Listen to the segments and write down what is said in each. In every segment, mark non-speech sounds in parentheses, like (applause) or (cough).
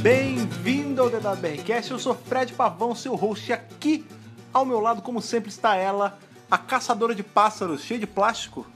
Bem-vindo ao DWBRCast, eu sou Fred Pavão, seu host, e aqui ao meu lado, como sempre, está ela, a caçadora de pássaros, cheia de plástico,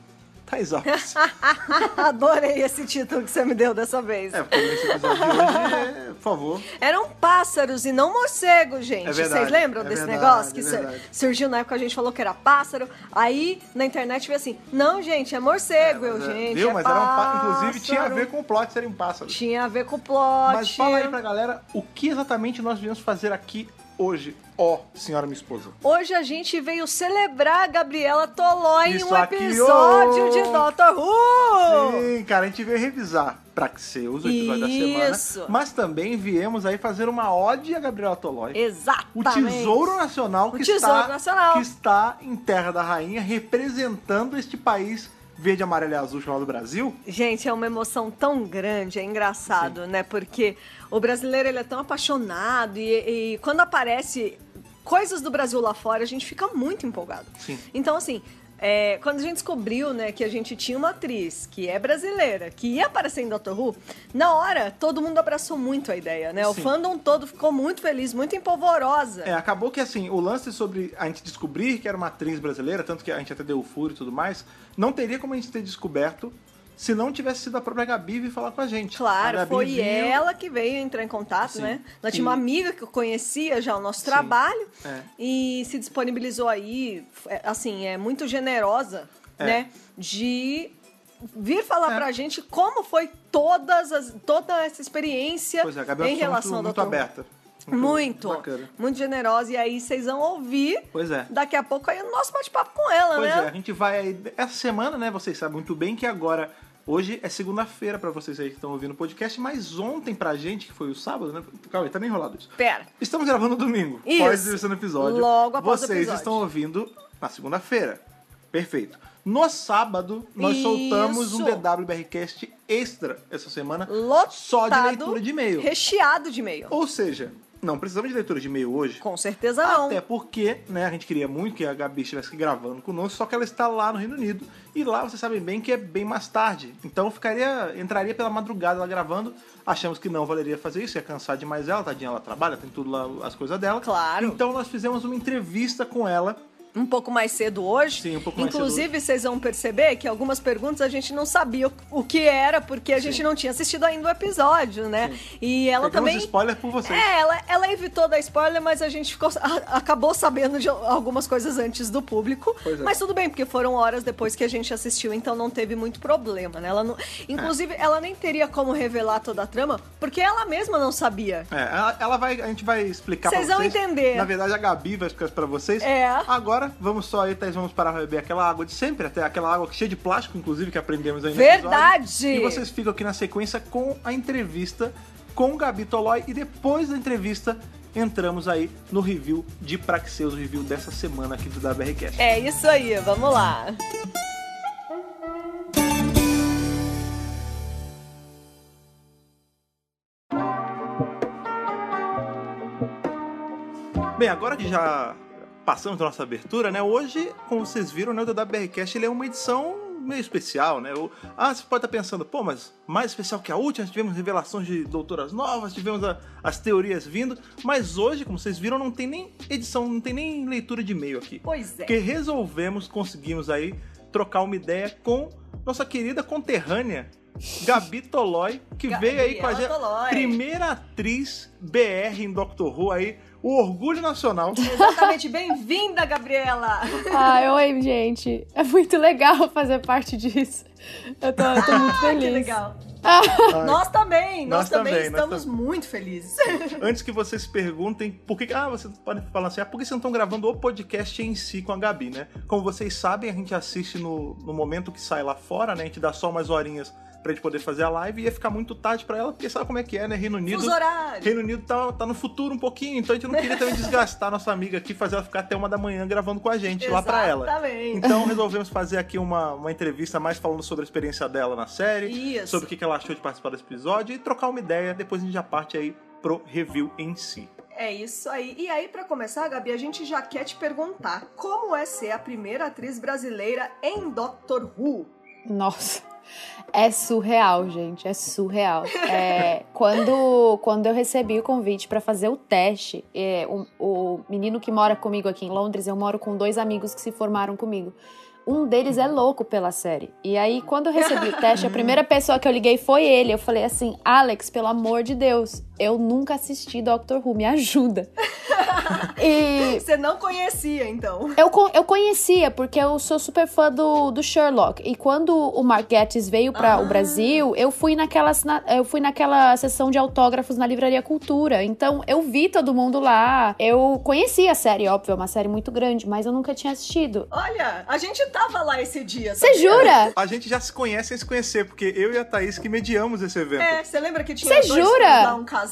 Thais Alves. (laughs) Adorei esse título que você me deu dessa vez. É, porque nesse episódio de hoje, é, por favor. Eram pássaros e não morcegos, gente. É verdade, Vocês lembram é desse verdade, negócio? Que é surgiu na época, a gente falou que era pássaro. Aí na internet veio assim: não, gente, é morcego, eu, Mas, é, gente. Viu? é Mas era um pássaro. inclusive tinha a ver com o plot serem pássaros. Tinha a ver com o plot. Mas fala aí pra galera o que exatamente nós viemos fazer aqui hoje, ó, senhora minha esposa. Hoje a gente veio celebrar a Gabriela Tolói em Isso um aqui, episódio ô! de Doctor Who! Sim, cara, a gente veio revisar Praxeus, o episódio da semana. Mas também viemos aí fazer uma ode a Gabriela Tolói. O Exatamente. Tesouro Nacional O que, Tesouro está, Nacional. que está em Terra da Rainha, representando este país verde, amarelo e azul chamado Brasil. Gente, é uma emoção tão grande, é engraçado, né? Porque o brasileiro ele é tão apaixonado e, e quando aparece coisas do Brasil lá fora, a gente fica muito empolgado. Sim. Então, assim, é, quando a gente descobriu, né, que a gente tinha uma atriz que é brasileira, que ia aparecer em Doctor Who, na hora, todo mundo abraçou muito a ideia, né? O Sim. fandom todo ficou muito feliz, muito empolvorosa. É, acabou que assim, o lance sobre a gente descobrir que era uma atriz brasileira, tanto que a gente até deu o furo e tudo mais, não teria como a gente ter descoberto se não tivesse sido a própria Gabi vir falar com a gente. A Claro, Gabi foi viu- ela que veio entrar em contato, Sim. né? Nós tinha uma amiga que conhecia já o nosso Sim. trabalho É. e se disponibilizou aí, é, assim, é muito generosa, É. né? De vir falar É. pra gente como foi todas as, toda essa experiência Pois é, a Gabi é em relação muito, ao muito aberta. Muito, Bacana. muito generosa. E aí vocês vão ouvir Pois é. daqui a pouco aí o nosso bate-papo com ela, Pois né? é, a gente vai aí. Essa semana, né? Vocês sabem muito bem que agora. Hoje é segunda-feira pra vocês aí que estão ouvindo o podcast, mas ontem pra gente, que foi o sábado, né? Calma aí, tá meio enrolado isso. Pera. Estamos gravando domingo, Isso. após esse episódio. Logo após Vocês episódio. estão ouvindo na segunda-feira. Perfeito. No sábado, nós Isso. soltamos um DWBRcast extra essa semana, Lotado, só de leitura de e-mail. Recheado de e-mail. Ou seja, não precisamos de leitura de e-mail hoje. Com certeza não. Até porque, né, a gente queria muito que a Gabi estivesse gravando conosco, só que ela está lá no Reino Unido. E lá vocês sabem bem que é bem mais tarde. Então ficaria. Entraria pela madrugada ela gravando. Achamos que não valeria fazer isso, ia cansar demais ela, tadinha, ela trabalha, tem tudo lá, as coisas dela. Claro. Então nós fizemos uma entrevista com ela. Um pouco mais cedo hoje. Sim, um pouco mais Inclusive, vocês vão perceber que algumas perguntas a gente não sabia o- que era, porque a gente Sim. não tinha assistido ainda o episódio, né? E ela Pegamos também. spoiler por vocês. É, ela, ela evitou dar spoiler, mas a gente ficou, a- acabou sabendo de algumas coisas antes do público. É. Mas tudo bem, porque foram horas depois que a gente assistiu, então não teve muito problema, né? Ela não, inclusive, ela nem teria como revelar toda a trama, porque ela mesma não sabia. É, ela, ela vai, a gente vai explicar Vocês pra vão vocês. entender. Na verdade, a Gabi vai explicar pra vocês. É. Agora, vamos só aí, Thaís, vamos parar pra beber aquela água de sempre, até aquela água cheia de plástico, inclusive, que aprendemos aí episódio. Verdade! E vocês ficam aqui na sequência com a entrevista com Gabi Tolói e depois da entrevista entramos aí no review de Praxeus, o review dessa semana aqui do WRCast. É isso aí, vamos lá. Bem, agora que já passamos da nossa abertura, né? Hoje, como vocês viram, né, o WRCast ele é uma edição meio especial, né? O- ah, você pode estar pensando, pô, mas mais especial que a última, tivemos revelações de doutoras novas, tivemos a- as teorias vindo, mas hoje, como vocês viram, não tem nem edição, não tem nem leitura de e-mail aqui. Pois é. Porque resolvemos, conseguimos aí trocar uma ideia com nossa querida conterrânea Gabi Tolói, que veio aí com a gente. Primeira atriz BR em Doctor Who aí, o orgulho nacional. (laughs) Exatamente, bem-vinda, Gabriela! Ai, oi, gente. É muito legal fazer parte disso. Eu tô, eu tô muito (laughs) feliz. Que legal. Ah, Nós também, nós, Nós também, também, nós estamos também. muito felizes. (laughs) Antes que vocês se perguntem por que. Ah, vocês podem falar assim, ah, por que vocês não estão gravando o podcast em si com a Gabi, né? Como vocês sabem, a gente assiste no, no momento que sai lá fora, né? A gente dá só umas horinhas pra gente poder fazer a live e ia ficar muito tarde pra ela, porque sabe como é que é, né? Reino Unido. Fuso horário. Reino Unido tá, tá no futuro um pouquinho, então a gente não queria também (laughs) desgastar nossa amiga aqui, fazer ela ficar até uma da manhã gravando com a gente lá pra ela. Exatamente. Então resolvemos fazer aqui uma, uma entrevista mais falando sobre a experiência dela na série, Isso. sobre o que que ela achou de participar desse episódio e trocar uma ideia, depois a gente já parte aí pro review em si. É isso aí. E aí, pra começar, Gabi, a gente já quer te perguntar como é ser a primeira atriz brasileira em Doctor Who. nossa. É surreal, gente. É surreal. É, quando, quando eu recebi o convite para fazer o teste, é, o, o menino que mora comigo aqui em Londres, eu moro com dois amigos que se formaram comigo. Um deles é louco pela série. E aí, quando eu recebi o teste, a primeira pessoa que eu liguei foi ele. Eu falei assim: Alex, pelo amor de Deus, eu nunca assisti Doctor Who, me ajuda. (laughs) e... Você não conhecia, então? Eu, eu conhecia, porque eu sou super fã do, do Sherlock. E quando o Mark Gettis veio para ah. o Brasil, eu fui, naquela, eu fui naquela sessão de autógrafos na Livraria Cultura. Então, eu vi todo mundo lá. Eu conhecia a série, óbvio, é uma série muito grande, mas eu nunca tinha assistido. Olha, a gente tava lá esse dia. Você jura? A gente já se conhece sem se conhecer, porque eu e a Thaís que mediamos esse evento. É, você lembra que tinha Cê dois jura? lá, um casal?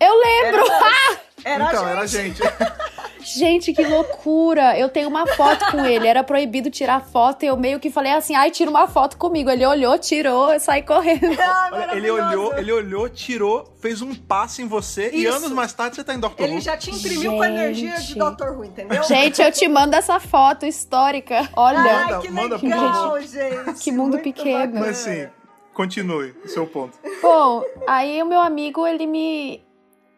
Eu lembro! Era (laughs) Era então, a era a gente. (laughs) Gente, que loucura! Eu tenho uma foto com ele. Era proibido tirar foto e eu meio que falei assim: ai, tira uma foto comigo. Ele olhou, tirou, eu saí correndo. (laughs) Olha, ele olhou, ele olhou, tirou, fez um passe em você Isso. e anos mais tarde você tá em Doctor Who. Ele já te imprimiu Gente. com a energia de Doctor Who, entendeu? Gente, eu te mando essa foto histórica. Olha. Ai, que manda, legal, manda, gente. Que mundo pequeno. Bacana. Mas sim, continue o seu ponto. Bom, aí o meu amigo, ele me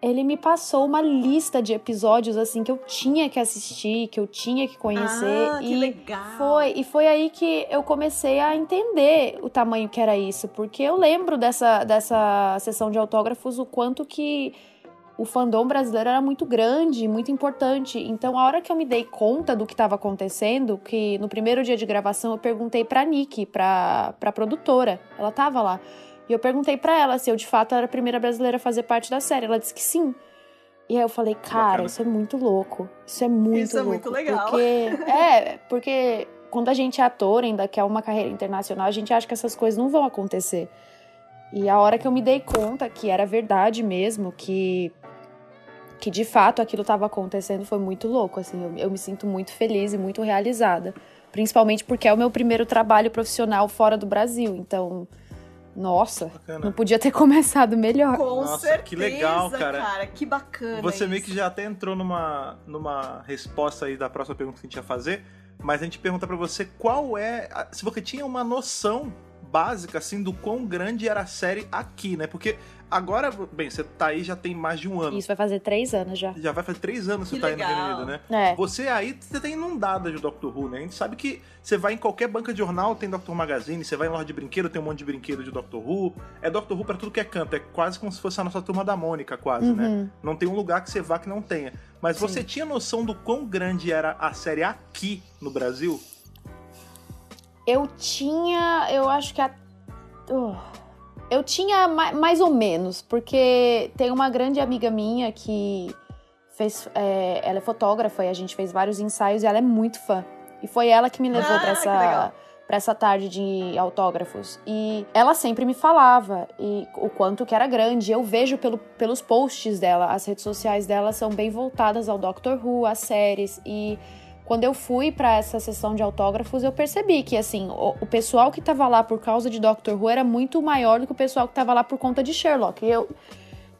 ele me passou uma lista de episódios assim que eu tinha que assistir, que eu tinha que conhecer ah, e que legal. foi e foi aí que eu comecei a entender o tamanho que era isso, porque eu lembro dessa dessa sessão de autógrafos o quanto que o fandom brasileiro era muito grande, muito importante. Então, a hora que eu me dei conta do que estava acontecendo, que no primeiro dia de gravação eu perguntei para Nick, para para produtora, ela tava lá. E eu perguntei para ela se eu de fato era a primeira brasileira a fazer parte da série. Ela disse que sim. E aí eu falei, cara, Bacana. isso é muito louco. Isso é muito isso louco. Isso é muito legal. Porque, (laughs) é, porque quando a gente é ator, ainda quer uma carreira internacional, a gente acha que essas coisas não vão acontecer. E a hora que eu me dei conta que era verdade mesmo, que que de fato aquilo estava acontecendo, foi muito louco. Assim, eu, eu me sinto muito feliz e muito realizada. Principalmente porque é o meu primeiro trabalho profissional fora do Brasil. Então, nossa, bacana. não podia ter (laughs) começado melhor. Com Nossa, certeza, que legal, cara. cara. Que bacana. Você isso. meio que já até entrou numa, numa resposta aí da próxima pergunta que a gente ia fazer, mas a gente pergunta para você qual é, se você tinha uma noção básica assim do quão grande era a série aqui, né? Porque Agora, bem, você tá aí já tem mais de um ano. Isso vai fazer três anos já. Já vai fazer três anos que você tá legal. aí no Reino Unido, né? É. Você aí, você tá inundada de Doctor Who, né? A gente sabe que você vai em qualquer banca de jornal, tem Doctor Magazine, você vai em loja de brinquedo, tem um monte de brinquedo de Doctor Who. É Doctor Who pra tudo que é canto, é quase como se fosse a nossa turma da Mônica, quase, né? uhum. né? Não tem um lugar que você vá que não tenha. Mas Sim. você tinha noção do quão grande era a série aqui no Brasil? Eu tinha, eu acho que a... Uh eu tinha mais ou menos, porque tem uma grande amiga minha que fez. É, ela é fotógrafa e a gente fez vários ensaios e ela é muito fã. E foi ela que me levou ah, para essa para essa tarde de autógrafos. E ela sempre me falava e o quanto que era grande. Eu vejo pelo, pelos posts dela, as redes sociais dela são bem voltadas ao Doctor Who, às séries e quando eu fui para essa sessão de autógrafos, eu percebi que assim, o, o pessoal que estava lá por causa de Doctor Who era muito maior do que o pessoal que estava lá por conta de Sherlock. E eu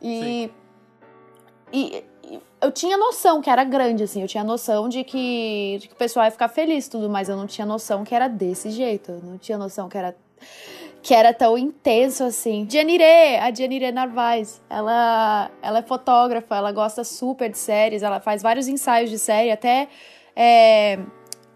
e, e, e, eu tinha noção que era grande assim, eu tinha noção de que, de que o pessoal ia ficar feliz tudo, mas eu não tinha noção que era desse jeito, eu não tinha noção que era que era tão intenso assim. Janire, a Janire Narvaez, ela, ela é fotógrafa, ela gosta super de séries, ela faz vários ensaios de série, até é,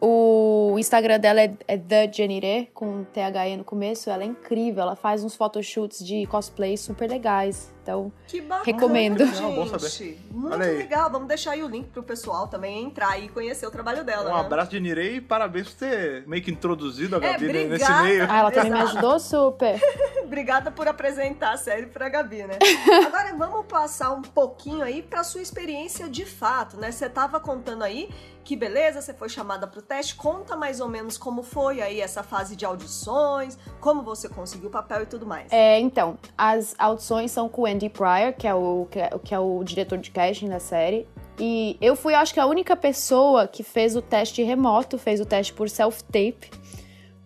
o Instagram dela é, é The Janire, com THE no começo. Ela é incrível, ela faz uns photoshoots de cosplay super legais. Então, que bacana, recomendo. Gente. Muito legal. Vamos deixar aí o link pro pessoal também entrar e conhecer o trabalho dela. Um né? abraço de Nirei e parabéns por ter meio que introduzido a é, Gabi é, nesse meio. Ah, ela também me ajudou super. (laughs) obrigada por apresentar a série pra Gabi, né? (laughs) Agora vamos passar um pouquinho aí pra sua experiência de fato, né? Você tava contando aí que beleza, você foi chamada pro teste. Conta mais ou menos como foi aí essa fase de audições, como você conseguiu o papel e tudo mais. É, então, as audições são com o Andy Pryor, que é o, que é, que é o diretor de casting da série. E eu fui, acho que, a única pessoa que fez o teste remoto, fez o teste por self-tape.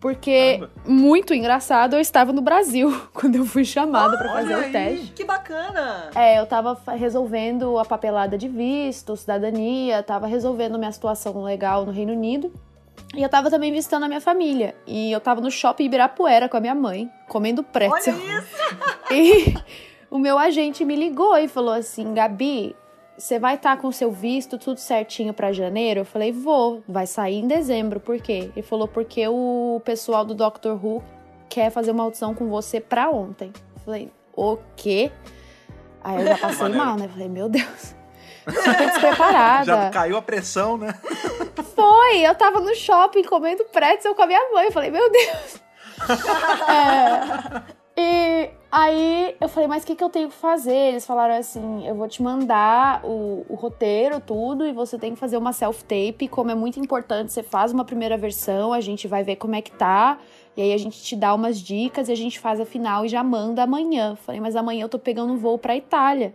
Porque, Caramba. muito engraçado, eu estava no Brasil (laughs) quando eu fui chamada para fazer o teste. Que bacana! É, eu tava resolvendo a papelada de visto, cidadania, tava resolvendo minha situação legal no Reino Unido. E eu tava também visitando a minha família. E eu tava no shopping Ibirapuera com a minha mãe, comendo pretzel. Olha isso! (laughs) E o meu agente me ligou e falou assim: Gabi, você vai estar tá com seu visto tudo certinho para janeiro? Eu falei: vou, vai sair em dezembro. Por quê? Ele falou: porque o pessoal do Doctor Who quer fazer uma audição com você pra ontem. Eu falei: o quê? Aí eu já (laughs) passei mal, né? Eu falei: meu Deus. Super despreparada. (laughs) Já caiu a pressão, né? (laughs) Foi! Eu tava no shopping comendo pretzel com a minha mãe. Eu falei, meu Deus! é, e aí eu falei, mas o que, que eu tenho que fazer? Eles falaram assim: eu vou te mandar o, o roteiro, tudo, e você tem que fazer uma self-tape. Como é muito importante, você faz uma primeira versão, a gente vai ver como é que tá. E aí a gente te dá umas dicas e a gente faz a final e já manda amanhã. falei, mas amanhã eu tô pegando um voo pra Itália.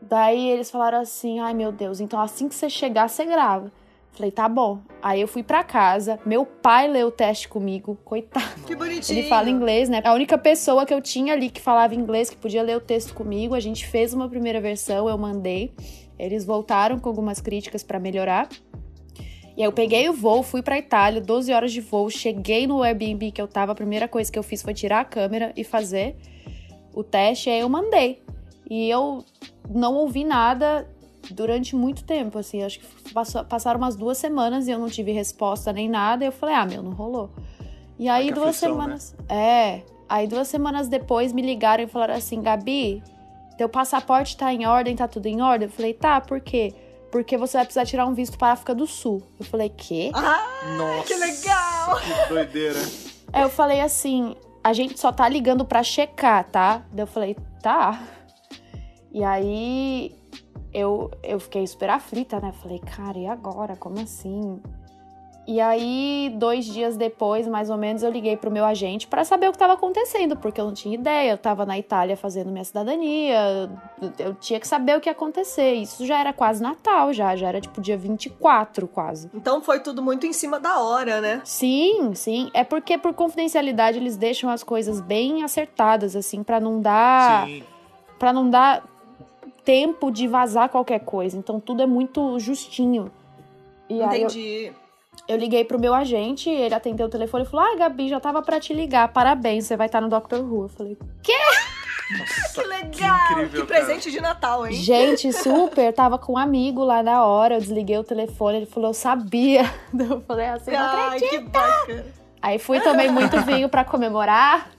Daí eles falaram assim: ai meu Deus, então assim que você chegar, você grava. Falei, tá bom. Aí eu fui para casa, meu pai leu o teste comigo, coitado. Que bonitinho. Ele fala inglês, né? A única pessoa que eu tinha ali que falava inglês, que podia ler o texto comigo, a gente fez uma primeira versão, eu mandei. Eles voltaram com algumas críticas para melhorar. E aí eu peguei o voo, fui pra Itália, 12 horas de voo, cheguei no Airbnb que eu tava, a primeira coisa que eu fiz foi tirar a câmera e fazer o teste, e aí eu mandei. E eu não ouvi nada durante muito tempo, assim, acho que passou, passaram umas duas semanas e eu não tive resposta nem nada, e eu falei, ah, meu, não rolou. E aí, duas aflição, né? semanas. Né? É. Aí, duas semanas depois, me ligaram e falaram assim: Gabi, teu passaporte tá em ordem, tá tudo em ordem? Eu falei, tá, por quê? Porque você vai precisar tirar um visto para a África do Sul. Eu falei, quê? Ah, Nossa, que legal! Que doideira. Aí eu falei assim: a gente só tá ligando para checar, tá? Daí eu falei, tá. E aí eu, eu fiquei super aflita, né? Falei, cara, e agora? Como assim? E aí, dois dias depois, mais ou menos, eu liguei pro meu agente para saber o que estava acontecendo, porque eu não tinha ideia. Eu estava na Itália fazendo minha cidadania, eu tinha que saber o que ia acontecer. Isso já era quase Natal, já, já era tipo dia 24 quase. Então foi tudo muito em cima da hora, né? Sim, sim. É porque por confidencialidade eles deixam as coisas bem acertadas, assim, para não dar. Sim. Pra não dar tempo de vazar qualquer coisa. Então tudo é muito justinho. E Entendi. Eu, eu, liguei pro meu agente, ele atendeu o telefone e falou: Ah, Gabi, já tava pra te ligar, parabéns, você vai estar no Doctor Who. Eu falei: Quê? Nossa, que legal! Que, incrível, que presente cara. de Natal, hein? Gente, super. Tava com um amigo lá na hora, eu desliguei o telefone, ele falou: Eu sabia. (laughs) Eu falei assim: Não Ai, acredita. que bacana. Aí fui também muito vinho para comemorar.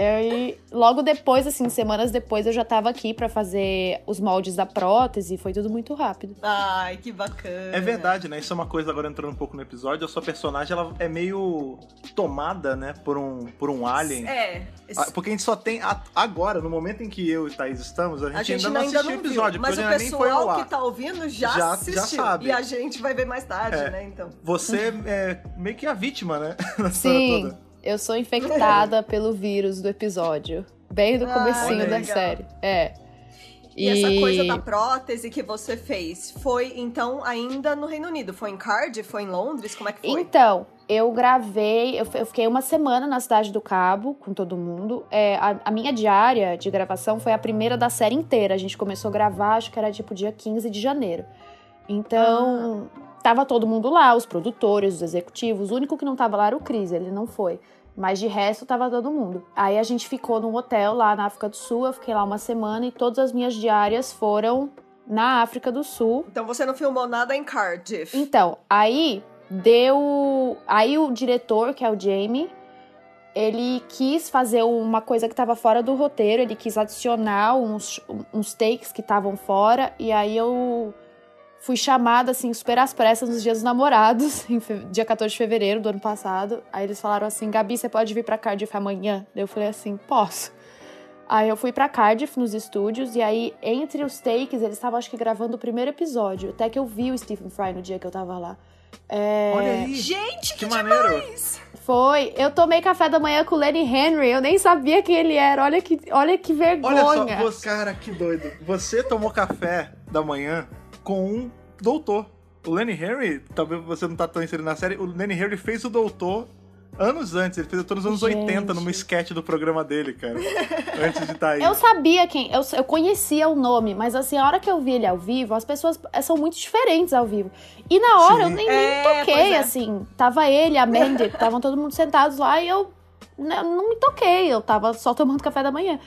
E logo depois, assim, semanas depois, eu já tava aqui para fazer os moldes da prótese. Foi tudo muito rápido. Ai, que bacana. É verdade, né? Isso é uma coisa, agora entrando um pouco no episódio, a sua personagem, ela é meio tomada, né? Por um, por um alien. É. Ah, porque a gente só tem, agora, no momento em que eu e Thaís estamos, a gente, a gente ainda não assistiu o episódio. Mas o pessoal que tá ouvindo já, já assistiu. Já sabe. E a gente vai ver mais tarde, é, né? Então. Você é meio que a vítima, né? (laughs) Sim. toda. Eu sou infectada (laughs) pelo vírus do episódio. Bem do ah, comecinho da série. É. E, e, essa coisa da prótese que você fez, foi então ainda no Reino Unido? Foi em Cardiff? Foi em Londres? Como é que foi? Então, eu gravei, eu, eu fiquei uma semana na Cidade do Cabo com todo mundo. É, a, a, minha diária de gravação foi a primeira da série inteira. A gente começou a gravar, acho que era tipo dia 15 de janeiro. Então, ah. Tava todo mundo lá, os produtores, os executivos. O único que não tava lá era o Cris, ele não foi. Mas de resto tava todo mundo. Aí a gente ficou num hotel lá na África do Sul, eu fiquei lá uma semana e todas as minhas diárias foram na África do Sul. Então você não filmou nada em Cardiff? Então, aí deu. Aí o diretor, que é o Jamie, ele quis fazer uma coisa que estava fora do roteiro, ele quis adicionar uns, uns takes que estavam fora, e aí eu fui chamada, assim, super às pressas nos dias dos namorados, (laughs) dia 14 de fevereiro do ano passado. Aí eles falaram assim: Gabi, você pode vir pra Cardiff amanhã? Eu falei assim: posso. Aí eu fui pra Cardiff nos estúdios, e aí, entre os takes, eles estavam, acho que, gravando o primeiro episódio. Até que eu vi o Stephen Fry no dia que eu tava lá. É... Olha aí! Gente, que, que maneiro! Demais. Foi. Eu tomei café da manhã com o Lenny Henry, eu nem sabia quem ele era. Olha que, olha que vergonha. Olha só, você, cara, que doido. Você tomou café da manhã com um doutor. O Lenny Henry, talvez você não tá tão inserido na série, o Lenny Henry fez o doutor anos antes. Ele fez ator nos anos Gente. 80 numa sketch do programa dele, cara. (laughs) antes de estar aí. Eu sabia quem, eu, eu conhecia o nome, mas assim, a hora que eu vi ele ao vivo, as pessoas eh, são muito diferentes ao vivo. E na hora eu Sim. nem, É, nem pois toquei, é. assim. Tava ele, a Mandy, (laughs) estavam todo mundo sentados lá e eu né, não me toquei, eu tava só tomando café da manhã.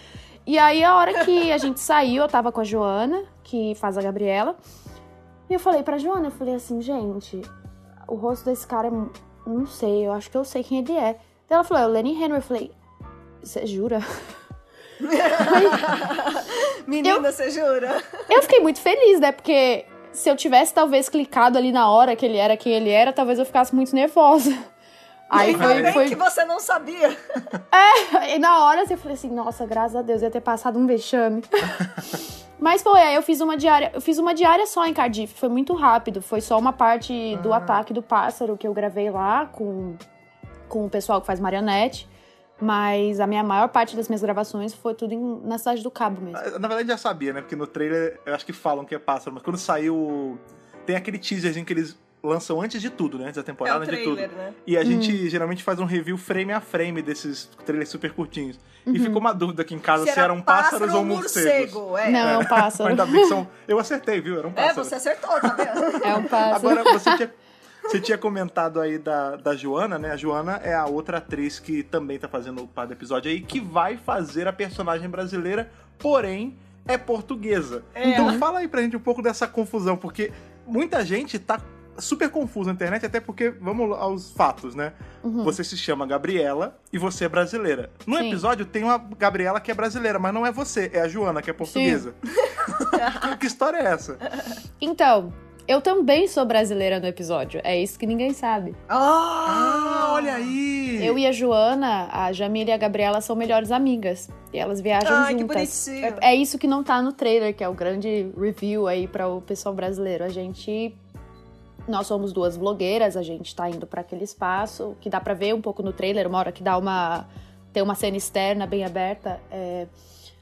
E aí, a hora que a gente saiu, eu tava com a Joana, que faz a Gabriela. E eu falei pra Joana, eu falei assim, gente, o rosto desse cara é. Não sei, eu acho que eu sei quem ele é. Daí ela falou, é o Lenny Henry. Eu falei, você jura? (laughs) Menina, você jura? Eu fiquei muito feliz, né? Porque se eu tivesse talvez clicado ali na hora que ele era quem ele era, talvez eu ficasse muito nervosa. Aí foi, bem foi... que você não sabia. E na hora assim, eu falei assim, nossa, graças a Deus, ia ter passado um vexame. (laughs) Mas foi, aí eu fiz uma diária, eu fiz uma diária só em Cardiff, foi muito rápido, foi só uma parte do Ah. ataque do pássaro que eu gravei lá com, com o pessoal que faz marionete. Mas a minha maior parte das minhas gravações foi tudo em- na cidade do Cabo mesmo. Na verdade já sabia, né? Porque no trailer eu acho que falam que é pássaro, mas quando saiu. Tem aquele teaserzinho que eles lançam antes de tudo, né? Antes da É temporada, o antes de tudo. trailer, né? E a Hum. gente geralmente faz um review frame a frame desses trailers super curtinhos. E Uhum. ficou uma dúvida aqui em casa se, Se era eram pássaro pássaros ou morcegos. morcego. É. Não, é um pássaro. Ainda bem que são. Eu acertei, viu? Era um É, pássaro. você acertou, tá vendo? É um pássaro. Agora, você tinha, você tinha comentado aí da, da Joana, né? A Joana é a outra atriz que também tá fazendo o par do episódio aí, que vai fazer a personagem brasileira, porém é portuguesa. É. Então fala aí pra gente um pouco dessa confusão, porque muita gente tá super confusa na internet, até porque, vamos aos fatos, né? Uhum. Você se chama Gabriela e você é brasileira. No Sim. episódio tem uma Gabriela que é brasileira, mas não é você, é a Joana que é portuguesa. (laughs) que história é essa? Então, eu também sou brasileira no episódio. É isso que ninguém sabe. Ah, olha aí! Eu e a Joana, a Jamila e a Gabriela são melhores amigas. E elas viajam Ai, que juntas. bonitinho. É, é isso que não tá no trailer, que é o grande review aí para o pessoal brasileiro. A gente. Nós somos duas blogueiras, a gente tá indo para aquele espaço, que dá pra ver um pouco no trailer, uma hora que dá uma. Tem uma cena externa bem aberta. é,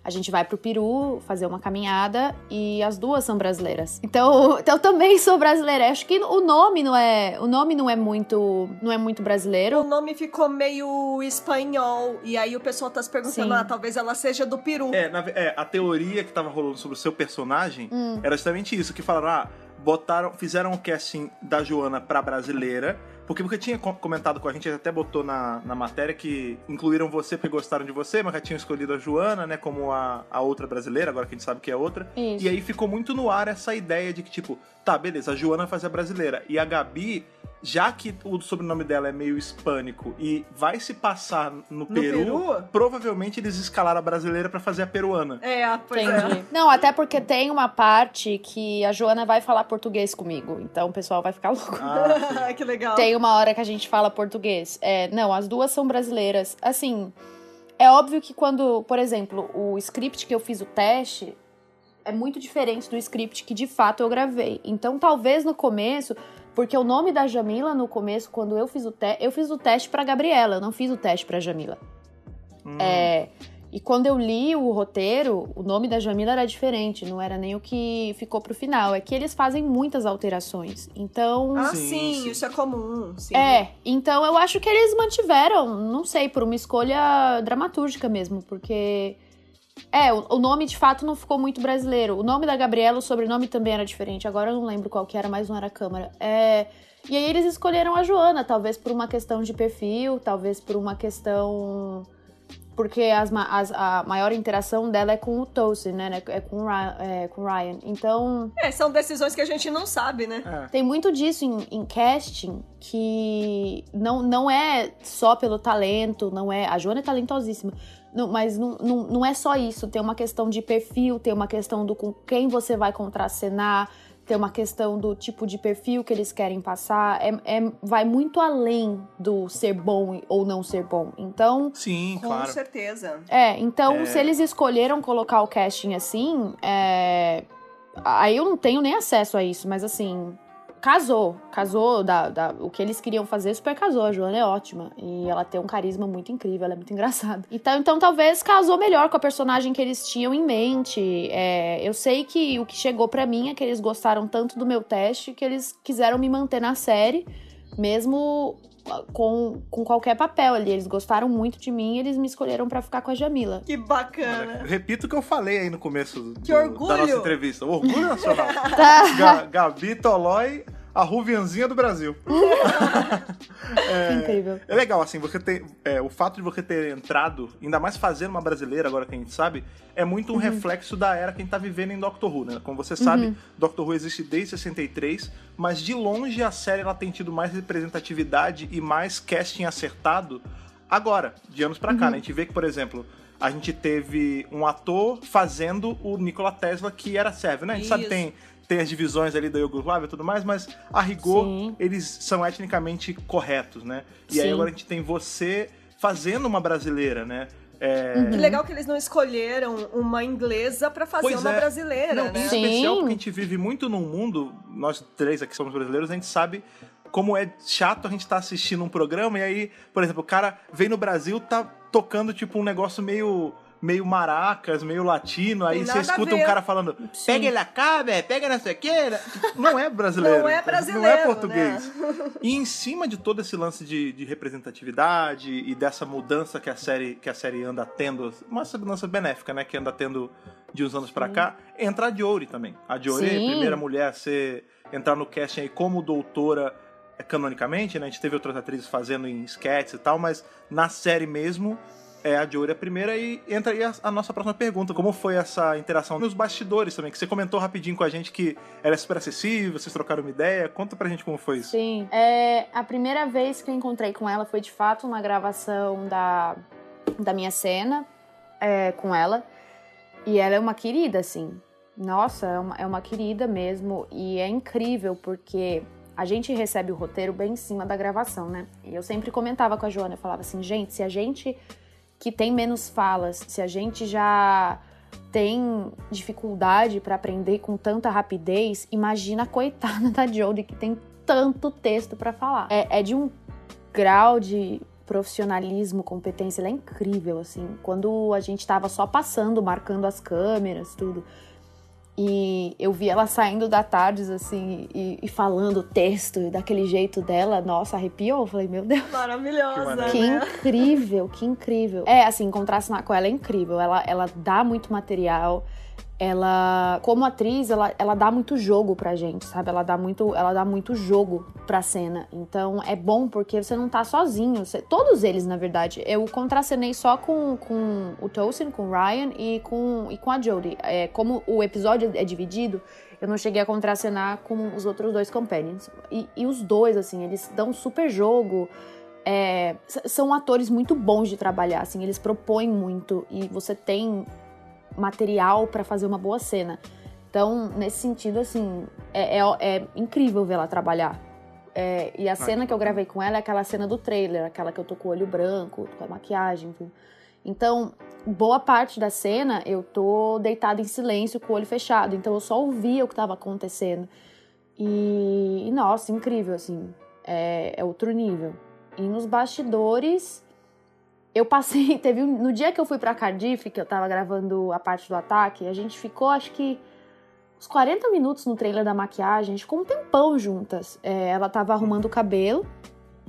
a gente vai pro Peru fazer uma caminhada e as duas são brasileiras. Então, então (laughs) eu também sou brasileira. Acho que o nome não é, o nome não é muito, não é muito brasileiro. O nome ficou meio espanhol. E aí o pessoal tá se perguntando: Sim. ah, talvez ela seja do Peru. É, na é, a teoria que tava rolando sobre o seu personagem Hum. era justamente isso, que falaram, ah, botaram, fizeram o casting da Joana pra brasileira, porque porque tinha co- comentado com a gente, ele até botou na, na matéria que incluíram você porque gostaram de você, mas já tinham escolhido a Joana, né, como a, a outra brasileira, agora que a gente sabe que é outra. Isso. E aí ficou muito no ar essa ideia de que, tipo, tá, beleza, a Joana faz a brasileira. E a Gabi, já que o sobrenome dela é meio hispânico e vai se passar no, Peru, Peru? provavelmente eles escalaram a brasileira pra fazer a peruana. É, pois Entendi. é. (laughs) Não, até porque tem uma parte que a Joana vai falar português comigo. Então o pessoal vai ficar louco. Ah, (laughs) que legal. Tem uma hora que a gente fala português. É, não, as duas são brasileiras. Assim, é óbvio que quando, por exemplo, o script que eu fiz o teste é muito diferente do script que de fato eu gravei. Então, talvez no começo, porque o nome da Jamila no começo, quando eu fiz o teste, eu fiz o teste pra Gabriela, eu não fiz o teste pra Jamila. Hum. É, e quando eu li o roteiro, o nome da Jamila era diferente, não era nem o que ficou pro final. É que eles fazem muitas alterações. Então. Ah, Sim, sim, sim. isso é comum. Sim. É, então eu acho que eles mantiveram, não sei, por uma escolha dramatúrgica mesmo, porque. É, o, o nome de fato não ficou muito brasileiro. O nome da Gabriela, o sobrenome também era diferente. Agora eu não lembro qual que era, mas não era Câmara. É, e aí eles escolheram a Joana, talvez por uma questão de perfil, talvez por uma questão. Porque as as- a maior interação dela é com o Tosin, né? É com o Ryan. é, com o Ryan. Então. É, são decisões que a gente não sabe, né? É. Tem muito disso em, em casting que não, não é só pelo talento, não é. A Joana é talentosíssima. Não- mas não, não, não é só isso. Tem uma questão de perfil, tem uma questão do com quem você vai contracenar, tem uma questão do tipo de perfil que eles querem passar. É, é- vai muito além do ser bom ou não ser bom. Então. Sim, Com claro. certeza. É, então É. se eles escolheram colocar o casting assim, é, aí eu não tenho nem acesso a isso, mas assim, casou, casou, da, da- o que eles queriam fazer super casou, a Joana é ótima, e ela tem um carisma muito incrível, ela é muito (laughs) engraçada. Então, então talvez casou melhor com a personagem que eles tinham em mente, É, eu sei que o que chegou pra mim é que eles gostaram tanto do meu teste que eles quiseram me manter na série, mesmo com, com qualquer papel ali. Eles gostaram muito de mim e eles me escolheram para ficar com a Jamila. Que bacana. Repito o que eu falei aí no começo que do, orgulho. da nossa entrevista. Orgulho nacional. (laughs) Tá. Ga- Gabi Tolói, a Ruvianzinha do Brasil. Que (laughs) incrível. É legal, assim, você ter. é, o fato de você ter entrado, ainda mais fazendo uma brasileira, agora que a gente sabe, é muito um Uhum. reflexo da era que a gente tá vivendo em Doctor Who, né? Como você sabe, Doctor Who existe desde 63, mas de longe a série ela tem tido mais representatividade e mais casting acertado agora, de anos pra cá, Uhum. né? A gente vê que, por exemplo. A gente teve um ator fazendo o Nikola Tesla, que era sérvio, né? A gente sabe que Isso. tem, tem as divisões ali da Iugoslávia e tudo mais, mas a rigor, Sim. eles são etnicamente corretos, né? E aí Sim. agora a gente tem você fazendo uma brasileira, né? É, Uhum. Que legal que eles não escolheram uma inglesa pra fazer Pois uma é. brasileira, Não, né? Sim. especial porque a gente vive muito num mundo, nós três aqui somos brasileiros, a gente sabe como é chato a gente estar assistindo um programa e aí, por exemplo, o cara vem no Brasil, tá tocando tipo um negócio meio meio maracas, meio latino, aí você escuta um cara falando, pega ele cá, velho, pega não o quê. Não é brasileiro. Não é Não brasileiro, é português. né? E em cima de todo esse lance de, de representatividade e dessa mudança que a série que a série anda tendo, uma mudança benéfica, né, que anda tendo de uns anos pra cá, entra a Jory também. A Jory é a primeira mulher a ser entrar no casting aí como doutora é, canonicamente, né? A gente teve outras atrizes fazendo em sketches e tal, mas na série mesmo é a Jory a primeira e entra aí a, a nossa próxima pergunta. Como foi essa interação nos bastidores também? Que você comentou rapidinho com a gente que ela é super acessível, vocês trocaram uma ideia. Conta pra gente como foi isso. Sim. É, a primeira vez que eu encontrei com ela foi de fato na gravação da, da minha cena é, com ela. E ela é uma querida, assim. Nossa, é uma, é uma querida mesmo. E é incrível porque a gente recebe o roteiro bem em cima da gravação, né? E eu sempre comentava com a Joana, eu falava assim, gente, se a gente que tem menos falas, se a gente já tem dificuldade pra aprender com tanta rapidez, imagina a coitada da Jodie que tem tanto texto pra falar. É, é de um grau de profissionalismo, competência, ela é incrível, assim. Quando a gente tava só passando, marcando as câmeras, tudo. E eu vi ela saindo da Tardes, assim, e, e falando o texto daquele jeito dela, nossa, arrepiou. Eu falei, meu Deus. Que Maravilhosa. Que né? incrível, que incrível. É, assim, contracenar com ela é incrível. Ela, ela dá muito material. Ela, como atriz, ela, ela dá muito jogo pra gente, sabe? Ela dá muito, ela dá muito jogo pra cena. Então é bom porque você não tá sozinho. Você- todos eles, na verdade. Eu contracenei só com, com o Tosin, com o Ryan e com, e com a Jodie. É, como o episódio é dividido, eu não cheguei a contracenar com os outros dois companions. E, e os dois, assim, eles dão super jogo. É, são atores muito bons de trabalhar, assim, eles propõem muito e você tem material pra fazer uma boa cena. Então, nesse sentido, assim, é, é- é incrível ver ela trabalhar. É, e a cena que eu gravei com ela é aquela cena do trailer, aquela que eu tô com o olho branco, com a maquiagem, tudo. Então, boa parte da cena eu tô deitada em silêncio com o olho fechado, então eu só ouvia o que tava acontecendo. E, e, nossa, incrível, assim, é, é outro nível. E nos bastidores, eu passei. (laughs) Teve no dia que eu fui pra Cardiff, que eu tava gravando a parte do ataque, a gente ficou, acho que, uns 40 minutos no trailer da maquiagem, a gente ficou um tempão juntas. É, ela tava arrumando o cabelo.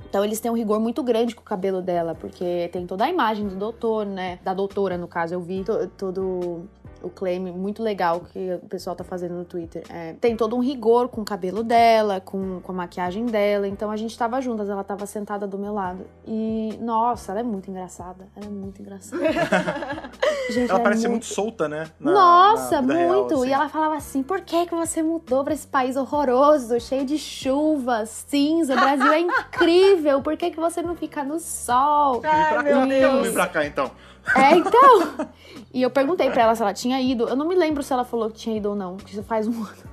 Então eles têm um rigor muito grande com o cabelo dela, porque tem toda a imagem do doutor, né? Da doutora, no caso. Eu vi to- todo o claim muito legal que o pessoal tá fazendo no Twitter. É, tem todo um rigor com o cabelo dela, com, com a maquiagem dela. Então a gente tava juntas, ela tava sentada do meu lado. E, nossa, ela é muito engraçada. Ela é muito engraçada. (laughs) gente, Ela é parece muito solta, né? na- nossa, na vida real, muito! assim. E ela falava assim: por que, que você mudou pra esse país horroroso, cheio de chuva, cinza? O Brasil é (laughs) incrível, por que, que você não fica no sol? Ai, vim pra cá então? É, então. E eu perguntei pra ela se ela tinha ido. Eu não me lembro se ela falou que tinha ido ou não, que isso faz um (laughs) ano.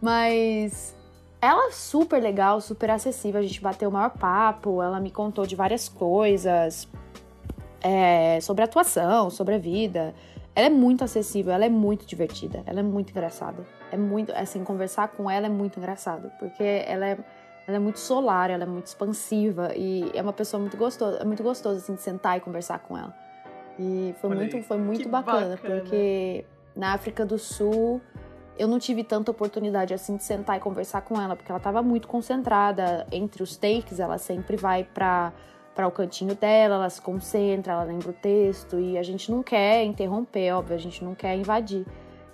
Mas ela é super legal, super acessível. A gente bateu o maior papo. Ela me contou de várias coisas é, sobre atuação, sobre a vida. Ela é muito acessível, ela é muito divertida, ela é muito engraçada. É muito, assim, conversar com ela é muito engraçado, porque ela é, ela é muito solar, ela é muito expansiva e é uma pessoa muito gostosa, é muito gostoso assim de sentar e conversar com ela. E foi Olha muito, aí. foi muito bacana, bacana. porque na África do Sul eu não tive tanta oportunidade assim de sentar e conversar com ela, porque ela estava muito concentrada entre os takes, ela sempre vai para para o cantinho dela, ela se concentra, ela lembra o texto e a gente não quer interromper, óbvio, a gente não quer invadir.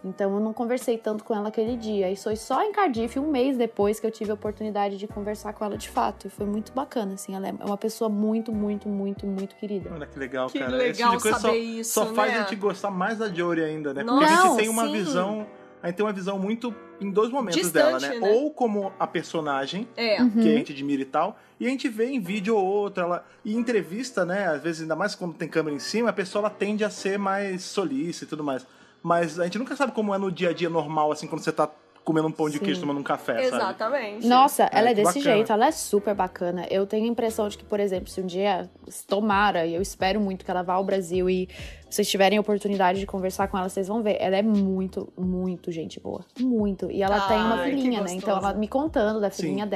Então eu não conversei tanto com ela aquele dia. E foi só em Cardiff, um mês depois, que eu tive a oportunidade de conversar com ela de fato. E foi muito bacana, assim. Ela é uma pessoa muito, muito, muito, muito querida. Olha que legal, Que cara. legal Esse tipo saber só, isso, só faz né? a gente gostar mais da Jory ainda, né? Porque a gente Não, tem uma sim. visão. A gente tem uma visão muito em dois momentos Distante, dela, né? né? Ou como a personagem, É. Uhum. que a gente admira e tal. E a gente vê em vídeo ou outro, ela. E em entrevista, né? Às vezes, ainda mais quando tem câmera em cima, a pessoa ela tende a ser mais solícita e tudo mais. Mas a gente nunca sabe como é no dia a dia normal, assim, quando você tá comendo um pão de Sim. queijo tomando um café, sabe? Exatamente. Nossa, ela é desse bacana. jeito, ela é super bacana. Eu tenho a impressão de que, por exemplo, se um dia, se tomara, e eu espero muito que ela vá ao Brasil e vocês tiverem a oportunidade de conversar com ela, vocês vão ver. Ela é muito, muito gente boa. Muito. E ela tem uma Ai, filhinha, né? Então ela me contando da Sim. filhinha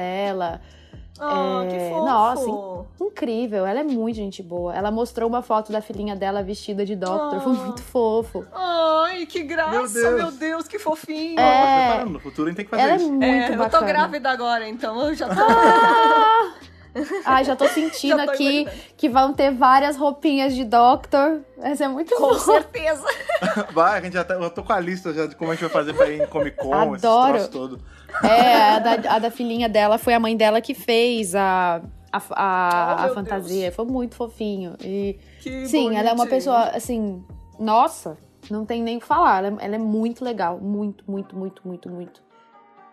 dela. Ah, que É, fofo. nossa, Incrível, ela é muito gente boa. Ela mostrou uma foto da filhinha dela vestida de Doctor, foi Ah. muito fofo. Ai, que graça, Meu Deus. meu Deus, que fofinho. Ó, É. tá preparando, no futuro a gente tem que fazer Ela é isso. muito É, eu tô grávida agora, então eu já tô. Ah! (laughs) Ai, já tô sentindo (laughs) Já tô aqui imaginando. que vão ter várias roupinhas de Doctor. Vai ser muito Com bom. certeza. (laughs) Vai, a gente já tá, eu tô com a lista já de como a gente vai fazer pra ir em Comic Con, Adoro. troços todos. É, a da, a da filhinha dela foi a mãe dela que fez a, a, a, Oh, a fantasia. Foi muito fofinho. E Que sim, ela é uma bonitinho. pessoa, assim, nossa, não tem nem o que falar. Ela, é- ela é muito legal. Muito, muito, muito, muito, muito.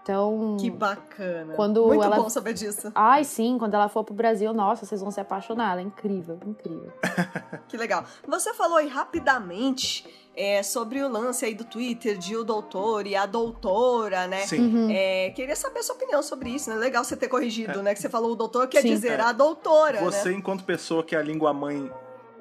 Então. Que bacana. Quando Muito ela- bom saber disso. Ai, sim, quando ela for pro Brasil, nossa, vocês vão se apaixonar. Ela é incrível, incrível. (laughs) Que legal. Você falou aí rapidamente é, sobre o lance aí do Twitter de o doutor e a doutora, né? Sim. Uhum. É, queria saber a sua opinião sobre isso, né? Legal você ter corrigido, né? Que você falou o doutor, quer Sim. dizer É. a doutora, Você, né? enquanto pessoa que é a língua mãe,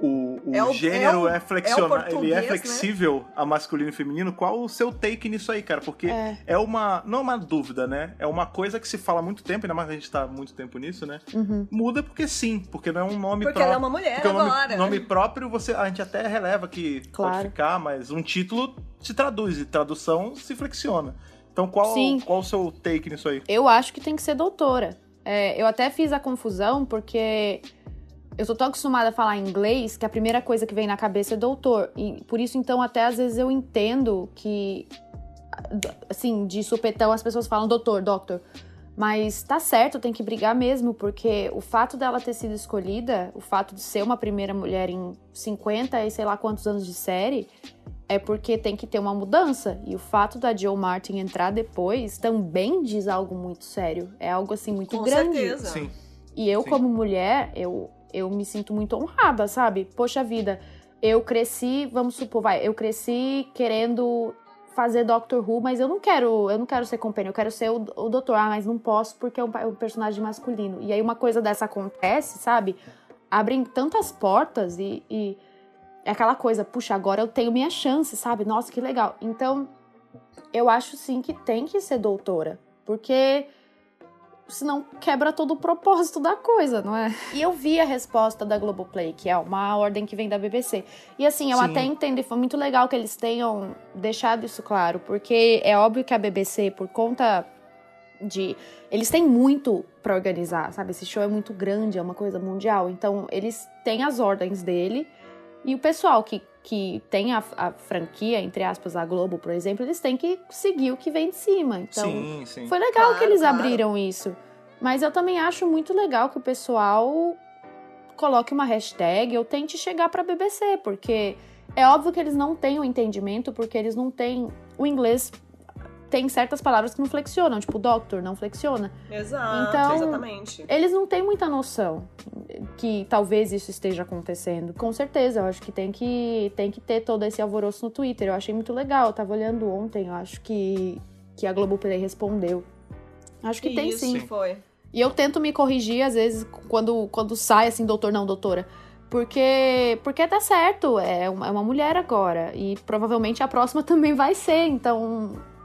o, o É o- gênero é o- é, flexionado, é ele é né? flexível a masculino e feminino, qual o seu take nisso aí, cara? Porque É. é, uma, não é uma dúvida, né? É uma coisa que se fala há muito tempo, ainda mais que a gente tá há muito tempo nisso, né? Uhum. Muda porque sim, porque não é um nome Porque próprio. ela é uma mulher Porque o nome, agora. nome próprio, você, a gente até releva que Claro. pode ficar, mas um título se traduz, e tradução se flexiona. Então qual, Sim. qual o seu take nisso aí? Eu acho que tem que ser doutora. É, eu até fiz a confusão porque eu sou tão acostumada a falar inglês que a primeira coisa que vem na cabeça é doutor. E por isso, então, até às vezes eu entendo que, assim, de supetão as pessoas falam doutor, doctor. Mas tá certo, tem que brigar mesmo, porque o fato dela ter sido escolhida, o fato de ser uma primeira mulher em 50 e sei lá quantos anos de série, é porque tem que ter uma mudança. E o fato da Joe Martin entrar depois também diz algo muito sério. É algo assim muito Com grande. certeza. Sim. E eu, Sim. como mulher, eu, eu me sinto muito honrada, sabe? Poxa vida, eu cresci, vamos supor, vai, eu cresci querendo fazer Doctor Who, mas eu não quero, eu não quero ser companion, eu quero ser o, o doutor, ah, mas não posso porque é um, é um personagem masculino. E aí uma coisa dessa acontece, sabe? Abrem tantas portas e, e é aquela coisa, puxa, agora eu tenho minha chance, sabe? Nossa, que legal. Então, eu acho sim que tem que ser doutora, porque senão quebra todo o propósito da coisa, não é? E eu vi a resposta da Globoplay, que é uma ordem que vem da BBC. E assim, eu Sim. até entendo, e foi muito legal que eles tenham deixado isso claro, porque é óbvio que a BBC, por conta de. Eles têm muito pra organizar, sabe? Esse show é muito grande, é uma coisa mundial. Então, eles têm as ordens dele. E o pessoal que, que tem a, a franquia, entre aspas, a Globo, por exemplo, eles têm que seguir o que vem de cima. Então, sim, sim. foi legal Claro, que eles claro. abriram isso. Mas eu também acho muito legal que o pessoal coloque uma hashtag ou tente chegar pra BBC, porque é óbvio que eles não têm o entendimento, porque eles não têm. O inglês tem certas palavras que não flexionam, tipo doctor não flexiona. Exato, Então- exatamente. Eles não têm muita noção que talvez isso esteja acontecendo. Com certeza, eu acho que tem que, tem que ter todo esse alvoroço no Twitter. Eu achei muito legal, eu tava olhando ontem, eu acho que, que a Globoplay respondeu. Acho que tem Isso, sim. foi. E eu tento me corrigir, às vezes, quando, quando sai assim, doutor, não, doutora. Porque, porque dá certo, é uma, é uma mulher agora. E provavelmente a próxima (laughs) também vai ser. Então,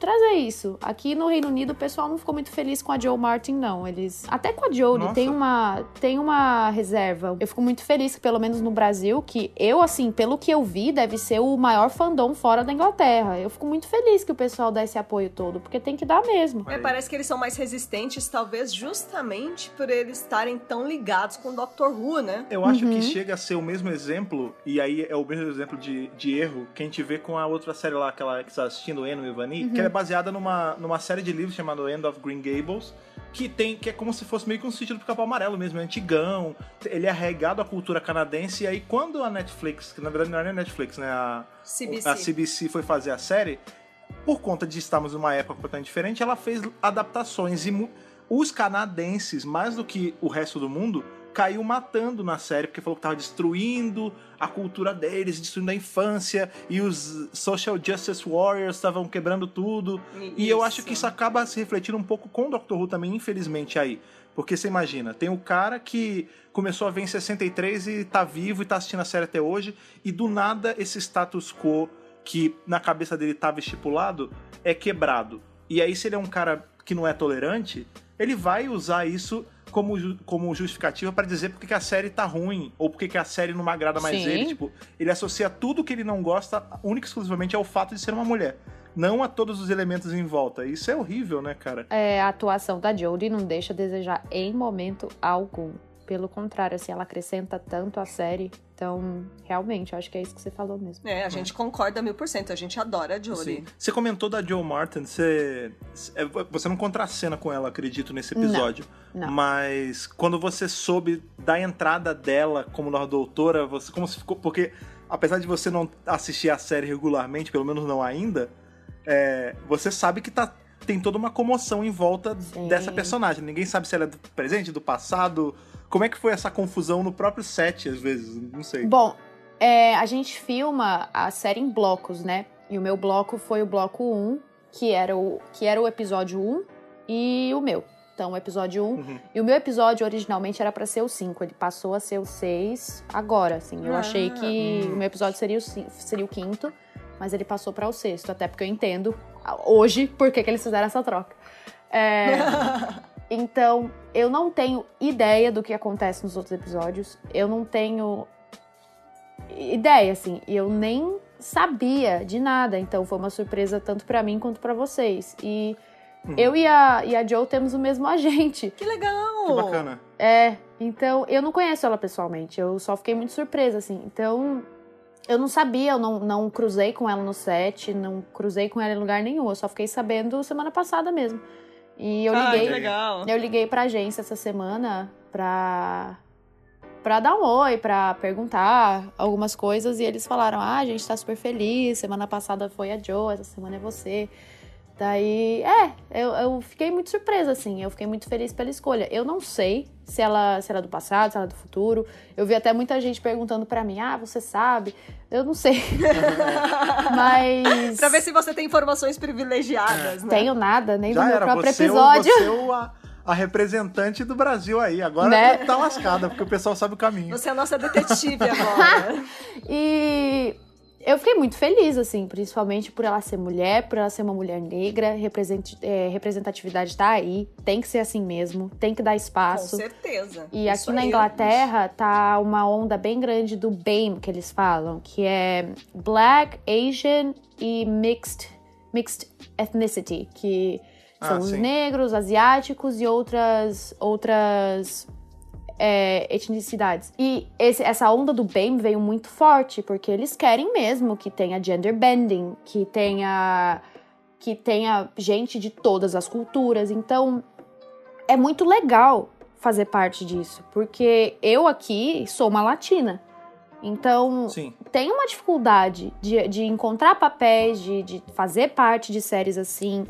trazer isso. Aqui no Reino Unido o pessoal não ficou muito feliz com a Joe Martin, não. Eles. Até com a Jodie tem uma, tem uma reserva. Eu fico muito feliz que, pelo menos no Brasil, que eu, assim, pelo que eu vi, deve ser o maior fandom fora da Inglaterra. Eu fico muito feliz que o pessoal dá esse apoio todo, porque tem que dar mesmo. É, parece que eles são mais resistentes, talvez justamente por eles estarem tão ligados com o Doctor Who, né? Eu acho uhum. que chega a ser o mesmo exemplo, e aí é o mesmo exemplo de, de erro que a gente vê com a outra série lá, aquela que você tá assistindo, Eno e Vani, uhum. que é baseada numa, numa série de livros chamada End of Green Gables, que tem que é como se fosse meio que um sítio do Capão Amarelo mesmo, é antigão. Ele é regado à cultura canadense. E aí, quando a Netflix, que na verdade não era a Netflix, né? A CBC. a CBC foi fazer a série, por conta de estarmos numa época completamente diferente, ela fez adaptações. E os canadenses, mais do que o resto do mundo, caiu matando na série, porque falou que tava destruindo a cultura deles, destruindo a infância, e os social justice warriors estavam quebrando tudo. Isso. E eu acho que isso acaba se refletindo um pouco com o Doctor Who também, infelizmente, aí. Porque você imagina, tem o cara que começou a ver em 63 e tá vivo e tá assistindo a série até hoje, e do nada esse status quo que na cabeça dele estava estipulado é quebrado. E aí, se ele é um cara que não é tolerante, ele vai usar isso como, como justificativa para dizer porque que a série tá ruim, ou porque que a série não agrada mais Sim. ele. Tipo, ele associa tudo que ele não gosta única e exclusivamente ao fato de ser uma mulher. Não a todos os elementos em volta. Isso é horrível, né, cara? É, a atuação da Jodie não deixa a desejar em momento algum. Pelo contrário, assim, ela acrescenta tanto a série. Então, realmente, eu acho que é isso que você falou mesmo. É, a gente concorda mil por cento. A gente adora a Jodie. Sim. Você comentou da Joe Martin. Você, é, você não contracena com ela, acredito, nesse episódio. Não, não. Mas quando você soube da entrada dela como nova doutora, você como se ficou... Porque, apesar de você não assistir a série regularmente, pelo menos não ainda, é, você sabe que tá tem toda uma comoção em volta Sim. dessa personagem. Ninguém sabe se ela é do presente, do passado, como é que foi essa confusão no próprio set, às vezes? Não sei. Bom, é, a gente filma a série em blocos, né? E o meu bloco foi o bloco 1, que era o, que era o episódio 1, e o meu. Então, o episódio 1. Uhum. E o meu episódio originalmente era para ser o 5. Ele passou a ser o 6 agora, assim. Eu ah. achei que uhum. o meu episódio seria o, seria o quinto, mas ele passou para o sexto. Até porque eu entendo hoje por que, que eles fizeram essa troca. É, (laughs) Então, eu não tenho ideia do que acontece nos outros episódios. Eu não tenho ideia, assim. E eu nem sabia de nada. Então, foi uma surpresa tanto para mim quanto para vocês. E hum. eu e a, e a Joe temos o mesmo (laughs) agente. Que legal! Que bacana. É, então, eu não conheço ela pessoalmente. Eu só fiquei muito surpresa, assim. Então, eu não sabia, eu não, não cruzei com ela no set, não cruzei com ela em lugar nenhum. Eu só fiquei sabendo semana passada mesmo. E eu liguei, ah, legal. eu liguei pra agência essa semana pra para dar um oi, para perguntar algumas coisas e eles falaram: "Ah, a gente tá super feliz, semana passada foi a Joe, essa semana é você". Daí, é, eu, eu fiquei muito surpresa, assim. Eu fiquei muito feliz pela escolha. Eu não sei se ela, se ela é do passado, se ela é do futuro. Eu vi até muita gente perguntando para mim, ah, você sabe? Eu não sei. (laughs) Mas. pra ver se você tem informações privilegiadas, né? Tenho nada, nem Já do meu era. próprio você episódio. Você é a, a representante do Brasil aí. Agora né? tá lascada, porque o pessoal sabe o caminho. Você é a nossa detetive agora. (laughs) e eu fiquei muito feliz, assim, principalmente por ela ser mulher, por ela ser uma mulher negra, é, representatividade tá aí, tem que ser assim mesmo, tem que dar espaço. Com certeza. E Isso aqui na Inglaterra tá uma onda bem grande do BAME, que eles falam, que é Black, Asian e Mixed, mixed Ethnicity, que são ah, os negros, asiáticos e outras, outras é, etnicidades. E esse, essa onda do BAME veio muito forte, porque eles querem mesmo que tenha gender bending, que tenha, que tenha gente de todas as culturas. Então, é muito legal fazer parte disso, porque eu aqui sou uma latina. Então, Sim. tem uma dificuldade de, de encontrar papéis, de, de fazer parte de séries assim.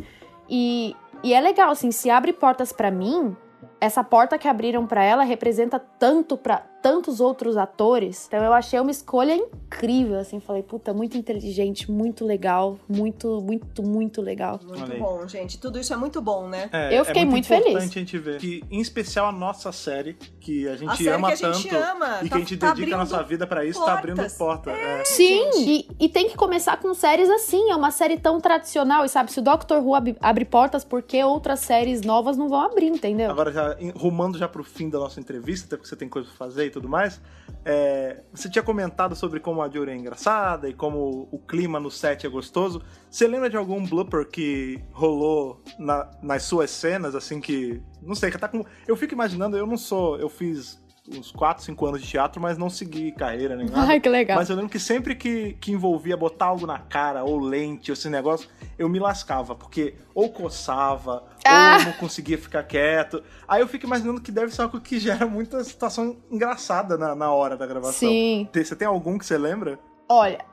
E, e é legal, assim, se abre portas para mim essa porta que abriram para ela representa tanto para tantos outros atores. Então eu achei uma escolha incrível, assim, falei, puta, muito inteligente, muito legal, muito, muito, muito legal. Muito bom, gente. Tudo isso é muito bom, né? É, eu fiquei é muito, muito feliz. importante a gente ver que, em especial a nossa série, que a gente A ama que a gente tanto ama, e que tá- a gente tá dedica a nossa vida pra isso, tá abrindo portas. porta. É. Sim, e, e tem que começar com séries assim, é uma série tão tradicional, e sabe, se o Doctor Who ab- abre portas, por que outras séries novas não vão abrir, entendeu? Agora, já rumando já pro fim da nossa entrevista, até porque você tem coisa pra fazer e tudo mais, é, você tinha comentado sobre como a Jory é engraçada e como o clima no set é gostoso. Você lembra de algum blooper que rolou na- nas suas cenas, assim, que... Não sei, que tá com... Eu fico imaginando, eu não sou... Eu fiz uns 4, 5 anos de teatro, mas não segui carreira nem nada. (laughs) Ai, que legal. Mas eu lembro que sempre que, que envolvia botar algo na cara, ou lente, ou esse negócio, eu me lascava, porque ou coçava, Ah. ou não conseguia ficar quieto. Aí eu fico imaginando que deve ser algo que gera muita situação engraçada na, na hora da gravação. Sim. Você tem algum que você lembra? Olha,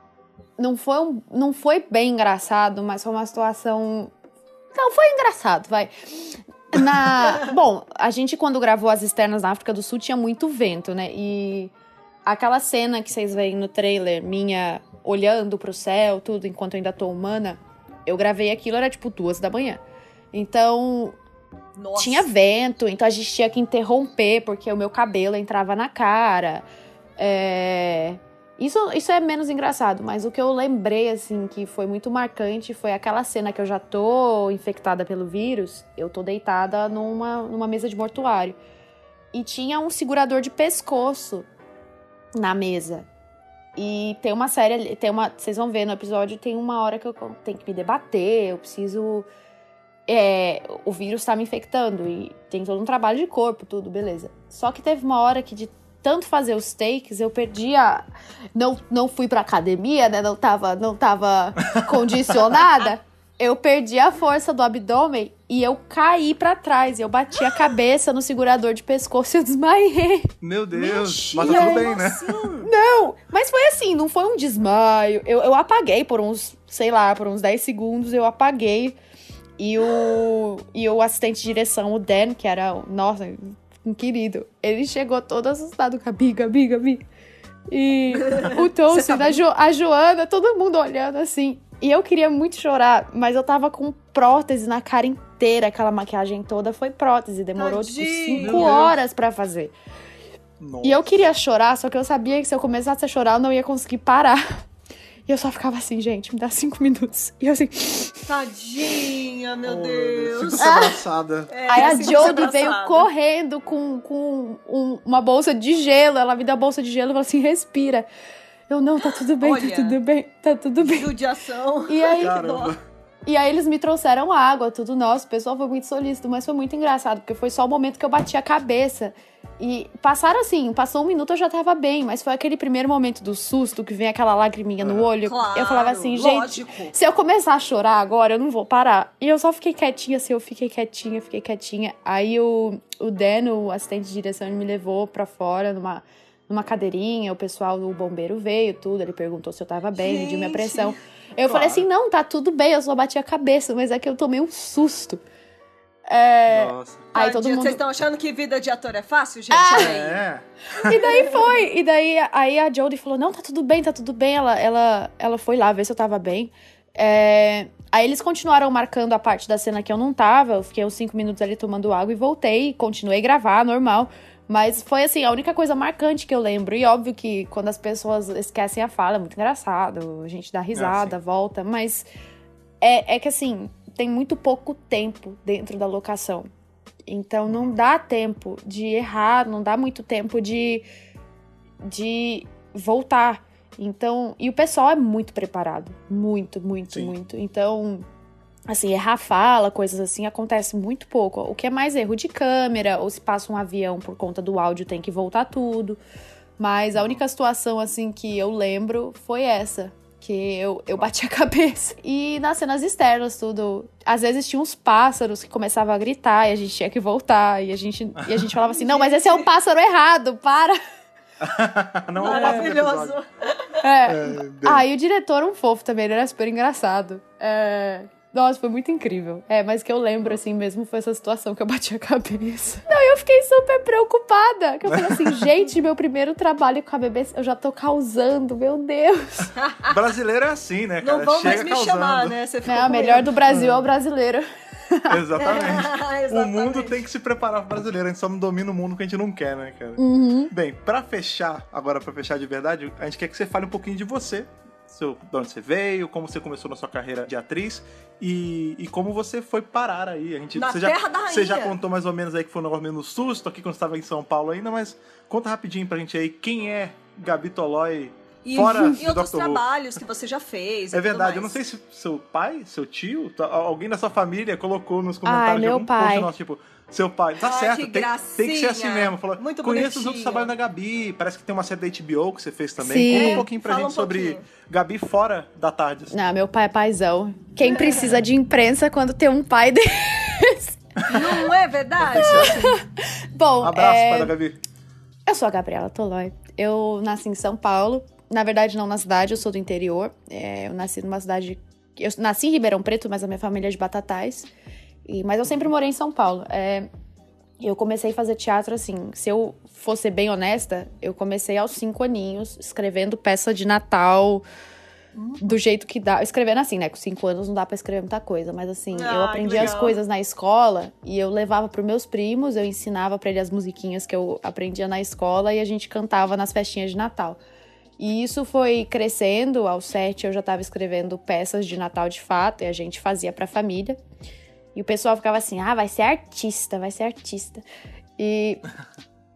não foi, um, não foi bem engraçado, mas foi uma situação. Não, foi engraçado, vai. Na... Bom, a gente, quando gravou as externas na África do Sul, tinha muito vento, né? E aquela cena que vocês veem no trailer, minha olhando pro céu, tudo, enquanto eu ainda tô humana, eu gravei aquilo, era tipo duas da manhã. Então, Nossa. tinha vento, então a gente tinha que interromper porque o meu cabelo entrava na cara. É, Isso, isso é menos engraçado, mas o que eu lembrei, assim, que foi muito marcante foi aquela cena que eu já tô infectada pelo vírus, eu tô deitada numa, numa mesa de mortuário. E tinha um segurador de pescoço na mesa. E tem uma série tem uma. Vocês vão ver no episódio, tem uma hora que eu tenho que me debater, eu preciso é, o vírus tá me infectando e tem todo um trabalho de corpo, tudo, beleza. Só que teve uma hora que de tanto fazer os takes, eu perdi a. Não, não fui pra academia, né? Não tava, não tava (laughs) condicionada. Eu perdi a força do abdômen e eu caí pra trás. Eu bati a cabeça no segurador de pescoço e eu desmaiei. Meu Deus, mas tá tudo bem, né? assim? (laughs) Não, mas foi assim, não foi um desmaio. Eu, eu apaguei por uns, sei lá, por uns 10 segundos, eu apaguei. E o, e o assistente de direção, o Dan, que era, nossa, um querido, ele chegou todo assustado, Gabi, Gabi, Gabi. E o Tolson, tá a, jo, a Joana, todo mundo olhando assim. E eu queria muito chorar, mas eu tava com prótese na cara inteira, aquela maquiagem toda foi prótese, demorou tipo Tadinho. 5 Meu Deus. horas pra fazer. Nossa. E eu queria chorar, só que eu sabia que se eu começasse a chorar, eu não ia conseguir parar. E eu só ficava assim, gente, me dá cinco minutos. E eu assim. Tadinha, meu Oh, Deus. Fico abraçada. (laughs) É, Aí a Jodie veio correndo com, com um- uma bolsa de gelo. Ela me deu a bolsa de gelo e falou assim: respira. Eu, não, tá tudo bem, Olha. tá tudo bem, tá tudo bem. Judiação. E aí, Caramba. (laughs) e aí eles me trouxeram água, tudo nosso. O pessoal foi muito solícito, mas foi muito engraçado, porque foi só o momento que eu bati a cabeça. E passaram assim, passou um minuto eu já tava bem, mas foi aquele primeiro momento do susto que vem aquela lagriminha no olho. Claro, eu falava assim, gente, lógico. se eu começar a chorar agora, eu não vou parar. E eu só fiquei quietinha, assim, eu fiquei quietinha, fiquei quietinha. Aí o, o Dan, o assistente de direção, ele me levou pra fora numa, numa cadeirinha, o pessoal do bombeiro veio, tudo. Ele perguntou se eu tava bem, mediu minha pressão. Eu claro. falei assim, não, tá tudo bem, eu só bati a cabeça, mas é que eu tomei um susto. É, Nossa. aí todo mundo... Vocês estão achando que vida de ator é fácil, gente? Ah! É. E daí foi. E daí aí a Jodie falou: Não, tá tudo bem, tá tudo bem. Ela, ela, ela foi lá ver se eu tava bem. É, Aí eles continuaram marcando a parte da cena que eu não tava. Eu fiquei uns cinco minutos ali tomando água e voltei. Continuei a gravar, normal. Mas foi assim, a única coisa marcante que eu lembro. E óbvio que quando as pessoas esquecem a fala, é muito engraçado. A gente dá risada, volta. Mas é, é que assim, tem muito pouco tempo dentro da locação. Então não dá tempo de errar, não dá muito tempo de, de voltar. Então, e o pessoal é muito preparado, muito, muito, Sim. muito. Então, assim, errar fala, coisas assim, acontece muito pouco. O que é mais erro de câmera, ou se passa um avião por conta do áudio, tem que voltar tudo. Mas a única situação, assim, que eu lembro foi essa. Que eu, eu bati a (laughs) cabeça. E nas cenas externas, tudo. Às vezes tinha uns pássaros que começavam a gritar e a gente tinha que voltar. E a gente, e a gente falava assim: não, mas esse é o pássaro errado, para. (laughs) Não é um Maravilhoso. É. É, bem. Ah, e o diretor, um fofo também, ele era super engraçado. É, Nossa, foi muito incrível. É, mas que eu lembro, assim, mesmo foi essa situação que eu bati a cabeça. (laughs) Não, eu fiquei super preocupada. Que eu falei assim, (laughs) gente, meu primeiro trabalho com a bebê, eu já tô causando, meu Deus. (laughs) Brasileiro é assim, né, cara? Não vão Chega mais me causando. chamar, né? Você Não, o com melhor do Brasil é o brasileiro. Exatamente. Exatamente. O mundo tem que se preparar pro brasileiro, a gente só não domina o mundo que a gente não quer, né, cara? Uhum. Bem, pra fechar, agora pra fechar de verdade, a gente quer que você fale um pouquinho de você. Seu, de onde você veio, como você começou na sua carreira de atriz e, e como você foi parar aí. A gente, Na você, já, terra da você já contou mais ou menos aí que foi um negócio meio no susto aqui quando você estava em São Paulo ainda, mas conta rapidinho pra gente aí quem é Gabi Tolói E, fora e outros Dr. Who. trabalhos que você já fez. É verdade, eu não sei se seu pai, seu tio, tá- alguém da sua família colocou nos comentários de meu algum post pai. nosso, tipo, seu pai, tá Ai, certo, que tem, tem que ser assim mesmo. Falou, Muito conheço os bonitinho. outros trabalhos da Gabi, parece que tem uma série da HBO que você fez também. Sim. Conta um pouquinho pra fala gente um sobre pouquinho. Gabi fora da tarde. assim. Não, meu pai é paizão. Quem precisa de imprensa quando tem um pai (laughs) desse? Não é verdade? Bom, Abraço, é... pai da Gabi. Eu sou a Gabriela Tolói. Eu nasci em São Paulo. Na verdade, não na cidade, eu sou do interior. É, eu nasci numa cidade. Eu nasci em Ribeirão Preto, mas a minha família é de Batatais. E, mas eu sempre morei em São Paulo. É, eu comecei a fazer teatro assim. Se eu fosse bem honesta, eu comecei aos cinco aninhos, escrevendo peça de Natal. Do jeito que dá. Escrevendo assim, né? Com cinco anos não dá pra escrever muita coisa. Mas assim, Ah, eu aprendi as coisas na escola e eu levava pros meus primos, eu ensinava pra eles as musiquinhas que eu aprendia na escola e a gente cantava nas festinhas de Natal. E isso foi crescendo. Aos sete eu já tava escrevendo peças de Natal de fato e a gente fazia pra família. E o pessoal ficava assim: ah, vai ser artista, vai ser artista. E.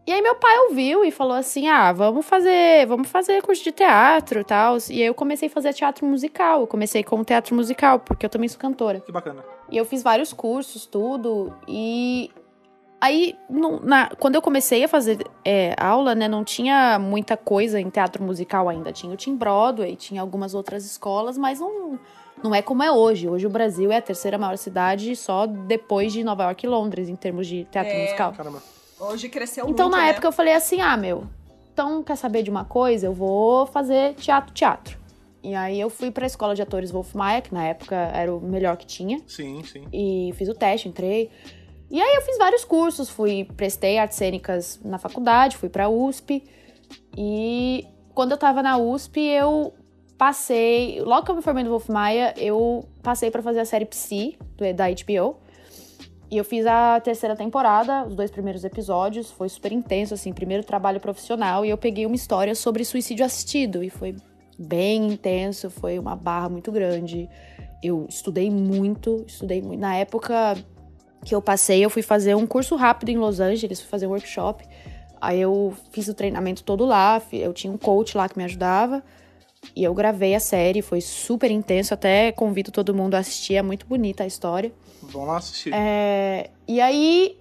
E aí meu pai ouviu e falou assim: "Ah, vamos fazer, vamos fazer curso de teatro e tal". E aí eu comecei a fazer teatro musical. Eu comecei com teatro musical, porque eu também sou cantora. Que bacana. E eu fiz vários cursos, tudo. E aí, não- na- quando eu comecei a fazer é, aula, né, não tinha muita coisa em teatro musical ainda. Tinha o Tim Broadway, tinha algumas outras escolas, mas não, não é como é hoje. Hoje o Brasil é a terceira maior cidade só depois de Nova York e Londres, em termos de teatro É. musical. Caramba. Hoje cresceu Então, muito, na né? época, eu falei assim: ah, meu, então quer saber de uma coisa? Eu vou fazer teatro, teatro. E aí eu fui pra escola de atores Wolf Maia, que na época era o melhor que tinha. Sim, sim. E fiz o teste, entrei. E aí eu fiz vários cursos, fui, prestei artes cênicas na faculdade, fui pra USP. E quando eu tava na USP, eu passei, logo que eu me formei no Wolf Maia, eu passei pra fazer a série Psy da HBO. E eu fiz a terceira temporada, os dois primeiros episódios, foi super intenso, assim, primeiro trabalho profissional, e eu peguei uma história sobre suicídio assistido, e foi bem intenso, foi uma barra muito grande. Eu estudei muito, estudei muito. Na época que eu passei, eu fui fazer um curso rápido em Los Angeles, fui fazer um workshop. Aí eu fiz o treinamento todo lá, eu tinha um coach lá que me ajudava. E eu gravei a série, foi super intenso, até convido todo mundo a assistir, é muito bonita a história. Vamos lá assistir. É, e aí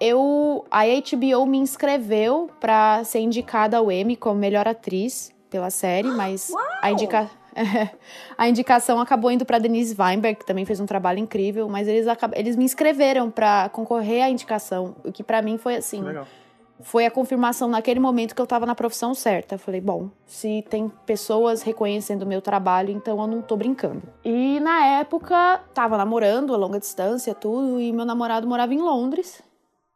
eu a HBO me inscreveu pra ser indicada ao Emmy como melhor atriz pela série, mas (gasps) a, indica... (laughs) a indicação acabou indo pra Denise Weinberg, que também fez um trabalho incrível, mas eles, acab... eles me inscreveram pra concorrer à indicação, o que pra mim foi assim, legal. Foi a confirmação naquele momento que eu tava na profissão certa. Eu falei, bom, se tem pessoas reconhecendo o meu trabalho, então eu não tô brincando. E na época, tava namorando a longa distância, tudo, e meu namorado morava em Londres.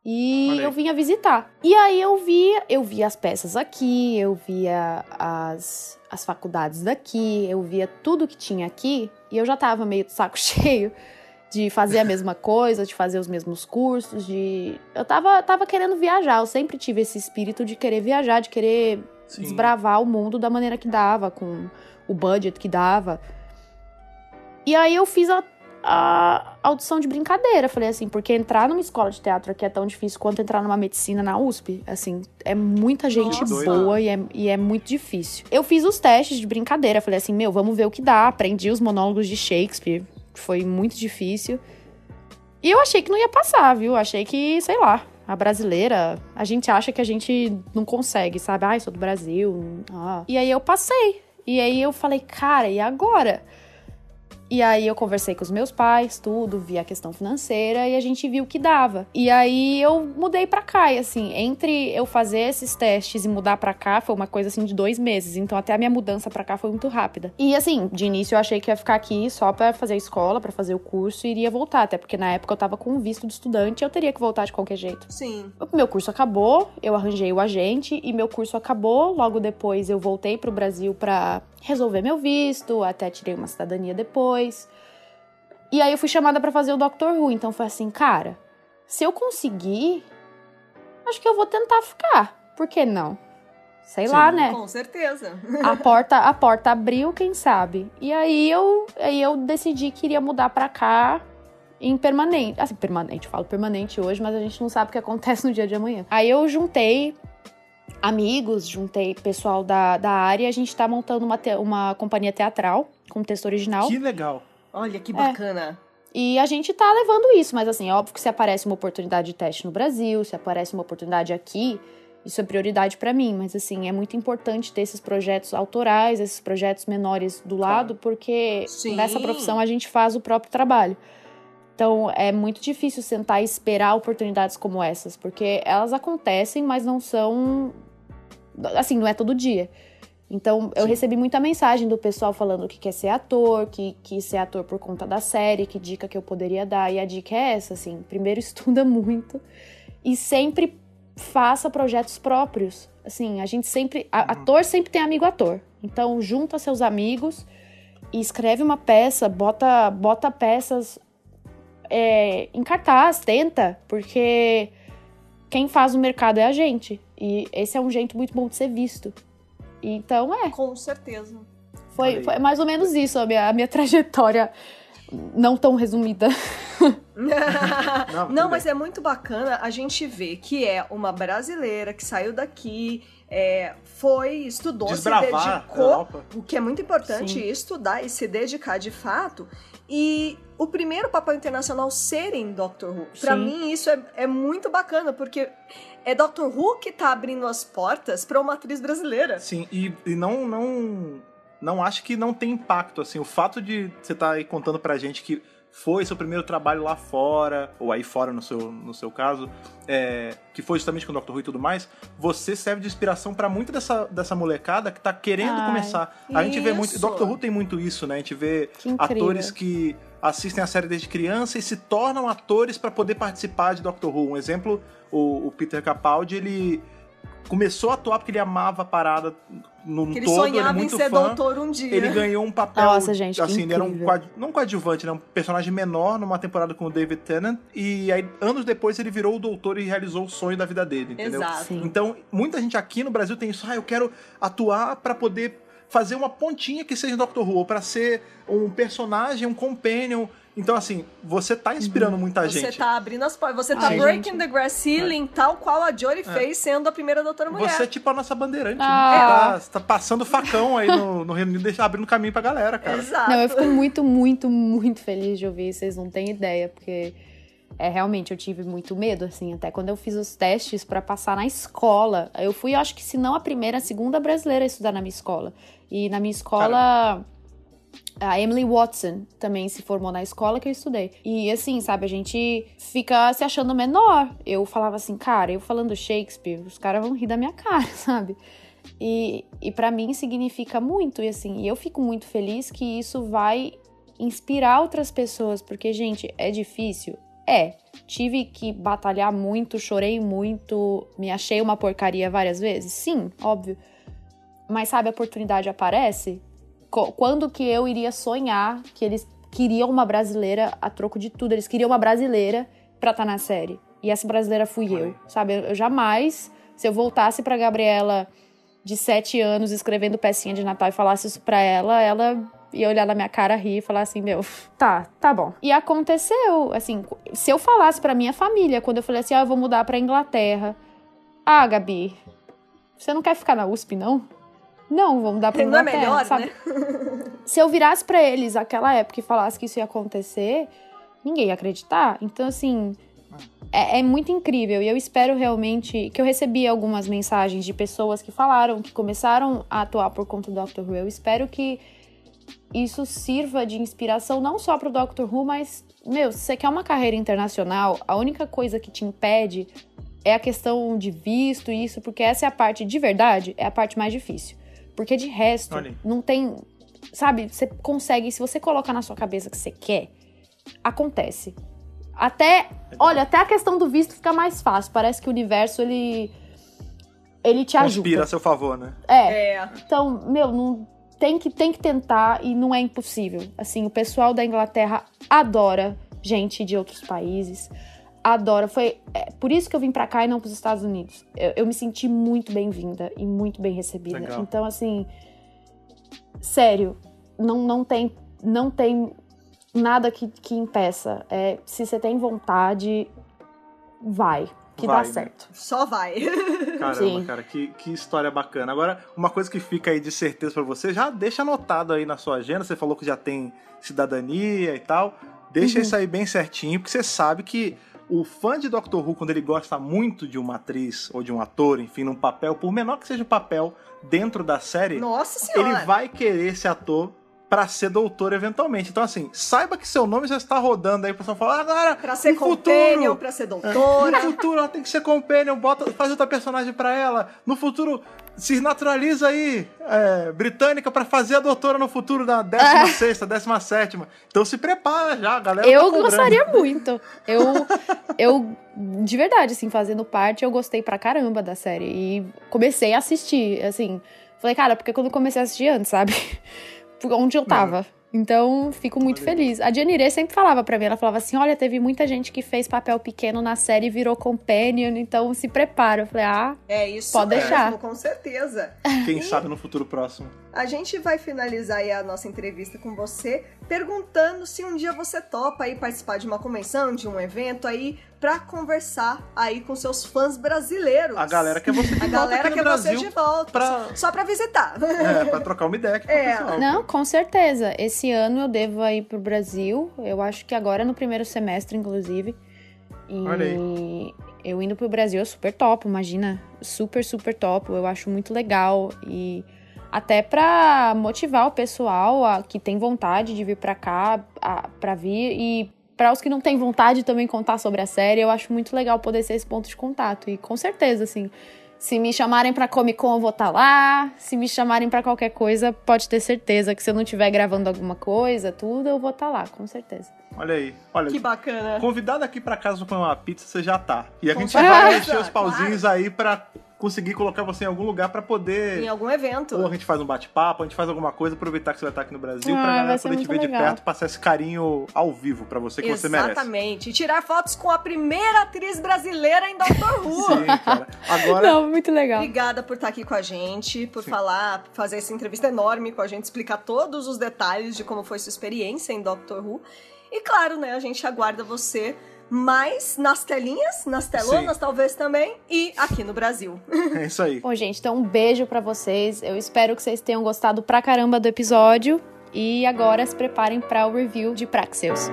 E aí. eu vinha visitar. E aí eu via, eu via as peças aqui, eu via as, as faculdades daqui, eu via tudo que tinha aqui, e eu já tava meio de saco (laughs) cheio de fazer a mesma coisa, de fazer os mesmos cursos, de. Eu tava, tava querendo viajar, eu sempre tive esse espírito de querer viajar, de querer Sim. desbravar o mundo da maneira que dava, com o budget que dava. E aí eu fiz a, a audição de brincadeira. Falei assim, porque entrar numa escola de teatro aqui é tão difícil quanto entrar numa medicina na USP. Assim, é muita gente Nossa. boa e é, e é muito difícil. Eu fiz os testes de brincadeira. Falei assim, meu, vamos ver o que dá. Aprendi os monólogos de Shakespeare. Foi muito difícil. E eu achei que não ia passar, viu? Achei que, sei lá, a brasileira, a gente acha que a gente não consegue, sabe? Ai, sou do Brasil. Ah. E aí eu passei. E aí eu falei, cara, e agora? E aí eu conversei com os meus pais, tudo, vi a questão financeira e a gente viu que dava. E aí eu mudei para cá, e assim, entre eu fazer esses testes e mudar para cá foi uma coisa assim de dois meses. Então até a minha mudança para cá foi muito rápida. E assim, de início eu achei que ia ficar aqui só para fazer a escola, para fazer o curso e iria voltar, até porque na época eu tava com visto de estudante e eu teria que voltar de qualquer jeito. Sim. Meu curso acabou, eu arranjei o agente e meu curso acabou. Logo depois eu voltei pro Brasil para resolver meu visto, até tirei uma cidadania depois. E aí eu fui chamada para fazer o Doctor Who, então foi assim, cara, se eu conseguir, acho que eu vou tentar ficar. Por que não? Sei Sim, lá, né? Com certeza. (laughs) A porta, a porta abriu, quem sabe? E aí eu, aí eu decidi que iria mudar para cá em permanente. Assim, permanente, eu falo permanente hoje, mas a gente não sabe o que acontece no dia de amanhã. Aí eu juntei amigos, juntei pessoal da, da área e a gente tá montando uma, te- uma companhia teatral com texto original. Que legal. Olha que bacana. E a gente tá levando isso, mas assim, é óbvio que se aparece uma oportunidade de teste no Brasil, se aparece uma oportunidade aqui, isso é prioridade pra mim, mas assim, é muito importante ter esses projetos autorais, esses projetos menores do lado, porque Sim. nessa profissão a gente faz o próprio trabalho. Então, é muito difícil sentar e esperar oportunidades como essas, porque elas acontecem, mas não são assim, não é todo dia. Então, eu Sim. recebi muita mensagem do pessoal falando que quer ser ator, que quis ser ator por conta da série, que dica que eu poderia dar. E a dica é essa, assim, primeiro (laughs) estuda muito e sempre faça projetos próprios. Assim, a gente sempre. a- Ator sempre tem amigo ator. Então, junta seus amigos e escreve uma peça, bota, bota peças é, em cartaz, tenta, porque quem faz o mercado é a gente. E esse é um jeito muito bom de ser visto. Então, é, Com certeza. Foi, foi mais ou menos isso a minha, a minha (laughs) trajetória, não tão resumida. Não, Não, mas é muito bacana a gente ver que é uma brasileira que saiu daqui, é, foi, estudou, se Desbravar a dedicou, o que é muito importante, Sim. estudar e se dedicar de fato. E o primeiro papel internacional ser em Doctor Who. Pra Sim. mim, isso é, é muito bacana, porque é Doctor Who que tá abrindo as portas pra uma atriz brasileira. Sim, e, e não, não, não acho que não tem impacto, assim, o fato de você estar aí contando pra gente que foi seu primeiro trabalho lá fora, ou aí fora no seu, no seu caso, é, que foi justamente com o Dr. Who e tudo mais, você serve de inspiração pra muita dessa, dessa molecada que tá querendo Ai, começar. A gente vê muito. Dr. Who tem muito isso, né? A gente vê Que atores que assistem a série desde criança e se tornam atores pra poder participar de Doctor Who. Um exemplo, o, o Peter Capaldi, ele começou a atuar porque ele amava a parada no Que ele todo, ele é sonhava em muito ser fã. doutor um dia. Ele ganhou um papel. Nossa, gente, assim, ele era um não coadjuvante, né? Um personagem menor numa temporada com o David Tennant. E aí, anos depois, ele virou o doutor e realizou o sonho da vida dele, entendeu? Exato. Sim. Então, muita gente aqui no Brasil tem isso. Ah, eu quero atuar pra poder fazer uma pontinha que seja Doctor Who, ou pra ser um personagem, um companion. Então, assim, você tá inspirando muita Você gente. tá abrindo as portas. Você tá Ai, breaking gente. the glass ceiling, tal qual a Jory fez sendo a primeira doutora mulher. Você é tipo a nossa bandeirante, né? Ah. Tá, você tá passando facão aí no, no Reino Unido, abrindo caminho pra galera, cara. Exato. Não, eu fico muito, muito, muito feliz de ouvir, vocês não têm ideia, porque é realmente eu tive muito medo, assim, até quando eu fiz os testes pra passar na escola. Eu fui, acho que se não a primeira, a segunda brasileira a estudar na minha escola. E na minha escola. A Emily Watson também se formou na escola que eu estudei. E assim, sabe, a gente fica se achando menor. Eu falava assim, cara, eu falando Shakespeare, os caras vão rir da minha cara, (laughs) sabe? E, e para mim significa muito, e assim, e eu fico muito feliz que isso vai inspirar outras pessoas, porque, gente, é difícil? É. Tive que batalhar muito, chorei muito, me achei uma porcaria várias vezes? Sim, óbvio. Mas sabe, a oportunidade aparece? Quando que eu iria sonhar que eles queriam uma brasileira a troco de tudo? Eles queriam uma brasileira pra estar na série. E essa brasileira fui eu, sabe? Eu, eu jamais, se eu voltasse pra Gabriela de sete anos escrevendo pecinha de Natal e falasse isso pra ela, ela ia olhar na minha cara, rir e falar assim, meu, tá, tá bom. E aconteceu, assim, se eu falasse pra minha família, quando eu falei assim, ah, eu vou mudar pra Inglaterra. Ah, Gabi, você não quer ficar na USP, não? Não, vou mudar pra Não é Inglaterra, melhor, sabe? né? (laughs) Se eu virasse pra eles aquela época e falasse que isso ia acontecer, ninguém ia acreditar. Então, assim, é, é muito incrível. E eu espero realmente que eu recebi algumas mensagens de pessoas que falaram que começaram a atuar por conta do Doctor Who. Eu espero que isso sirva de inspiração não só pro Doctor Who, mas, meu, se você quer uma carreira internacional, a única coisa que te impede é a questão de visto e isso, porque essa é a parte de verdade, é a parte mais difícil. Porque de resto, Olha não tem. Sabe, você consegue, se você colocar na sua cabeça que você quer, acontece. Até, olha, até a questão do visto fica mais fácil. Parece que o universo ele ele te ajuda. Conspira a seu favor, né? É. É. Então, meu, não tem que tem que tentar e não é impossível. Assim, o pessoal da Inglaterra adora gente de outros países. Adora. Foi é, por isso que eu vim pra cá e não pros Estados Unidos. Eu, eu me senti muito bem-vinda e muito bem recebida. Legal. Então, assim, sério, não, não tem não tem nada que, que impeça. É, se você tem vontade, vai, que Vai, dá né? certo. Só vai. (laughs) Caramba, Sim. cara, que, que história bacana. Agora, uma coisa que fica aí de certeza pra você, já deixa anotado aí na sua agenda. Você falou que já tem cidadania e tal. Deixa Uhum. isso aí bem certinho, porque você sabe que o fã de Doctor Who, quando ele gosta muito de uma atriz ou de um ator, enfim, num papel, por menor que seja o papel dentro da série, Nossa senhora. ele vai querer esse ator pra ser doutor eventualmente. Então, assim, saiba que seu nome já está rodando aí, o pessoal fala, "Ah, agora, Pra ser no companion, futuro, pra ser (laughs) no doutora. futuro ela tem que ser companion, bota, faz outra personagem pra ela. No futuro, se naturaliza aí, é, britânica, pra fazer a doutora no futuro da 16, 17. Então se prepara já, galera. Eu tá gostaria (laughs) muito. Eu, eu, de verdade, assim, fazendo parte, eu gostei pra caramba da série. E comecei a assistir, assim. Falei, cara, porque quando eu comecei a assistir antes, sabe? Onde eu tava. Então, fico muito feliz. A Janire sempre falava pra mim, ela falava assim, olha, teve muita gente que fez papel pequeno na série e virou companion, então se prepara. Eu falei, ah, É isso Pode mesmo, deixar. com certeza. Quem sabe no futuro próximo. A gente vai finalizar aí a nossa entrevista com você perguntando se um dia você topa aí participar de uma convenção, de um evento aí, pra conversar aí com seus fãs brasileiros. A galera quer você de A volta galera aqui quer no você Brasil. de volta. pra- Só, pra visitar. É, pra trocar uma ideia aqui com o (laughs) É. pessoal. Não, com certeza. Esse ano eu devo ir pro Brasil. Eu acho que agora no primeiro semestre, inclusive. E Olha aí. eu indo pro Brasil é super top, imagina. Super, super top. Eu acho muito legal. E até pra motivar o pessoal a, que tem vontade de vir pra cá, a, pra vir. E para os que não têm vontade também contar sobre a série, eu acho muito legal poder ser esse ponto de contato. E com certeza, assim. Se me chamarem pra Comic Con, eu vou estar lá. Se me chamarem pra qualquer coisa, pode ter certeza que se eu não estiver gravando alguma coisa, tudo, eu vou estar lá, com certeza. Olha aí. Olha, Que bacana. convidado aqui pra casa pra comer uma pizza, você já tá. E a Com gente certeza, vai encher os claro. pauzinhos aí pra conseguir colocar você em algum lugar pra poder Em algum evento. Ou a gente faz um bate-papo, a gente faz alguma coisa, aproveitar que você vai estar aqui no Brasil, Ah, pra galera poder te ver de legal. perto, passar esse carinho ao vivo pra você que você merece. Exatamente. E tirar fotos com a primeira atriz brasileira em Doctor Who. Sim, cara. Agora, Não, muito legal. Obrigada por estar aqui com a gente, por falar, fazer essa entrevista enorme com a gente, explicar todos os detalhes de como foi sua experiência em Doctor Who. E claro, né, a gente aguarda você mais nas telinhas, nas telonas talvez também, e aqui no Brasil. (laughs) é isso aí. Bom, gente, então um beijo pra vocês. Eu espero que vocês tenham gostado pra caramba do episódio. E agora se preparem para o review de Praxeus.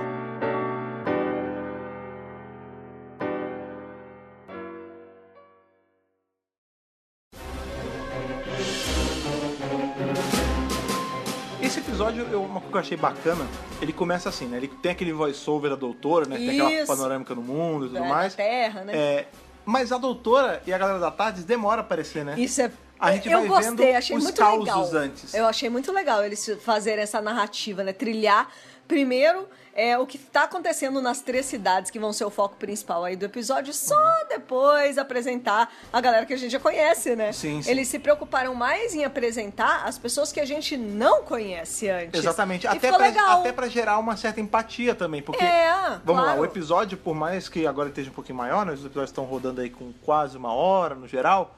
Episódio, eu- uma coisa que eu achei bacana, ele começa assim, né? Ele tem aquele voice-over da doutora, né? Tem aquela Isso. panorâmica no mundo e tudo Da mais. Terra, né? É, mas a doutora e a galera da Tardes demora a aparecer, né? Isso é. A gente eu vai gostei, vendo achei os muito causos legal. antes. Eu achei muito legal eles fazerem essa narrativa, né? Trilhar primeiro é o que tá acontecendo nas três cidades que vão ser o foco principal aí do episódio, só depois apresentar a galera que a gente já conhece, né? Sim, sim. Eles se preocuparam mais em apresentar as pessoas que a gente não conhece antes. Exatamente. E Até pra, até pra gerar uma certa empatia também, porque É, Vamos lá, claro. o episódio, por mais que agora esteja um pouquinho maior, né, os episódios estão rodando aí com quase uma hora no geral,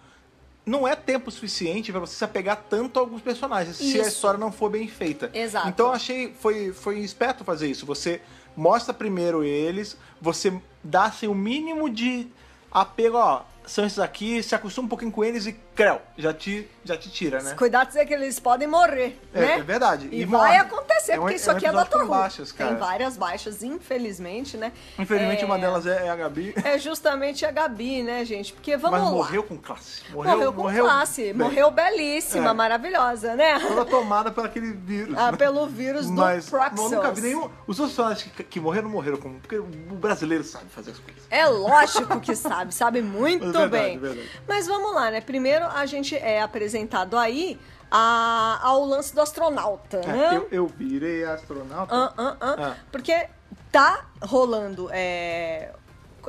não é tempo suficiente pra você se apegar tanto a alguns personagens, se a Isso. história não for bem feita. Exato. Então eu achei, foi, foi esperto fazer isso. Você mostra primeiro eles, você dá assim, o mínimo de apego, ó, são esses aqui, se acostuma um pouquinho com eles e, creu, já te, já te tira, né? Cuidado dizer que eles podem morrer, É, né? é verdade. E, E vai acontecer É um- porque é isso um aqui é com Who. baixas, cara. Tem várias baixas, infelizmente, né? Infelizmente, É, uma delas é, é a Gabi. É justamente a Gabi, né, gente? Porque vamos mas lá. morreu com classe. Morreu, com classe, bem. morreu belíssima, É. maravilhosa, né? Toda tomada por aquele vírus. Ah, né? pelo vírus do Mas Proxels. eu nunca vi nenhum. Os outros personagens que, que morreram, morreram como. Porque o brasileiro sabe fazer as coisas. É lógico que sabe, sabe (laughs) muito É verdade, bem. é verdade. Mas vamos lá, né? Primeiro a gente é apresentado aí a- ao lance do astronauta, É, né? eu, eu virei astronauta. Ah, ah, ah. Ah. Porque tá rolando. É,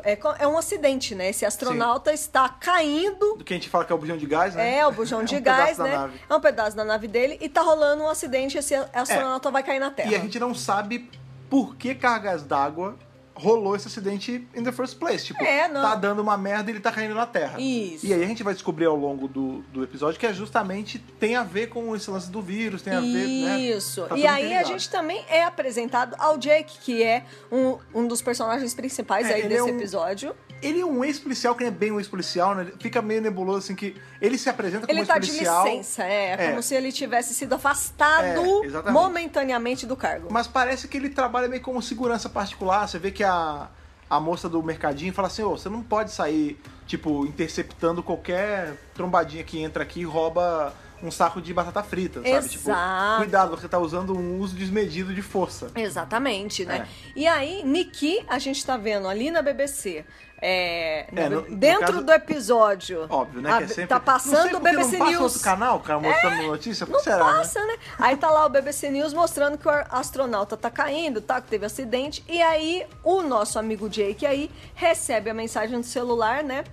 é, é um acidente, né? Esse astronauta está caindo. Do que a gente fala que é o bujão de gás, né? É, o bujão (laughs) de um gás, né? É um pedaço da nave dele e tá rolando um acidente. Esse astronauta vai cair na Terra. E a gente não sabe por que cargas d'água rolou esse acidente in the first place. Tipo, É, tá dando uma merda e ele tá caindo na Terra. Isso. E aí a gente vai descobrir ao longo do, do episódio que é justamente tem a ver com esse lance do vírus, tem a ver, né? Isso. Tá e aí a gente também é apresentado ao Jake, que é um, um dos personagens principais É, aí desse é um- episódio. Ele é um ex-policial que não é bem um ex-policial, né? Fica meio nebuloso, assim, que ele se apresenta como Ele tá de ex-policial. licença, é, É. como se ele tivesse sido afastado É, momentaneamente do cargo. Mas parece que ele trabalha meio como segurança particular. Você vê que a, a moça do mercadinho fala assim, ô, você não pode sair, tipo, interceptando qualquer trombadinha que entra aqui e rouba um saco de batata frita, sabe? Tipo, Exato. cuidado, você tá usando um uso desmedido de força. Exatamente, né? É. E aí, Nikki, a gente tá vendo ali na BBC. é, É, no- dentro caso- do episódio. Óbvio, né? a- que é sempre... Tá não sei passando o BBC não passa News. outro canal, cara, mostrando notícia? Por que Não será, né? passa, né? Aí tá lá o BBC News mostrando que o astronauta tá caindo, tá? Que teve acidente. E aí o nosso amigo Jake aí recebe a mensagem do celular, né?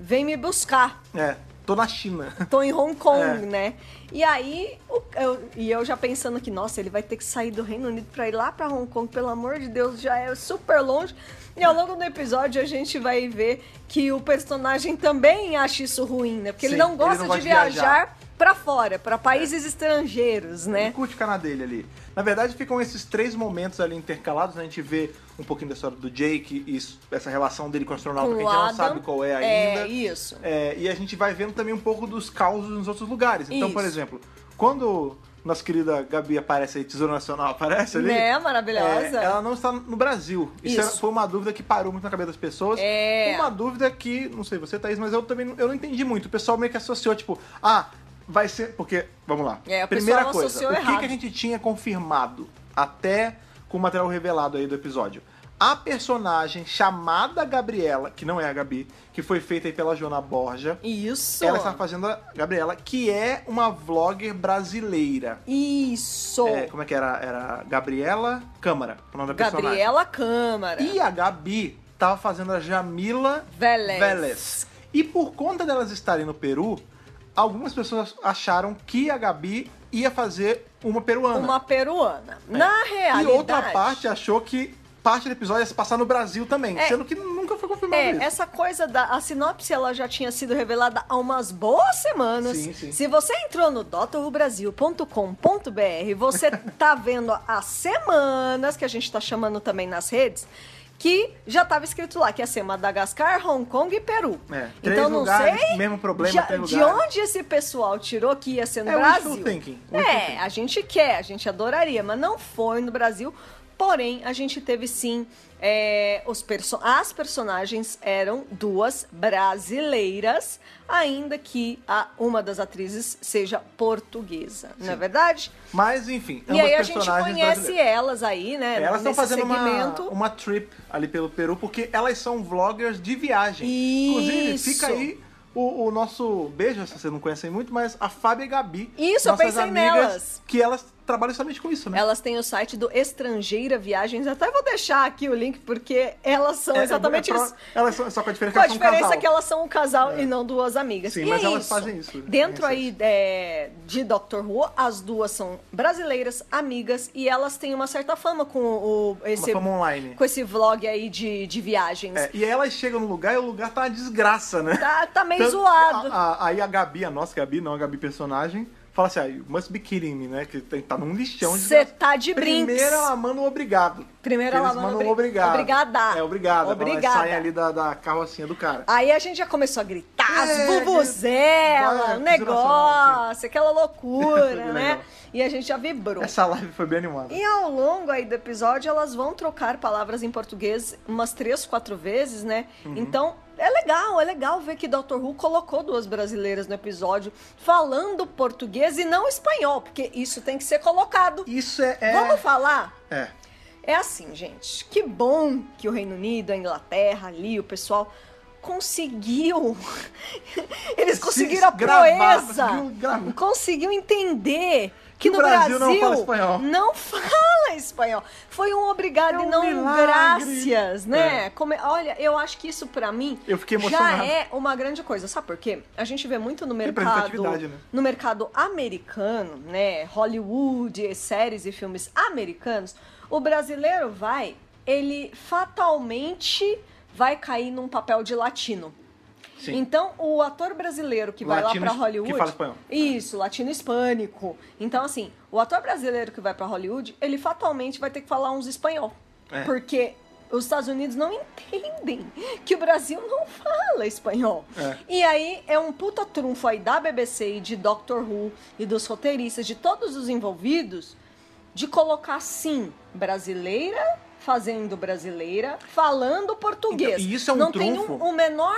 Vem me buscar. É, tô na China. (laughs) Tô em Hong Kong, É. né? E aí, o- eu, e eu já pensando que, nossa, ele vai ter que sair do Reino Unido pra ir lá pra Hong Kong, pelo amor de Deus, já é super longe. E ao longo do episódio a gente vai ver que o personagem também acha isso ruim, né? Porque ele Sim, não ele gosta não de viajar, viajar. pra fora, pra países estrangeiros, Ele né? curte ficar na dele ali. Na verdade, ficam esses três momentos ali intercalados. né? A gente vê um pouquinho da história do Jake e essa relação dele com o astronauta Com que a gente não Adam. sabe qual é ainda. É, isso. É, e a gente vai vendo também um pouco dos causos nos outros lugares. Então, por Isso. exemplo, quando nossa querida Gabi aparece aí, Tesouro Nacional aparece ali. Né, maravilhosa. é, ela não está no Brasil. Isso, Isso. foi uma dúvida que parou muito na cabeça das pessoas. É. Uma dúvida que, não sei você, Thaís, mas eu também não- eu não entendi muito. O pessoal meio que associou, tipo, ah, vai ser. Porque, vamos lá. É, o Primeira coisa, o que, errado. que a gente tinha confirmado até com o material revelado aí do episódio? A personagem chamada Gabriela, que não é a Gabi, que foi feita aí pela Joana Borja. Isso. Ela está fazendo a Gabriela, que é uma vlogger brasileira. Isso. É, como é que era? Era Gabriela Câmara, o nome da personagem. Gabriela Câmara. E a Gabi tava fazendo a Jamila Velez. Velez. E por conta delas estarem no Peru, algumas pessoas acharam que a Gabi ia fazer uma peruana. Uma peruana. É. Na E realidade. outra parte achou que parte do episódio ia se passar no Brasil também, É. sendo que nunca foi confirmado É, isso. essa coisa da a sinopse ela já tinha sido revelada há umas boas semanas. Sim, sim. Se você entrou no drrubrasil.com.br, você (laughs) tá vendo há semanas que a gente tá chamando também nas redes que já estava escrito lá que ia ser Madagascar, Hong Kong e Peru. É, três então não lugares, sei mesmo problema, já- de onde esse pessoal tirou que ia ser no É Brasil. thinking, É, thinking. a gente quer, a gente adoraria, mas não foi no Brasil. Porém, a gente teve sim. É, os perso as personagens eram duas brasileiras, ainda que a, uma das atrizes seja portuguesa, não é verdade? Mas enfim, E ambas aí a gente conhece elas aí, né? Elas estão fazendo uma, segmento. uma trip ali pelo Peru, porque elas são vloggers de viagem. Isso. Inclusive, fica aí o, o nosso beijo, se vocês não conhecem muito, mas a Fábia e a Gabi. Isso, eu pensei amigas, nelas. Que elas trabalham somente com isso, né? Elas têm o site do Estrangeira Viagens. Até vou deixar aqui o link, porque elas são É, exatamente é, é, isso. Elas são, só com a diferença Com a que elas são um diferença casal. que elas são um casal e não duas amigas. Sim, E mas é elas isso. fazem isso, né? Dentro aí é, de Doctor Who, as duas são brasileiras, amigas, e elas têm uma certa fama com o, esse, fama online. com esse vlog aí de, de viagens. É, e aí elas chegam no lugar e o lugar tá uma desgraça, né? Tá, tá meio Tanto- zoado. a- a- aí a Gabi, a nossa Gabi, não a Gabi personagem, fala assim, ah, you must be kidding me, né? Que tem- tá num lixão de Você tá de Primeiro brinks. ela manda um obrigado. Primeiro ela manda um obrigado. obrigada. É, obrigada. Obrigada. Elas saem ali da, da carrocinha do cara. Aí a gente já começou a gritar, as É, vuvuzela, vai, o piscina negócio, aquela loucura, (laughs) né? E a gente já vibrou. Essa live foi bem animada. E ao longo aí do episódio, elas vão trocar palavras em português umas três, quatro vezes, né? Uhum. Então, é legal, é legal ver que Dr. Who colocou duas brasileiras no episódio falando português e não espanhol, porque isso tem que ser colocado. Isso é. é- Vamos falar? É. É assim, gente. Que bom que o Reino Unido, a Inglaterra, ali, o pessoal conseguiu. (laughs) Eles Se conseguiram a gravar, proeza. conseguiu gravar. Conseguiu entender que, Que no Brasil Brasil não fala espanhol. não fala espanhol. Foi um obrigado É e um não milagre. graças, né? É. Como olha, eu acho que isso pra mim Eu fiquei já é uma grande coisa. Sabe por quê? A gente vê muito no mercado, né? no mercado americano, né? Hollywood, séries e filmes americanos, o brasileiro vai, ele fatalmente vai cair num papel de latino. Sim. Então, o ator brasileiro que vai lá Latino pra que Hollywood. fala espanhol. Isso, latino hispânico. Então, assim, o ator brasileiro que vai pra Hollywood, ele fatalmente vai ter que falar uns espanhol. É. Porque os Estados Unidos não entendem que o Brasil não fala espanhol. É. E aí é um puta trunfo aí da BBC e de Doctor Who e dos roteiristas, de todos os envolvidos, de colocar sim brasileira fazendo brasileira, falando português. Então, e isso é um não tem trunfo. um, um menor.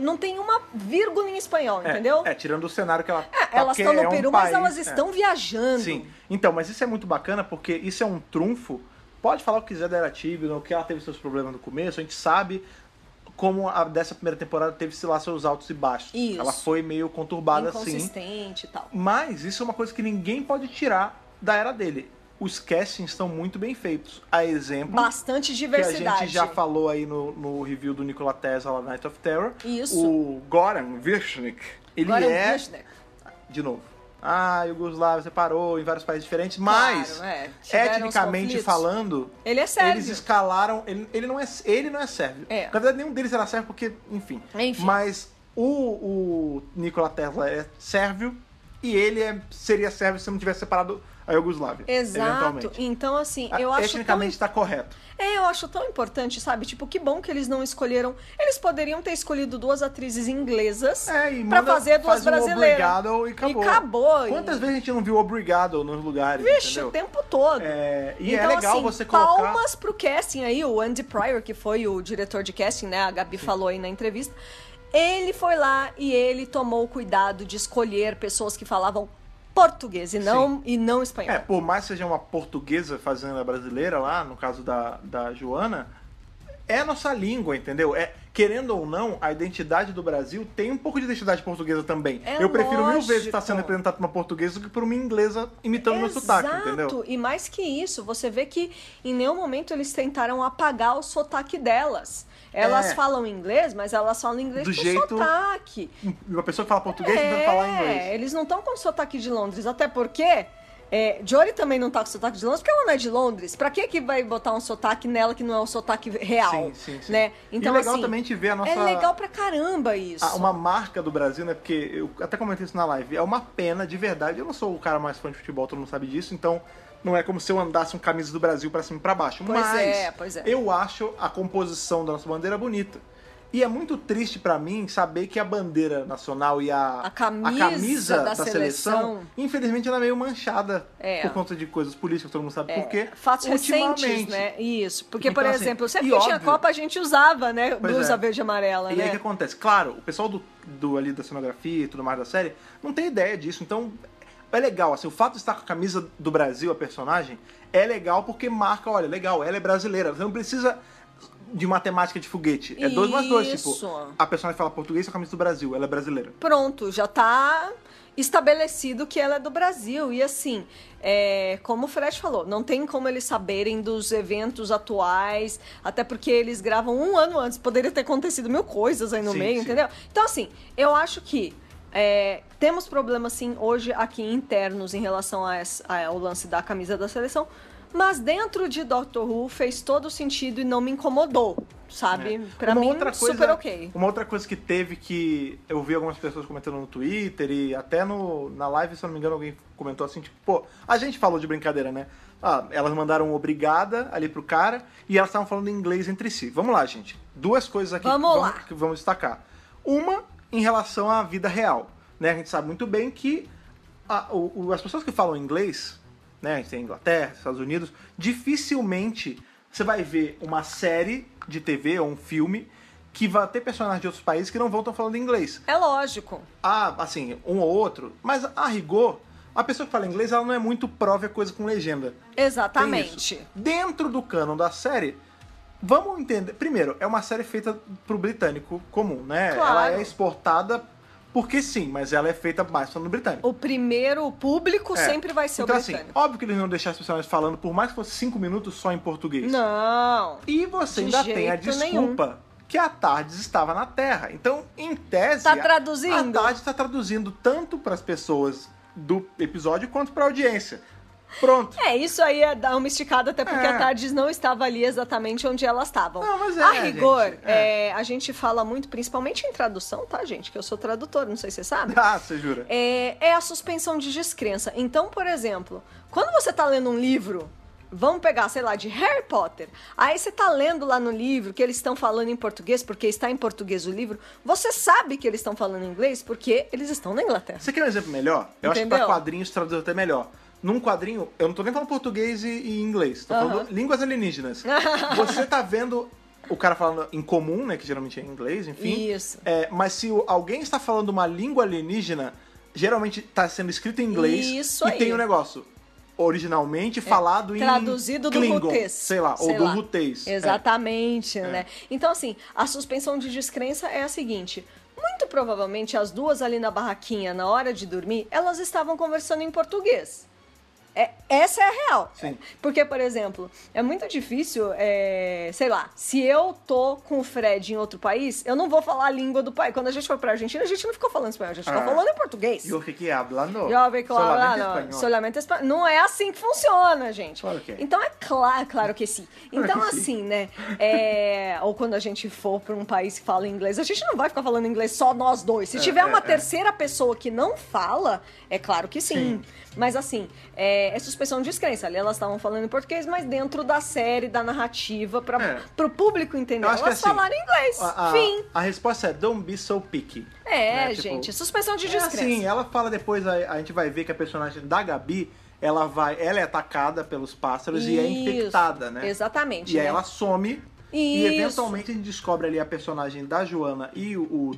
Não tem uma vírgula em espanhol, É, entendeu? É, tirando o cenário que ela. É, elas porque estão no é um Peru, mas país- elas é. estão viajando. Sim. Então, mas isso é muito bacana porque isso é um trunfo. Pode falar o que quiser da Era Tibnon, que ela teve seus problemas no começo, a gente sabe como a dessa primeira temporada teve lá seus altos e baixos. Isso. Ela foi meio conturbada assim. Inconsistente e tal. Mas isso é uma coisa que ninguém pode tirar da era dele. Os castings estão muito bem feitos. A exemplo Bastante que a diversidade. gente já falou aí no, no review do Nikola Tesla Night of Terror. Isso. O Goran Virchnik, ele Goran é Virchnik. de novo. Ah, Yugoslávia separou em vários países diferentes, mas Claro, é. Etnicamente falando, Ele é sérvio. eles escalaram. Ele, ele não é, ele não é sérvio. É. Na verdade, nenhum deles era sérvio, porque, enfim. Enfim. Mas o, o Nikola Tesla é sérvio e ele é, seria sérvio se não tivesse separado a Iugoslávia. Exato. Então, assim, eu acho tão Etnicamente está correto. É, eu acho tão importante, sabe? Tipo, que bom que eles não escolheram. Eles poderiam ter escolhido duas atrizes inglesas É, e manda- fazer duas faz um brasileiras. Obrigado e acabou. E acabou. Quantas vezes a gente não viu obrigado nos lugares? Vixe, entendeu? o tempo todo. É, e então, é legal assim, você colocar. palmas pro casting aí, o Andy Pryor, que foi o diretor de casting, né? A Gabi falou aí na entrevista. Ele foi lá e ele tomou o cuidado de escolher pessoas que falavam português e não, e não espanhol. É, por mais que seja uma portuguesa fazendo a brasileira lá, no caso da, da Joana, é a nossa língua, entendeu? É, querendo ou não, a identidade do Brasil tem um pouco de identidade portuguesa também. É Eu prefiro mil vezes lógico. estar sendo representado por uma portuguesa do que por uma inglesa imitando meu sotaque, entendeu? Exato. E mais que isso, você vê que em nenhum momento eles tentaram apagar o sotaque delas. Elas É. falam inglês, mas elas falam inglês Do com jeito- sotaque. Uma pessoa que fala português tentando falar inglês. É, eles não estão com sotaque de Londres, até porque é, Jory também não tá com sotaque de Londres, porque ela não é de Londres. Pra que que vai botar um sotaque nela que não é um sotaque real? Sim, sim, sim. Né? Então, e legal assim, também te ver a nossa. É legal pra caramba isso. a- uma marca do Brasil, né? Porque eu até comentei isso na live. É uma pena, de verdade. Eu não sou o cara mais fã de futebol, todo mundo sabe disso, então não é como se eu andasse um camisa do Brasil pra cima e pra baixo. Pois Mas é, pois é. eu acho a composição da nossa bandeira bonita. E é muito triste pra mim saber que a bandeira nacional e a, A camisa da seleção, seleção, infelizmente, ela é meio manchada É. por conta de coisas políticas, todo mundo sabe por quê. Fatos recentes, né? Isso. Porque, Então, por assim, exemplo, sempre que tinha óbvio- Copa, a gente usava, né? Blusa é. verde e amarela, E né? aí o que acontece? Claro, o pessoal do, do ali da cenografia e tudo mais da série não tem ideia disso. Então é legal, assim, o fato de estar com a camisa do Brasil, a personagem, é legal porque marca, olha, legal, ela é brasileira. Você não precisa de matemática de foguete. É dois mais dois, tipo, a personagem fala português com a camisa do Brasil, ela é brasileira. Pronto, já tá estabelecido que ela é do Brasil. E assim, é, como o Fred falou, não tem como eles saberem dos eventos atuais, até porque eles gravam um ano antes. Poderia ter acontecido mil coisas aí no Sim, meio, sim. entendeu? Então, assim, eu acho que é, temos problemas, sim, hoje aqui internos em relação a a- ao lance da camisa da seleção. Mas dentro de Doctor Who fez todo sentido e não me incomodou, sabe? Pra É. Uma mim, outra coisa- super ok. Uma outra coisa que teve que eu vi algumas pessoas comentando no Twitter e até no, na live, se eu não me engano, alguém comentou assim, tipo, pô, a gente falou de brincadeira, né? Ah, elas mandaram obrigada ali pro cara e elas estavam falando inglês entre si. Vamos lá, gente. Duas coisas aqui Vamos que, lá. que vamos destacar. Uma em relação à vida real. Né? A gente sabe muito bem que a- o- as pessoas que falam inglês, né? A gente tem Inglaterra, Estados Unidos, dificilmente você vai ver uma série de TV ou um filme que vai ter personagens de outros países que não vão estar falando inglês. É lógico. Ah, assim, um ou outro, mas a rigor, a pessoa que fala inglês, ela não é muito prova coisa com legenda. Exatamente. Dentro do canon da série, vamos entender. Primeiro, é uma série feita pro britânico comum, né? Claro. Ela é exportada porque sim, mas ela é feita mais para no britânico. O primeiro público É. sempre vai ser então, o assim, britânico. óbvio que eles não deixar as pessoas falando por mais que fosse cinco minutos só em português. Não. E você De ainda tem a desculpa que a Tardes estava na Terra. Então, em tese, Tá traduzindo. a Tardes está traduzindo tanto para as pessoas do episódio quanto para a audiência. Pronto. É, isso aí é dar uma esticada, até porque É. a Tardes não estava ali exatamente onde elas estavam. Não, mas é, a rigor, gente, é. é, a gente fala muito, principalmente em tradução, tá, gente? Que eu sou tradutora, não sei se você sabe. Ah, você jura? é, é a suspensão de descrença. Então, por exemplo, quando você tá lendo um livro, vamos pegar, sei lá, de Harry Potter, aí você tá lendo lá no livro que eles estão falando em português, porque está em português o livro, você sabe que eles estão falando inglês porque eles estão na Inglaterra. Você quer um exemplo melhor? Eu acho que Entendeu? para quadrinhos traduz até melhor. Num quadrinho, eu não tô nem falando português e, e inglês, tô falando Aham. línguas alienígenas. (laughs) Você tá vendo o cara falando em comum, né, que geralmente é em inglês, enfim. Isso. É, mas se alguém está falando uma língua alienígena, geralmente está sendo escrito em inglês Isso e aí. tem o negócio originalmente falado em Traduzido do Klingon, rutês. sei lá, ou Sei do lá. rutês. É. Exatamente, né? Então, assim, a suspensão de descrença é a seguinte. Muito provavelmente as duas ali na barraquinha, na hora de dormir, elas estavam conversando em português. É, essa é a real. Sim. Porque, por exemplo, é muito difícil, é, sei lá, se eu tô com o Fred em outro país, eu não vou falar a língua do país. Quando a gente foi pra Argentina, a gente não ficou falando espanhol, a gente ficou Ah. falando em português. Eu fiquei hablando claro, solamente não, espanhol. solamente espanhol. Não é assim que funciona, gente. Claro que é. Então é claro, claro que sim. Claro Então, que sim. assim, né? é, ou quando a gente for pra um país que fala inglês, a gente não vai ficar falando inglês só nós dois. Se É, tiver é, uma é. terceira pessoa que não fala, é claro que sim. Sim. Mas assim, é, é suspensão de descrença. Ali elas estavam falando em português, mas dentro da série, da narrativa, para É. pro público entender. Elas assim, falaram inglês. A, a- Fim. a resposta é don't be so picky. É, né? Tipo, gente, suspensão de É descrença. assim, ela fala depois, a, a gente vai ver que a personagem da Gabi, ela vai, ela é atacada pelos pássaros e é Isso. infectada, né? Exatamente. E aí né? ela some e eventualmente a gente descobre ali a personagem da Joana e o, o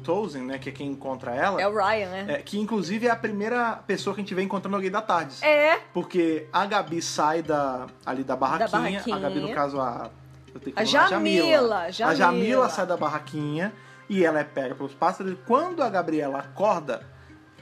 né, que é quem encontra ela, É o Ryan, né? é, que inclusive é a primeira pessoa que a gente vê encontrando alguém da Tardes. É. Porque a Gabi sai da, ali da barraquinha, barraquinha. a Gabi no caso a... eu tenho que A falar, Jamila, A Jamila. Jamila sai da barraquinha e ela é pega pelos pássaros quando a Gabriela acorda,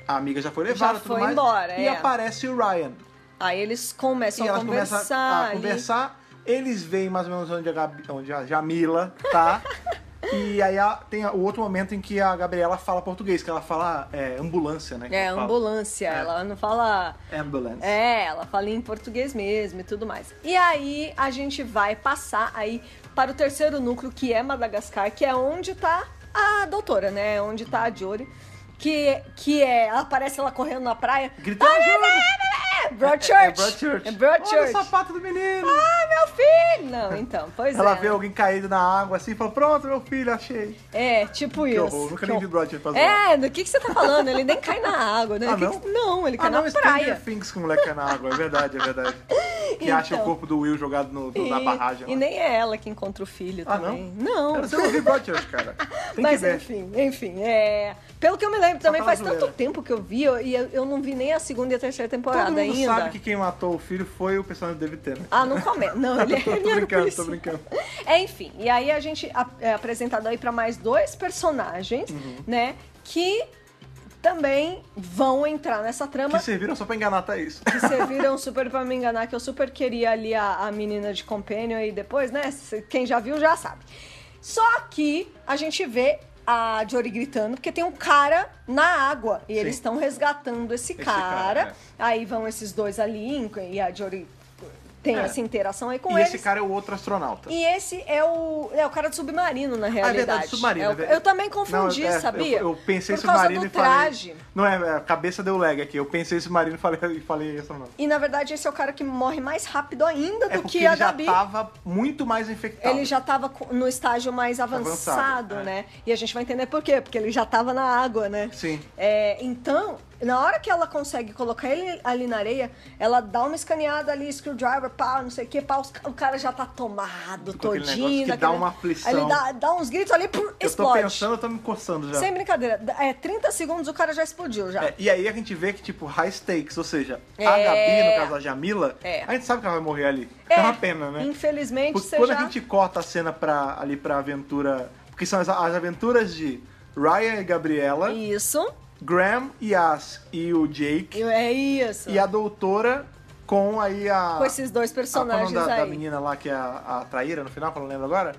a amiga já foi levada Já tudo foi mais, embora, e é. aparece o Ryan. Aí eles começam e a elas começam conversar. a, a ali. conversar, eles veem mais ou menos onde a, Gabi- onde a Jamila tá. (laughs) e aí a- tem o outro momento em que a Gabriela fala português, que ela fala é, ambulância, né? É, ela ambulância. É. Ela não fala. Ambulance. É, ela fala em português mesmo e tudo mais. E aí a gente vai passar aí para o terceiro núcleo, que é Madagascar, que é onde tá a doutora, né? Onde tá a Jory. Que, que é. Ela aparece ela correndo na praia. Gritando ajuda! É Broadchurch! É, é Broadchurch. É Broadchurch. Olha o sapato do menino! Ah, meu filho! Não, então, pois Ela é. vê alguém caído na água assim e fala: Pronto, meu filho, achei. É, tipo Que isso. horror, nunca nem vi. Broadchurch zoar. É, do que, que você tá falando? Ele nem cai na água, né? Ah, não? que- não, ele cai Ah, na não, Stranger praia. Things que o moleque cai na água, é verdade, é verdade. (laughs) Que acha o Então. corpo do Will jogado no, no- na barragem. E lá. nem é ela que encontra o filho Ah, também. Não. Cara, Você não viu Broadchurch, cara. (laughs) Tem Mas que ver. enfim, enfim, é... Pelo que eu me lembro, também pela faz tanto tempo que eu vi eu- e eu, eu não vi nem a segunda e a terceira temporada Todo mundo sabe que quem matou o filho foi o personagem do David Tennant. Ah, não começa. (laughs) Não, ele, tô, (laughs) ele tô era brincando, tô brincando. É, (laughs) enfim, e aí a gente é apresentado aí pra mais dois personagens, Uhum. né, que também vão entrar nessa trama. Que serviram só pra enganar a Thaís. que serviram super pra me enganar, que eu super queria ali a, a menina de Companion e depois, né? Quem já viu já sabe. Só que a gente vê a Jory gritando, porque tem um cara na água e eles estão resgatando esse, cara. cara, é. Aí vão esses dois ali e a Jory tem É. essa interação aí com e eles. esse cara é o outro astronauta. E esse é o, é o cara do submarino, na Ah, é realidade. verdade, submarino. É o- é eu também confundi, Não, é, sabia? Eu, eu pensei Por causa submarino do e falei. traje. Não é, é, a cabeça deu lag aqui. Eu pensei submarino e falei, (laughs) falei astronauta. E na verdade esse é o cara que morre mais rápido ainda É do que a ele já Gabi. tava muito mais infectado. Ele já tava no estágio mais avançado, Avançado, é. né? E a gente vai entender por quê, porque ele já tava na água, né? Sim. É, então, na hora que ela consegue colocar ele ali na areia, ela dá uma escaneada ali, screwdriver, pá, não sei o que, pá, os o cara já tá tomado, Com todinho. negócio que dá daquele- uma aflição. Aí ele dá, dá uns gritos ali, pum, Eu tô explode. pensando, eu tô me coçando já. Sem brincadeira, é 30 segundos o cara já explodiu já. É, e aí a gente vê que, tipo, high stakes, ou seja, a É. Gabi, no caso a Jamila, É. a gente sabe que ela vai morrer ali. É, É uma pena, né? Infelizmente, Porque quando já... a gente corta a cena pra, ali pra aventura. Porque são as, as aventuras de Ryan e Gabriela, Isso, Graham e As e o Jake, é isso. e a doutora com aí a. Com esses dois a- personagens é o nome da, aí. da menina lá que é a, a traíra no final, que eu não lembro agora?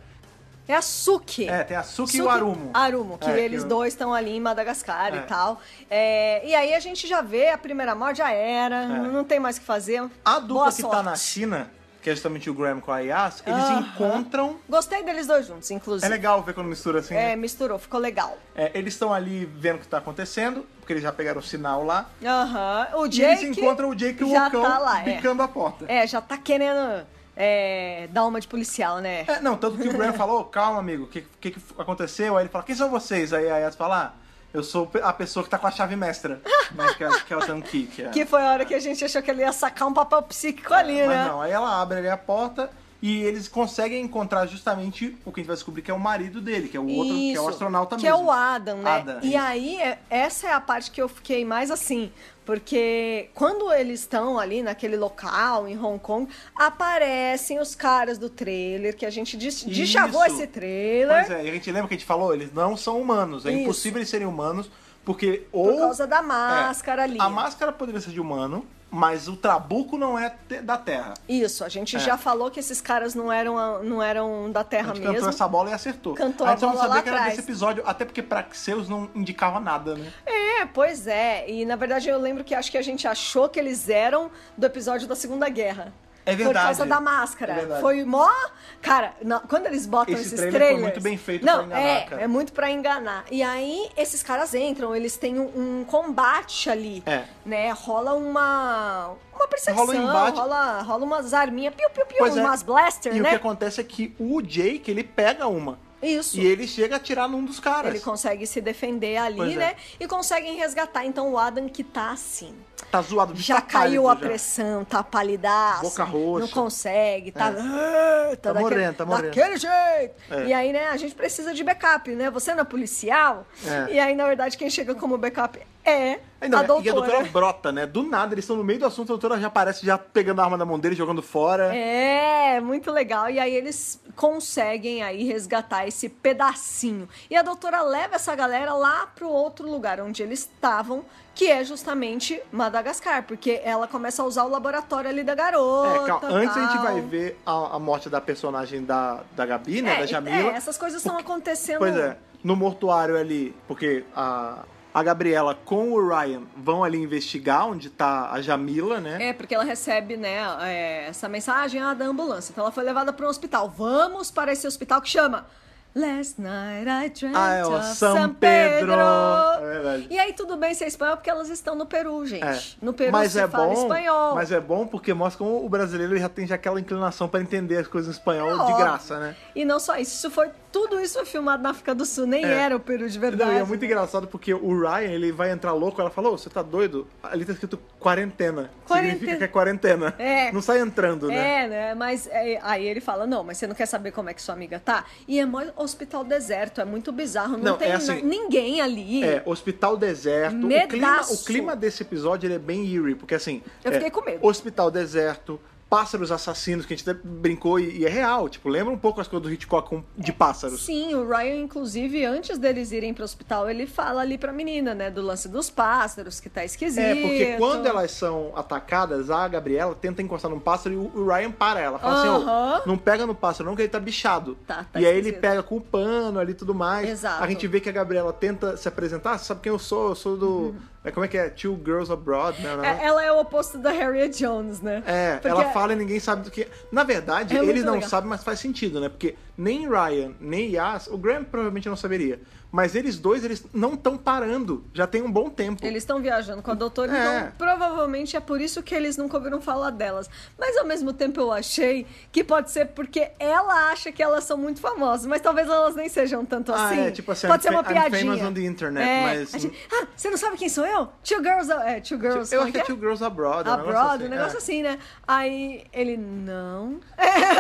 É a Suki. É, tem a Suki, e o Arumo. Arumo, que É, que eles eu- dois estão ali em Madagascar É. e tal. É, e aí a gente já vê a primeira morte, já era, não tem mais o que fazer. É. A dupla Boa que sorte. tá na China, que é justamente o Graham com a Yas, eles Aham. encontram. Gostei deles dois juntos, inclusive. É legal ver quando mistura assim. É, né? misturou, ficou legal. É, eles estão ali vendo o que tá acontecendo, porque eles já pegaram o sinal lá. Aham. O E Jake. eles encontram o Jake já loucão tá lá, é. a porta. É, já tá querendo é, dar uma de policial, né? É, não, tanto que o Graham falou, calma, amigo, o que, que, que aconteceu? Aí ele fala, quem são vocês? Aí a Yas fala, ah, eu sou a pessoa que tá com a chave mestra, (laughs) né, que, é, que é o Tanki. Que, é, Que foi a hora que a gente achou que ele ia sacar um papel psíquico ali, Mas né? não, aí ela abre ali a porta e eles conseguem encontrar justamente o que a gente vai descobrir que é o marido dele, que é o outro, que é o Isso, astronauta que mesmo. é o Adam, né? Adam, e isso. aí, é- essa é a parte que eu fiquei mais assim, porque quando eles estão ali naquele local, em Hong Kong, aparecem os caras do trailer, que a gente deschavou Isso. esse trailer. Pois é, e a gente lembra que a gente falou, eles não são humanos, é Isso. impossível eles serem humanos, porque Por ou... causa da máscara é, ali. A máscara poderia ser de humano, mas o trabuco não é te- da Terra. Isso, a gente É. já falou que esses caras não eram, não eram da A Terra gente mesmo. cantou essa bola e acertou. Cantou a gente a só não bola sabia lá que era atrás. desse episódio, até porque Praxeus não indicava nada, né? É, pois é. E na verdade eu lembro que acho que a gente achou que eles eram do episódio da Segunda Guerra. É verdade. Por causa da máscara. É foi mó. Cara, na- quando eles botam Esse esses trailer foi trailers. muito bem feito Não, pra enganar, é, cara. é muito pra enganar. E aí, esses caras entram, eles têm um, um combate ali. É. Né? Rola uma. Uma perseguição, Rola um embate. rola, rola umas arminhas, piu, piu, piu, Pois é. umas blaster, E o né? que acontece é que o Jake, ele pega uma. Isso. E ele chega a atirar num dos caras. Ele consegue se defender ali, Pois é. né? E conseguem resgatar. Então o Adam que tá assim. Tá zoado Já tá caiu a já. pressão, tá palidaço. Boca roxa. Não consegue, tá. É. Ah, Tá daquele, morrendo, tá morrendo. Daquele jeito. É. E aí, né, a gente precisa de backup, né? Você não é policial. É. E aí, na verdade, quem chega como backup é a E a doutora. doutora brota, né? Do nada, eles estão no meio do assunto, a doutora já aparece já pegando a arma da mão dele, jogando fora. É, muito legal. E aí eles conseguem aí resgatar esse pedacinho. E a doutora leva essa galera lá pro outro lugar onde eles estavam, que é justamente Madagascar, porque ela começa a usar o laboratório ali da garota. É, calma, antes a gente vai ver a, a morte da personagem da, da Gabi, né? É, da Jamila. é, essas coisas estão acontecendo. Pois é, no mortuário ali, porque a, a Gabriela com o Ryan vão ali investigar onde tá a Jamila, né? É, porque ela recebe, né, é, essa mensagem ah, da ambulância. Então ela foi levada para um hospital. Vamos para esse hospital que chama Last Night I Dreamt Ah, é of San Pedro. Pedro. É. E aí tudo bem ser espanhol porque elas estão no Peru, gente. É. No Peru mas é fala bom, espanhol. Mas é bom porque mostra como o brasileiro já tem já aquela inclinação para entender as coisas em espanhol de graça, né? E não só isso, isso foi tudo isso foi filmado na África do Sul, nem É. era o Peru de Não, verdade. e é muito engraçado porque o Ryan, ele vai entrar louco, ela falou, você tá doido? Ali tá escrito quarentena. Quarentena. Significa que é quarentena. É. Não sai entrando, né? É, né? Mas é, aí ele fala: não, mas você não quer saber como é que sua amiga tá? E é mó hospital deserto, é muito bizarro. Não, Não, tem é assim, ninguém ali. É, hospital deserto. O clima, Medaço. o clima desse episódio ele é bem eerie, porque assim. Eu é, fiquei com medo. Hospital deserto, pássaros assassinos, que a gente até brincou e, e é real. Tipo, lembra um pouco as coisas do Hitchcock com- de pássaros. Sim, o Ryan, inclusive, antes deles irem pro hospital, ele fala ali pra menina, né? Do lance dos pássaros, que tá esquisito. É, porque quando elas são atacadas, a Gabriela tenta encostar num pássaro e o o Ryan para ela. Fala assim, ó, não pega no pássaro não, que ele tá bichado. Tá, tá e aí ele pega com o pano ali e tudo mais. Exato. A gente vê que a Gabriela tenta se apresentar, você sabe quem eu sou? Eu sou do, É, como é que é? Two Girls Abroad, né? É? É, ela é o oposto da Harriet Jones, né? É, Porque- ela fala e ninguém sabe do que. Na verdade, É eles não legal. sabem, mas faz sentido, né? Porque nem Ryan, nem Yas, o Graham provavelmente não saberia. Mas eles dois, eles não estão parando. Já tem um bom tempo. Eles estão viajando com a doutora, É. então provavelmente é por isso que eles nunca ouviram falar delas. Mas ao mesmo tempo eu achei que pode ser porque ela acha que elas são muito famosas, mas talvez elas nem sejam tanto Ah, assim. é, tipo assim, pode I'm ser uma I'm piadinha. famous on the internet, É, mas- gente, ah, você não sabe quem sou eu? Two Girls, é, Two Girls, Eu como acho que é Two Girls Abroad. um negócio Abroad, assim. um negócio é. assim, né? Aí ele, não.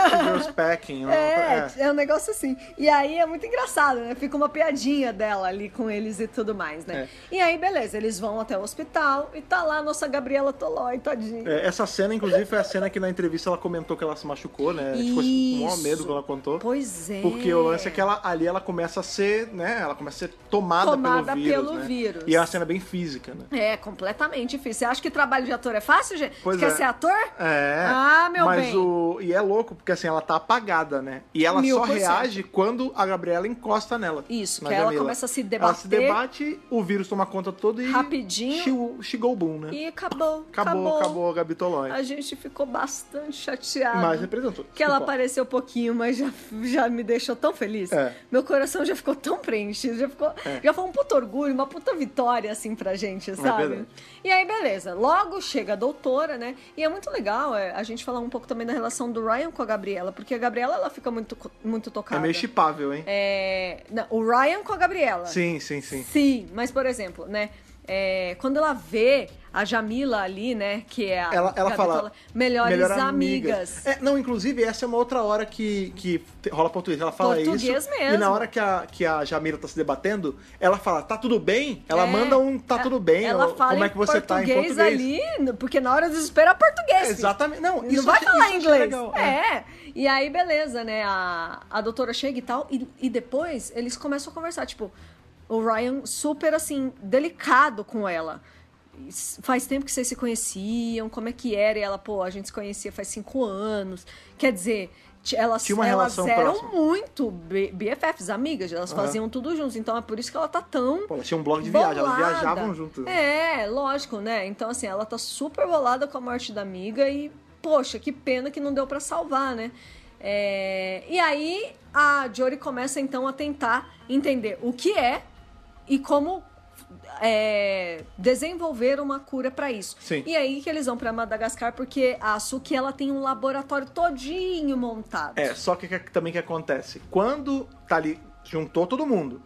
Two Girls Packing. (laughs) É, é. é um negócio assim. E aí é muito engraçado, né? Fica uma piadinha dela ali com eles e tudo mais, né? E aí, beleza, eles vão até o hospital e tá lá a nossa Gabriela Tolói, tadinha. É, essa cena, inclusive, foi a cena que na entrevista ela comentou que ela se machucou, né? Ficou com o maior Isso. medo quando ela contou. Pois é. Porque o lance é que ela, ali ela começa a ser, né? Ela começa a ser tomada, Tomada pelo vírus. pelo né? vírus. E é uma cena bem física, né? É, completamente difícil. Você acha que trabalho de ator é fácil, gente? Pois Quer é. ser ator? É. Ah, meu mas bem. O... E é louco, porque assim, ela tá apagada, né? E ela Mil só reage quando a Gabriela encosta nela. Isso, que ela Jamila. começa a se Ela se debater. debate, o vírus toma conta todo e. Rapidinho. Go boom, né? E acabou. (laughs) Acabou, acabou a Gabi Tolói. A gente ficou bastante chateado. Mas representou. Que ela apareceu pouquinho, mas já, já me deixou tão feliz. É. Meu coração já ficou tão preenchido, já ficou. É. Já foi um puto orgulho, uma puta vitória, assim, pra gente, sabe? verdade. E aí, beleza. Logo chega a doutora, né? E é muito legal é, a gente falar um pouco também da relação do Ryan com a Gabriela, porque a Gabriela ela fica muito, muito É tocada. meio chipável, hein? É, não, o Ryan com a Gabriela. Sim, sim, sim. Sim, mas por exemplo, né? É, quando ela vê a Jamila ali, né? Que é a. Ela, ela fala. fala, melhores melhor amigas. É, não, inclusive, essa é uma outra hora que, que rola português. Ela fala Português isso. mesmo. E na hora que a, que a Jamila tá se debatendo, ela fala, tá tudo bem? Ela É, manda um tá tudo bem. Ela ou, fala como é que você tá em português ali, porque na hora do desespero é português. Exatamente. Não, Não isso vai eu achei- falar isso achei inglês. legal, é. E aí, beleza, né? A, a doutora chega e tal. E, e depois eles começam a conversar. Tipo, o Ryan super assim, delicado com ela. Faz tempo que vocês se conheciam, como é que era? E ela, pô, a gente se conhecia faz cinco anos. Quer dizer, elas, Tinha uma elas relação eram próxima. muito BFFs, amigas. Elas Aham. faziam tudo juntos. Então é por isso que ela tá tão Pô, elas tinham um blog de viagem, elas bolada. viajavam juntas. né? É, lógico, né? Então, assim, ela tá super bolada com a morte da amiga e, poxa, que pena que não deu pra salvar, né? É, E aí a Jory começa então a tentar entender o que é e como é, desenvolver uma cura pra isso. Sim. E aí que eles vão pra Madagascar porque a Suki ela tem um laboratório todinho montado. É, só que, que também que acontece? Quando tá ali, juntou todo mundo.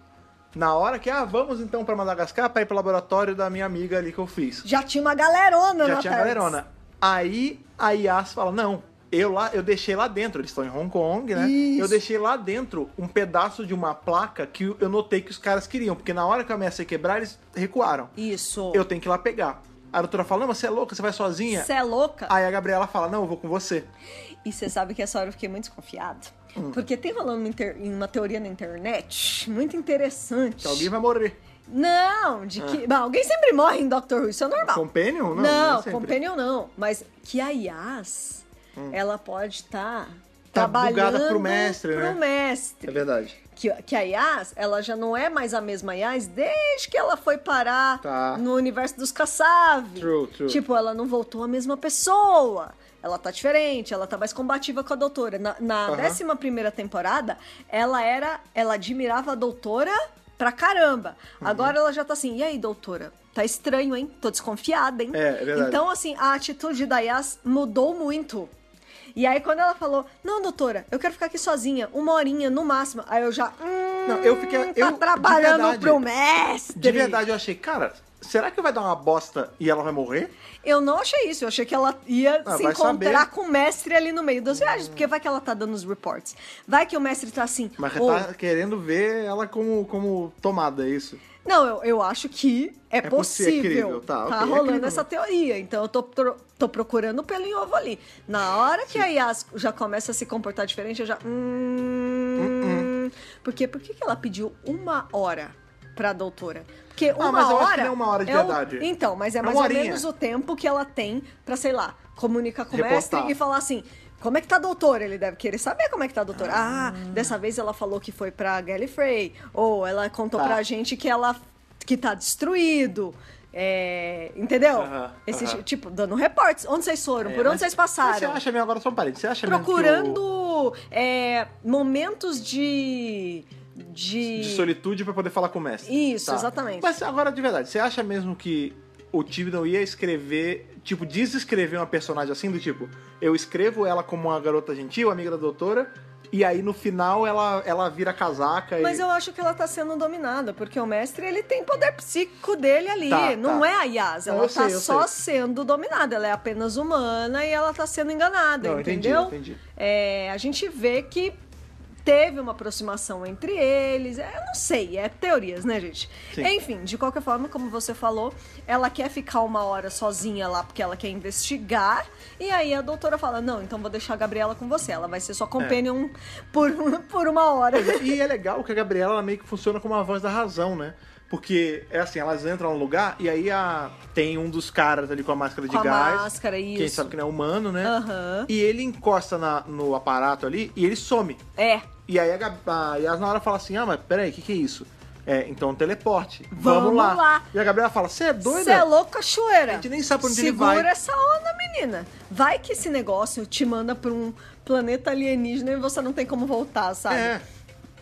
Na hora que, ah, vamos então pra Madagascar pra ir pro laboratório da minha amiga ali que eu fiz. Já tinha uma galerona Já tinha galerona. Aí a Yas fala: não, eu lá, eu deixei lá dentro, eles estão em Hong Kong, né? Isso. Eu deixei lá dentro um pedaço de uma placa que eu notei que os caras queriam, porque na hora que eu ameacei quebrar, eles recuaram. Isso. Eu tenho que ir lá pegar. A doutora fala: não, você é louca, você vai sozinha? Você é louca? Aí a Gabriela fala: não, eu vou com você. E você sabe que essa hora eu fiquei muito desconfiado. Hum. Porque tem rolando uma, uma teoria na internet muito interessante. Que alguém vai morrer. Não, de que. Bom, alguém sempre morre em Doctor Who, isso é normal. Companion? Não, Não, não. Companion não. Mas que a Yas, ela pode estar. Tá trabalhando bugada pro mestre, né? pro mestre. É verdade. Que, que a Yas, ela já não é mais a mesma Yas desde que ela foi parar Tá. no universo dos Kassav. True, true. Tipo, ela não voltou a mesma pessoa. Ela tá diferente, ela tá mais combativa com a doutora. Na, na Aham. décima primeira temporada, ela era. Ela admirava a doutora pra caramba. Uhum. Agora ela já tá assim, e aí, doutora? Tá estranho, hein? Tô desconfiada, hein? É, é verdade. Então, assim, a atitude da Yas mudou muito. E aí, quando ela falou, não, doutora, eu quero ficar aqui sozinha, uma horinha no máximo. Aí eu já. Hum, Não, eu fiquei- Tá eu- trabalhando verdade- pro mestre. De verdade, eu achei, cara, será que vai dar uma bosta e ela vai morrer? Eu não achei isso, eu achei que ela ia Ah, se encontrar saber. com o mestre ali no meio das viagens, porque vai que ela tá dando os reports. Vai que o mestre tá assim. Mas "Ô, tá querendo ver ela como, como tomada, é isso? Não, eu, eu acho que é, É é possível. crível, tá, é rolando crível. essa teoria. Então eu tô, tô procurando pelo em ovo ali. Na hora que a Yas já começa a se comportar diferente, eu já. Hum. Porque por que ela pediu uma hora pra doutora? Porque uma Ah, mas eu hora. acho que não é uma hora de o- verdade. Então, mas é É mais ou menos o tempo que ela tem pra, sei lá, comunicar com o Reportar. mestre e falar assim. Como é que tá a doutora? Ele deve querer saber como é que tá a doutora. Ah, dessa vez ela falou que foi pra Gallifrey. Ou ela contou Tá. pra gente que ela que tá destruído. É, entendeu? Esse tipo, dando reportes. Onde vocês foram? É, Por onde mas- vocês Mas você passaram? acha mesmo, agora só um parede, você acha mesmo que o- Procurando é, momentos de. De. de solitude pra poder falar com o mestre. Isso, Tá. exatamente. Mas agora, de verdade, você acha mesmo que o Tibidon ia escrever, tipo, desescrever uma personagem assim, do tipo, eu escrevo ela como uma garota gentil, amiga da doutora, e aí no final ela, ela vira casaca Mas e... eu acho que ela tá sendo dominada, porque o mestre ele tem poder psíquico dele ali. Tá, não tá. é a Yas, Não, ela eu tá sei, só sei. sendo dominada. Ela é apenas humana e ela tá sendo enganada, Não, entendi, entendeu? entendi. É, a gente vê que teve uma aproximação entre eles. É, Eu não sei, é teorias, né, gente? Sim. Enfim, de qualquer forma, como você falou, ela quer ficar uma hora sozinha lá porque ela quer investigar. E aí a doutora fala: Não, então vou deixar a Gabriela com você. Ela vai ser sua companion por, (laughs) por uma hora. E é legal que a Gabriela ela meio que funciona como a voz da razão, né? Porque é assim, elas entram no lugar e aí a... tem um dos caras ali com a máscara de Com gás. máscara, Quem isso. sabe que não é humano, né? Aham. E ele encosta na- no aparato ali e ele some. É. E aí a, Gab- a Yas na hora fala assim: Ah, mas peraí, o que, que é isso? É, então teleporte. Vamos lá. lá. E a Gabriela fala: Você é doida? Você é louca, cachoeira. A gente nem sabe onde ele Segura vai. essa onda, menina. Vai que esse negócio te manda pra um planeta alienígena e você não tem como voltar, sabe? É.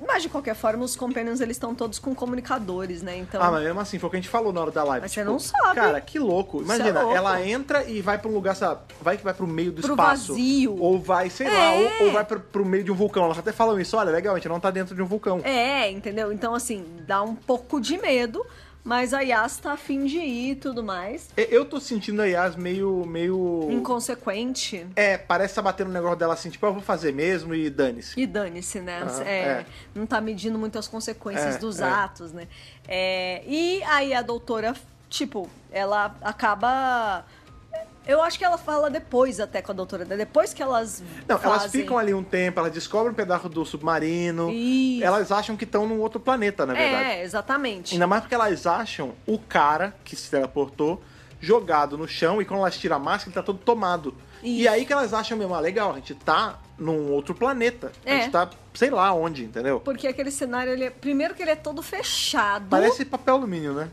Mas de qualquer forma, os Companions eles estão todos com comunicadores, né? Então. Ah, mas mesmo assim, foi o que a gente falou na hora da live. Mas você tipo, não sabe. Cara, que louco. Você é Imagina, louco. ela entra e vai pra um lugar, sabe? Vai que vai pro meio do Pro espaço. vazio. Ou vai, sei lá, É. ou, ou vai pro, pro meio de um vulcão. Elas até falam isso: olha, legal, a gente não tá dentro de um vulcão. É, entendeu? Então, assim, dá um pouco de medo, mas a Yas tá afim de ir e tudo mais. Eu tô sentindo a Yas meio. meio... Inconsequente. É, parece tá batendo um negócio dela assim, tipo, eu vou fazer mesmo e dane-se. E dane-se, né? Aham, é, é. Não tá medindo muito as consequências É, dos é. atos, né? É, e aí a doutora, tipo, ela acaba. Eu acho que ela fala depois até com a doutora, né? depois que elas. Não, elas fazem- ficam ali um tempo, elas descobrem um pedaço do submarino. Isso. Elas acham que estão num outro planeta, na verdade. É, exatamente. Ainda mais porque elas acham o cara que se teleportou jogado no chão e quando elas tiram a máscara, ele tá todo tomado. E Isso. aí que elas acham mesmo, ah, legal, a gente tá num outro planeta. A É. gente tá, sei lá onde, entendeu? Porque aquele cenário, ele é, primeiro que ele é todo fechado. Parece papel alumínio, né?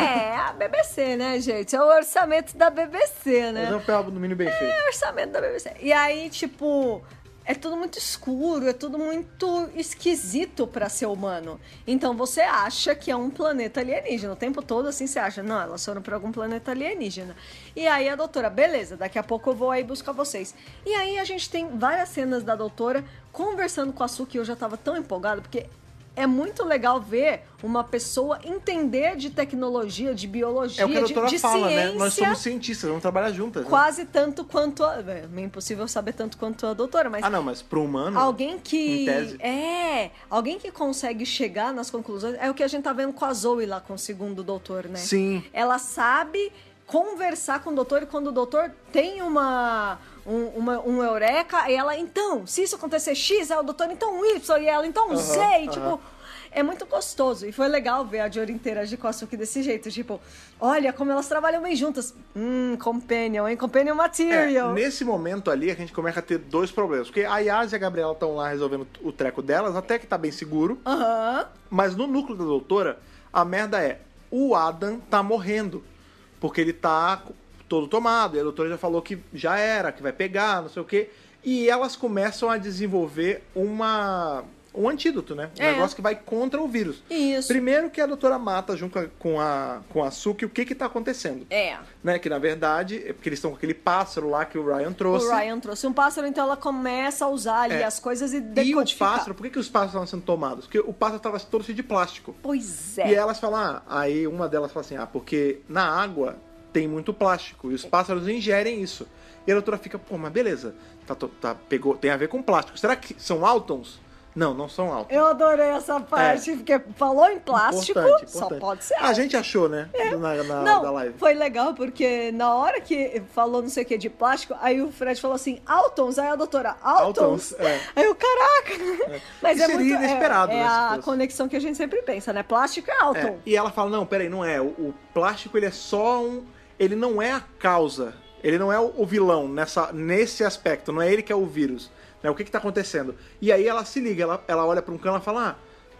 É, a BBC, né, gente? É o orçamento da BBC, né? Mas é um papel alumínio bem feito. É o orçamento da BBC. E aí, tipo, é tudo muito escuro, é tudo muito esquisito pra ser humano. Então você acha que é um planeta alienígena. O tempo todo assim você acha, não, elas foram pra algum planeta alienígena. E aí a doutora, beleza, daqui a pouco eu vou aí buscar vocês. E aí a gente tem várias cenas da doutora conversando com a Suki, eu já tava tão empolgada, porque é muito legal ver uma pessoa entender de tecnologia, de biologia, É o que a de, doutora de fala, ciência. né? Nós somos cientistas, vamos trabalhar juntas. né? Quase tanto quanto a. É meio impossível saber tanto quanto a doutora, mas. Ah, não, mas pro humano. Alguém que. É, alguém que consegue chegar nas conclusões. É o que a gente tá vendo com a Zoe lá, com o segundo doutor, né? Sim. Ela sabe conversar com o doutor e quando o doutor tem uma. Um, uma, um eureka, e ela, então, se isso acontecer X, é o doutor, então Y, e ela, então Aham, Z, e, tipo, é muito gostoso. E foi legal ver a Jory interagir com a Suki desse jeito. Tipo, olha como elas trabalham bem juntas. Hum, companion, hein? Companion É, material. nesse momento ali, a gente começa a ter dois problemas. Porque a Yas e a Gabriela estão lá resolvendo o treco delas, até que tá bem seguro. Aham. Mas no núcleo da doutora, a merda é: o Adam tá morrendo. Porque ele tá todo tomado. E a doutora já falou que já era, que vai pegar, não sei o quê. E elas começam a desenvolver uma. Um antídoto, né? Um É. negócio que vai contra o vírus. Isso. Primeiro que a doutora mata junto com a, com a Suki o que que tá acontecendo. É. Né? Que na verdade, é porque eles estão com aquele pássaro lá que o Ryan trouxe. O Ryan trouxe um pássaro, então ela começa a usar ali É. as coisas e E o decodificar. pássaro, por que, que os pássaros estavam sendo tomados? Porque o pássaro estava todo cheio de plástico. Pois é. E elas falam, ah, aí uma delas fala assim, ah, porque na água tem muito plástico e os pássaros ingerem isso. E a doutora fica, pô, mas beleza, tá, tá, pegou, tem a ver com plástico. Será que são Altons? Não, não são Altons. Eu adorei essa parte, porque falou em plástico, É. Importante, só importante. pode ser. A gente achou, né? Na, na Não, da live. foi legal, porque na hora que falou não sei o que de plástico, aí o Fred falou assim, Altons, aí a doutora, Altons? Altons, é. Aí eu, caraca! Mas Que é seria muito, é- inesperado, É, né, se a conexão que a gente sempre pensa, né? Plástico é Alton. É, e ela fala, não, peraí, não é. O, o plástico, ele é só um... Ele não é a causa. Ele não é o, vilão nessa, nesse aspecto. Não é ele que é o vírus. Né? O que que tá acontecendo? E aí ela se liga, ela, ela olha pra um cano e fala, ah,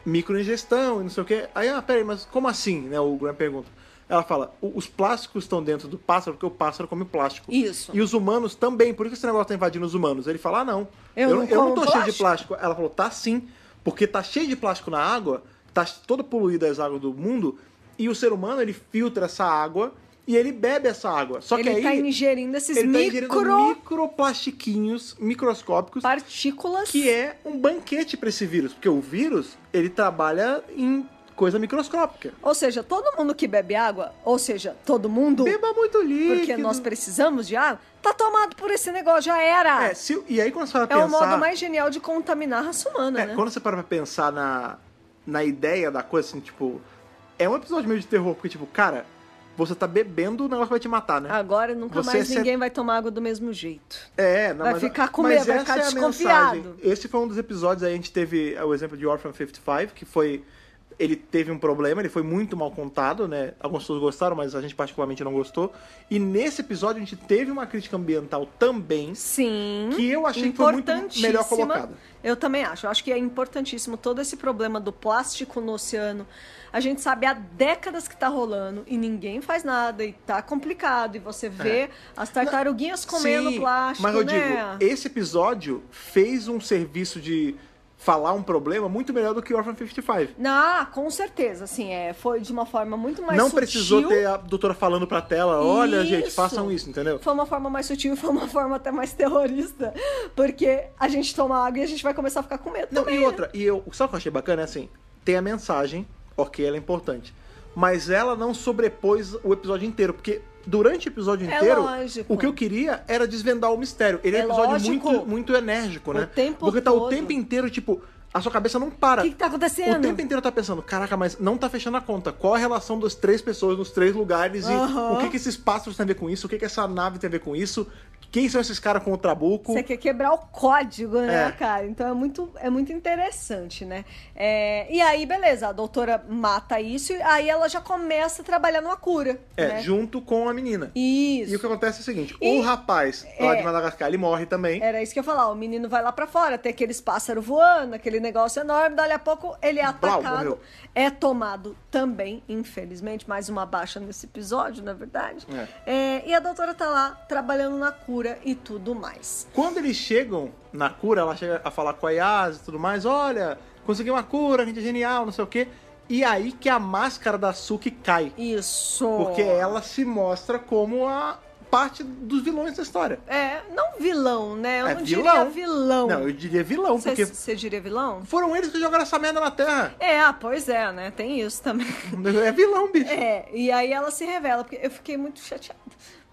microingestão e não sei o quê. Aí, ah, peraí, mas como assim? Né? O Graham pergunta. Ela fala, "O- os plásticos estão dentro do pássaro porque o pássaro come plástico. Isso. E os humanos também, por que esse negócio tá invadindo os humanos? Ele fala, ah, não. Eu eu, não eu não tô cheio de plástico." plástico. Ela falou, tá sim. Porque tá cheio de plástico na água, tá todo poluído as águas do mundo, e o ser humano, ele filtra essa água e ele bebe essa água. Só que ele aí... tá ingerindo esses ele tá micro ingerindo microplastiquinhos microscópicos partículas. que é um banquete para esse vírus, porque o vírus ele trabalha em coisa microscópica. Ou seja, todo mundo que bebe água, ou seja, todo mundo, Beba muito líquido. porque nós precisamos de água, tá tomado por esse negócio, já era. É, se- e aí quando você para É o pensar, modo mais genial de contaminar a raça humana, é, né? quando você para pra pensar na na ideia da coisa assim, tipo, é um episódio meio de terror, porque tipo, cara, você tá bebendo, o negócio vai te matar, né? Agora nunca Você mais ninguém vai tomar água do mesmo jeito. É, não, Vai mas, ficar com medo, vai ficar é desconfiado. mensagem. Esse foi um dos episódios aí, a gente teve o exemplo de Orphan 55, que foi. Ele teve um problema, ele foi muito mal contado, né? Algumas pessoas gostaram, mas a gente particularmente não gostou. E nesse episódio a gente teve uma crítica ambiental também, Sim. que eu achei que foi muito melhor colocada. Eu também acho. Eu acho que é importantíssimo todo esse problema do plástico no oceano. A gente sabe há décadas que tá rolando e ninguém faz nada e tá complicado. E você vê as tartaruguinhas comendo É. Sim, plástico, Mas eu né? digo, esse episódio fez um serviço de falar um problema muito melhor do que Orphan 55. Ah, com certeza, assim, é, foi de uma forma muito mais não sutil. precisou ter a doutora falando pra tela, olha, gente, Isso. façam isso, entendeu? Foi uma forma mais sutil e (laughs) foi uma forma até mais terrorista. Porque a gente toma água e a gente vai começar a ficar com medo Não, também, e né? outra, e eu, sabe o que eu achei bacana? É assim, tem a mensagem, ok, ela é importante. Mas ela não sobrepôs o episódio inteiro, porque durante o episódio É inteiro, lógico. o que eu queria era desvendar o mistério. Ele é, É um episódio lógico. muito, muito enérgico, né? O tempo porque tá o todo. tempo inteiro, tipo, a sua cabeça não para. O que, que tá acontecendo? O tempo inteiro tá pensando, caraca, mas não tá fechando a conta. Qual a relação das três pessoas nos três lugares e o que, que esses pássaros têm a ver com isso? O que, que essa nave tem a ver com isso? Quem são esses caras com o trabuco? Você quer quebrar o código, né, É. cara? Então é muito, é muito interessante, né? É, e aí, beleza, a doutora mata isso e aí ela já começa a trabalhar numa cura. É, né? junto com a menina. Isso. E o que acontece é o seguinte: E- o rapaz lá é. de Madagascar, ele morre também. Era isso que eu ia falar. O menino vai lá pra fora, tem aqueles pássaros voando, aquele negócio enorme. Dali a pouco ele é Blau, atacado. morreu. é tomado também, infelizmente. Mais uma baixa nesse episódio, na verdade. É, e a doutora tá lá trabalhando na cura e tudo mais. Quando eles chegam na cura, ela chega a falar com a Yas e tudo mais: olha, consegui uma cura, a gente é genial, não sei o quê. E aí que a máscara da Suki cai. Isso. Porque ela se mostra como a parte dos vilões da história. É, não vilão, né? Eu É não vilão. diria vilão. Não, eu diria vilão, Você porque você diria vilão? foram eles que jogaram essa merda na Terra. É, ah, pois é, né? Tem isso também. (laughs) É vilão, bicho. É, e aí ela se revela, porque eu fiquei muito chateada.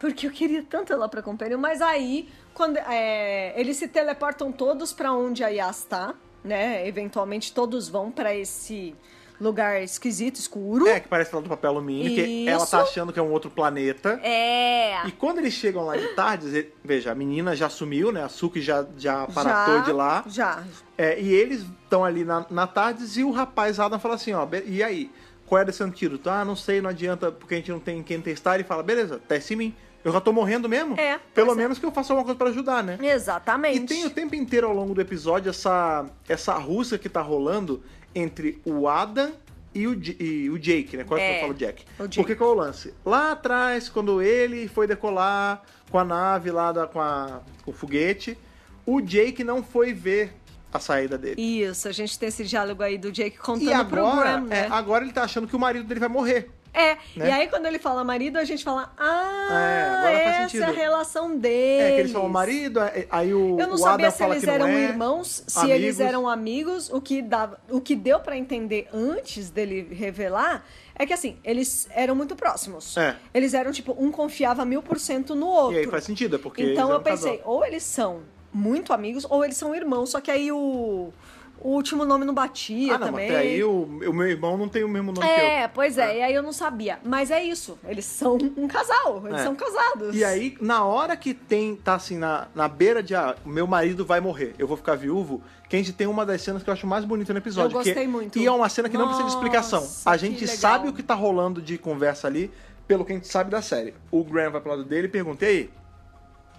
Porque eu queria tanto ela pra companhia, mas aí, quando é, eles se teleportam todos pra onde a Yas tá, né? Eventualmente todos vão pra esse lugar esquisito, escuro. É, que parece lá do papel alumínio, que Isso. ela tá achando que é um outro planeta. É. E quando eles chegam lá de tarde, veja, a menina já sumiu, né? A Suki já, já aparatou Já, de lá. Já. É, e eles estão ali na, na tardes e o rapaz Adam fala assim, ó, "Be- e aí? Qual é desse antídoto? Ah, não sei, não adianta, porque a gente não tem quem testar. Ele fala, beleza, teste em mim. Eu já tô morrendo mesmo? É, Pelo é. menos que eu faça alguma coisa pra ajudar, né? Exatamente. E tem o tempo inteiro ao longo do episódio essa, essa rusga que tá rolando entre o Adam e o, e o Jake, né? Quase que É, eu falo Jack. o Jake. Porque qual é o lance? Lá atrás, quando ele foi decolar com a nave lá, da, com, a, com o foguete, o Jake não foi ver a saída dele. Isso, a gente tem esse diálogo aí do Jake contando E pro agora, Graham, né? é, agora ele tá achando que o marido dele vai morrer. É, né? e aí quando ele fala marido, a gente fala, ah, É, essa é a relação deles. É, que eles falam marido, é- aí o, Eu não o sabia se eles eram é. irmãos, se amigos. eles eram amigos. O que, dava, o que deu pra entender antes dele revelar é que, assim, eles eram muito próximos. É. Eles eram, tipo, um confiava mil por cento no outro. E aí faz sentido, é porque eles Então eu pensei, casal. ou eles são muito amigos, ou eles são irmãos. Só que aí o, o último nome não batia Ah, não, também. até aí o, o meu irmão não tem o mesmo nome que eu. É, pois é, e aí eu não sabia. Mas é isso, eles são um casal, eles É. são casados. E aí, na hora que tem, tá assim, na, na beira de, ah, meu marido vai morrer, eu vou ficar viúvo, que a gente tem uma das cenas que eu acho mais bonita no episódio. Eu gostei que, muito. E é uma cena que não precisa de explicação. Nossa, A gente sabe o que tá rolando de conversa ali, pelo que a gente sabe da série. O Graham vai pro lado dele e pergunta, e aí,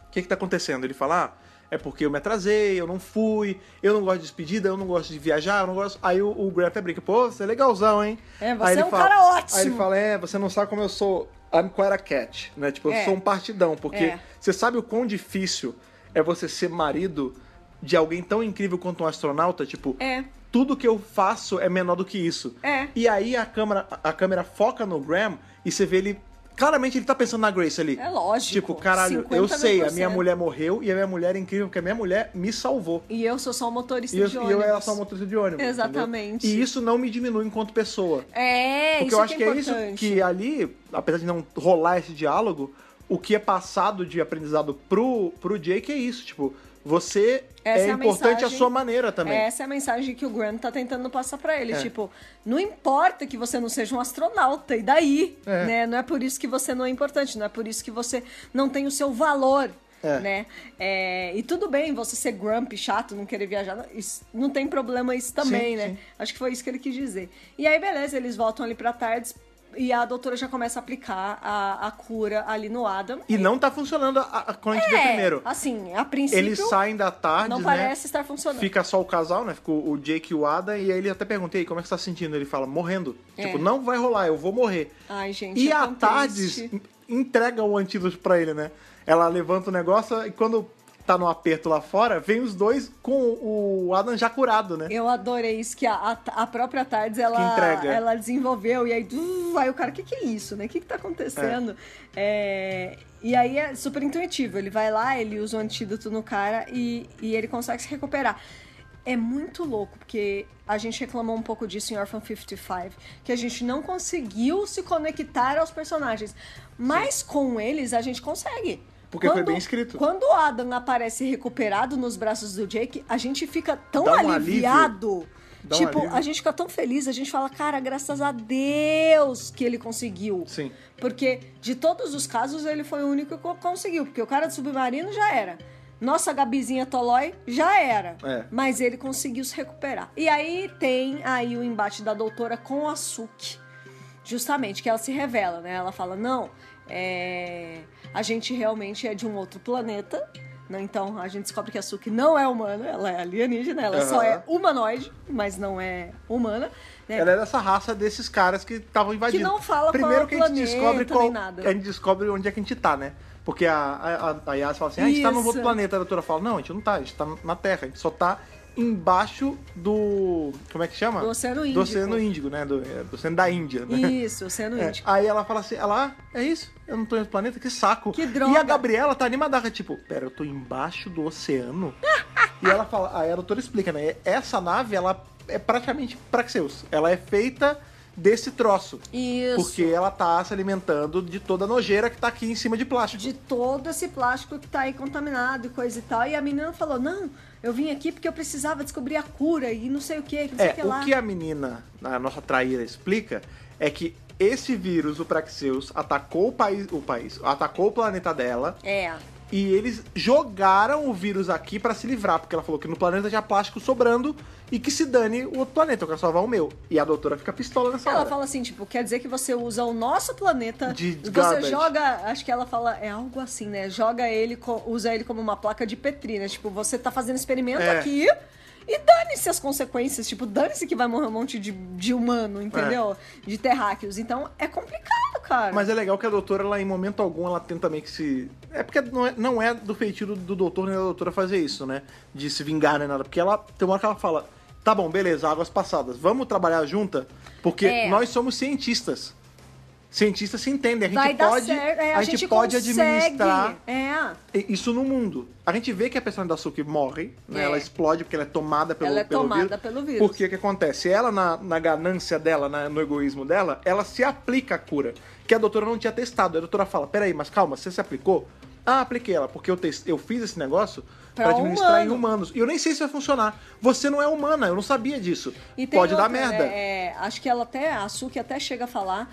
o que que tá acontecendo? Ele fala, ah, é porque eu me atrasei, eu não fui, eu não gosto de despedida, eu não gosto de viajar, eu não gosto. Aí o, o Graham até brinca, pô, você é legalzão, hein? É, você é um fala- cara ótimo. Aí ele fala, é, você não sabe como eu sou. I'm quite a cat, né? Tipo, eu É. sou um partidão, porque É. você sabe o quão difícil é você ser marido de alguém tão incrível quanto um astronauta? Tipo, É, tudo que eu faço é menor do que isso. É. E aí a câmera, a câmera foca no Graham e você vê ele. Claramente ele tá pensando na Grace ali. É lógico. Tipo, caralho, 50 eu sei, a minha mulher morreu e a minha mulher é incrível, porque a minha mulher me salvou. e eu sou só um motorista E eu, de e ônibus. eu era só motorista de ônibus. entendeu? Exatamente. E isso não me diminui enquanto pessoa. É, Porque isso eu acho que que é é isso que ali, apesar de não rolar esse diálogo, o que é passado de aprendizado pro, pro Jake é isso. Tipo, você Essa é é a importante mensagem- a sua maneira também. Essa é a mensagem que o Graham tá tentando passar pra ele. É. Tipo, não importa que você não seja um astronauta, e daí? É. Né? Não é por isso que você não é importante, não é por isso que você não tem o seu valor. É. Né? É, e tudo bem você ser grumpy, chato, não querer viajar, não- isso- não tem problema isso também, Sim, né? sim. Acho que foi isso que ele quis dizer. E aí, beleza, eles voltam ali pra tardes e a doutora já começa a aplicar a, a cura ali no Adam. E não tá funcionando a, a, quando a gente vê é, primeiro. assim, a princípio Eles saem da tarde, não né? parece estar funcionando. Fica só o casal, né? Fica o Jake e o Ada, e aí ele até pergunta, e aí, como é que você tá se sentindo? Ele fala, morrendo. É. Tipo, não vai rolar, eu vou morrer. Ai, gente, E é a Tardes entrega o antídoto pra ele, né? Ela levanta o negócio e quando tá no aperto lá fora, vem os dois com o Adam já curado, né? Eu adorei isso, que a, a, própria Tardes, ela, ela desenvolveu, e aí, uh, aí o cara, o que, que é isso, né? O que, que tá acontecendo? É, e aí é super intuitivo, ele vai lá, ele usa o antídoto no cara e, e ele consegue se recuperar. É muito louco, porque a gente reclamou um pouco disso em Orphan 55, que a gente não conseguiu se conectar aos personagens. Mas com eles a gente consegue. Porque foi bem escrito. Quando o Adam aparece recuperado nos braços do Jake, a gente fica tão um aliviado. Um tipo, alívio. a gente fica tão feliz, a gente fala, cara, graças a Deus que ele conseguiu. Sim. Porque de todos os casos, ele foi o único que conseguiu. Porque o cara do submarino já era. Nossa Gabizinha Tolói já era. É. Mas ele conseguiu se recuperar. E aí tem aí o embate da doutora com a Suki. Justamente, que ela se revela, né? Ela fala, não, é... a gente realmente é de um outro planeta. Né? Então a gente descobre que a Suki não é humana, ela é alienígena, ela só Aham. é humanoide, mas não é humana. Né? Ela é dessa raça desses caras que estavam invadindo. não fala Primeiro que a o gente descobre qual, nada. a gente descobre onde é que a gente tá, né? Porque a, a, a Yas fala assim, ah, a gente tá num outro planeta. A doutora fala, não, a gente não tá, a gente tá na Terra, a gente só tá embaixo do... como é que chama? Do Oceano Do Índico. Oceano Índico, né? Do, é, do Oceano da Índia, né? Isso, Oceano (laughs) É, Índico. aí ela fala assim, ela, ah, é isso? Eu não tô em outro planeta? Que saco. Que droga. E a Gabriela tá animada, tipo, pera, eu tô embaixo do oceano? (laughs) e ela fala, aí a doutora explica, né? Essa nave, ela é praticamente Praxeus. Ela é feita desse troço. Isso. Porque ela tá se alimentando de toda a nojeira que tá aqui em cima de plástico. de todo esse plástico que tá aí contaminado e coisa e tal. E a menina falou: Não, eu vim aqui porque eu precisava descobrir a cura e não sei o que, não sei o É, que lá. o que a menina, a nossa traíra, explica é que esse vírus, o Praxeus, atacou o país, o país, atacou o planeta dela É. e eles jogaram o vírus aqui pra se livrar, porque ela falou que no planeta tinha plástico sobrando e que se dane o outro planeta, eu quero salvar o meu. E a doutora fica pistola nessa Ela hora. fala assim, tipo, quer dizer que você usa o nosso planeta. De você garbage. joga. Acho que ela fala, é algo assim, né? Joga ele, usa ele como uma placa de Petri, né? Tipo, você tá fazendo experimento É. aqui. E dane-se as consequências, tipo, dane-se que vai morrer um monte de, de humano, entendeu? De terráqueos. Então, é complicado, cara. Mas é legal que a doutora, ela, em momento algum, ela tenta meio que se. É porque não é, não é do feitio do, do doutor nem da doutora fazer isso, né? De se vingar nem nada. Porque ela tem uma hora que ela fala: tá bom, beleza, águas passadas, vamos trabalhar junta, porque É. nós somos cientistas. Cientistas se entendem, a gente vai pode. É, a, gente, pode consegue. administrar É. isso no mundo. A gente vê que a personagem da Suki morre, né? É. Ela explode porque ela é tomada pelo, Ela é pelo tomada vírus. pelo vírus. Porque o que acontece? Ela, na, na ganância dela, na- no egoísmo dela, ela se aplica a cura. Que a doutora não tinha testado. A doutora fala: peraí, mas calma, você se aplicou? Ah, apliquei ela, porque eu, test... eu fiz esse negócio Pra administrar em humano. humanos. E eu nem sei se vai funcionar. Você não é humana, eu não sabia disso. E Pode dar outra, merda. né? É, acho que ela até, a Suki até chega a falar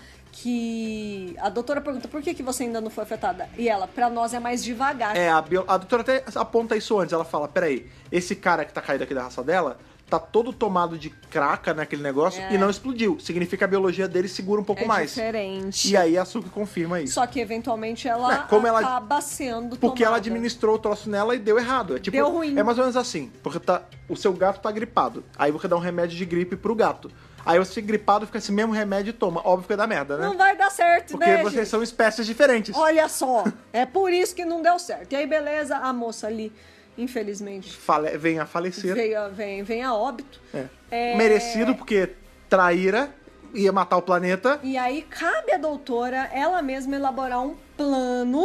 que a doutora pergunta por que, que você ainda não foi afetada? E ela, pra nós é mais devagar. É, a, bio- a doutora até aponta isso antes. Ela fala: peraí, esse cara que tá caído aqui da raça dela tá todo tomado de craca naquele negócio É. e não explodiu. Significa que a biologia dele segura um pouco é mais. diferente. E aí a Suki confirma isso. Só que eventualmente ela É, como ela- acaba sendo Porque ela tomada. administrou o troço nela e deu errado. É tipo, Deu ruim. É mais ou menos assim. Porque tá, o seu gato tá gripado. Aí você dá um remédio de gripe pro gato. Aí você fica gripado, fica esse mesmo remédio e toma. Óbvio que vai dar merda, né? Não vai dar certo, Porque né, vocês gente? são espécies diferentes. Olha só, é por isso que não deu certo. E aí, beleza, a moça ali, infelizmente, Fale- vem a falecer. veio, a- vem, vem a óbito. É. É. Merecido, porque traíra, ia matar o planeta. E aí cabe à doutora ela mesma elaborar um plano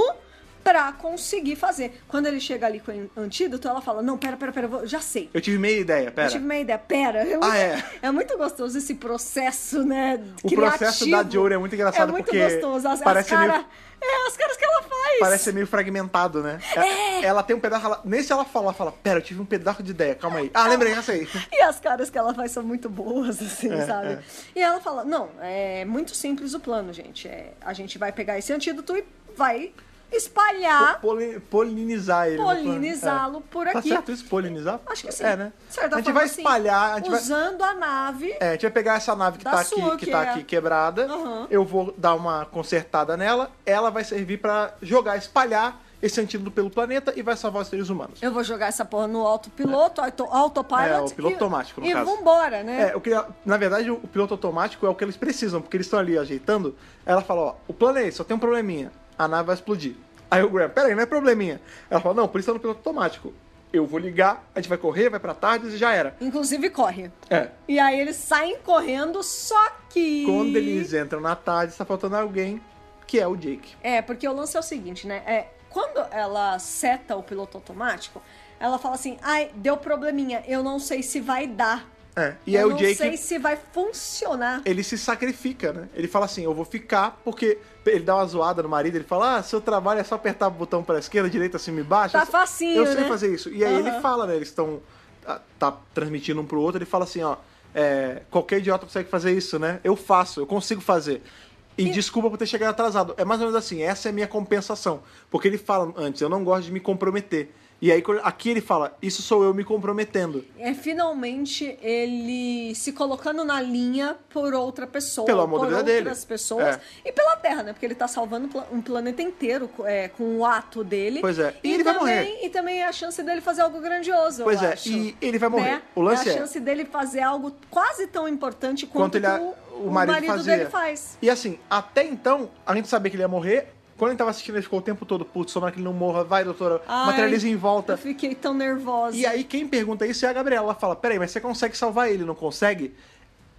pra conseguir fazer. Quando ele chega ali com o antídoto, ela fala: Não, pera, pera, pera, vou- já sei. Eu tive meia ideia, pera. Eu tive uma ideia. Pera, é muito, Ah, é? é muito gostoso esse processo, né? O criativo. processo da Jory é muito engraçado É muito porque gostoso. As, parece as meio- cara, É, as caras que ela faz. Parece ser meio fragmentado, né? É. Ela tem um pedaço. Ela, nesse ela fala, ela fala, pera, eu tive um pedaço de ideia, calma aí. Ah, lembrei, já sei. (laughs) E as caras que ela faz são muito boas, assim, É, sabe? é. E ela fala: não, é muito simples o plano, gente. É, a gente vai pegar esse antídoto e vai espalhar, Poli- polinizar ele. plano. polinizá-lo por É. Tá aqui. certo isso, polinizar? Acho que sim. É, né? Certa a gente vai espalhar, a gente vai... usando a nave. É, a gente vai pegar essa nave que tá aqui, que que tá é. aqui quebrada. Aham. Eu vou dar uma consertada nela. Ela vai servir pra jogar, espalhar esse antídoto pelo planeta e vai salvar os seres humanos. Eu vou jogar essa porra no autopiloto, auto, autopilot. É, o piloto e, automático, no E caso. vambora, né? É, eu queria, na verdade, o piloto automático é o que eles precisam, porque eles estão ali ajeitando. Ela fala, ó, o plano é esse, só tem um probleminha. A nave vai explodir. Aí o Graham, peraí, não é probleminha. Ela fala, não, por isso tá no piloto automático. Eu vou ligar, a gente vai correr, vai pra tardes e já era. Inclusive corre. É. E aí eles saem correndo, só que. Quando eles entram na tarde, está faltando alguém, que é o Jake. É, porque o lance é o seguinte, né? É, quando ela seta o piloto automático, ela fala assim: ai, deu probleminha, eu não sei se vai dar. É. E eu aí o não Jake. sei se vai funcionar. ele se sacrifica, né? Ele fala assim, eu vou ficar, porque ele dá uma zoada no marido, ele fala, ah, seu trabalho é só apertar o botão pra esquerda, direita, cima e baixo. Tá facinho, Eu sei né? fazer isso. E aí ele Aham. fala, né? Eles estão tá, tá transmitindo um pro outro, ele fala assim, ó, é, qualquer idiota consegue fazer isso, né? Eu faço, eu consigo fazer. E, E- desculpa por ter chegado atrasado. É mais ou menos assim, essa é a minha compensação. Porque ele fala antes, eu não gosto de me comprometer. E aí aqui ele fala, isso sou eu me comprometendo. É finalmente ele se colocando na linha por outra pessoa. Pelo amor por outras dele. pessoas. É. E pela Terra, né? Porque ele tá salvando um planeta inteiro é, com o ato dele. Pois é. E E, ele vai também, morrer. E também é a chance dele fazer algo grandioso. Pois é, acho. e ele vai morrer. Né? O lance é a chance dele fazer algo quase tão importante Quanto quanto, ele o, o marido fazia. dele faz. E assim, até então, a gente sabia que ele ia morrer. Quando ele tava assistindo, ele ficou o tempo todo, putz, tomara que ele não morra, vai, doutora, Ai, materializa em volta. Eu fiquei tão nervosa. E aí, quem pergunta isso é a Gabriela. Ela fala: Peraí, mas você consegue salvar ele, não consegue?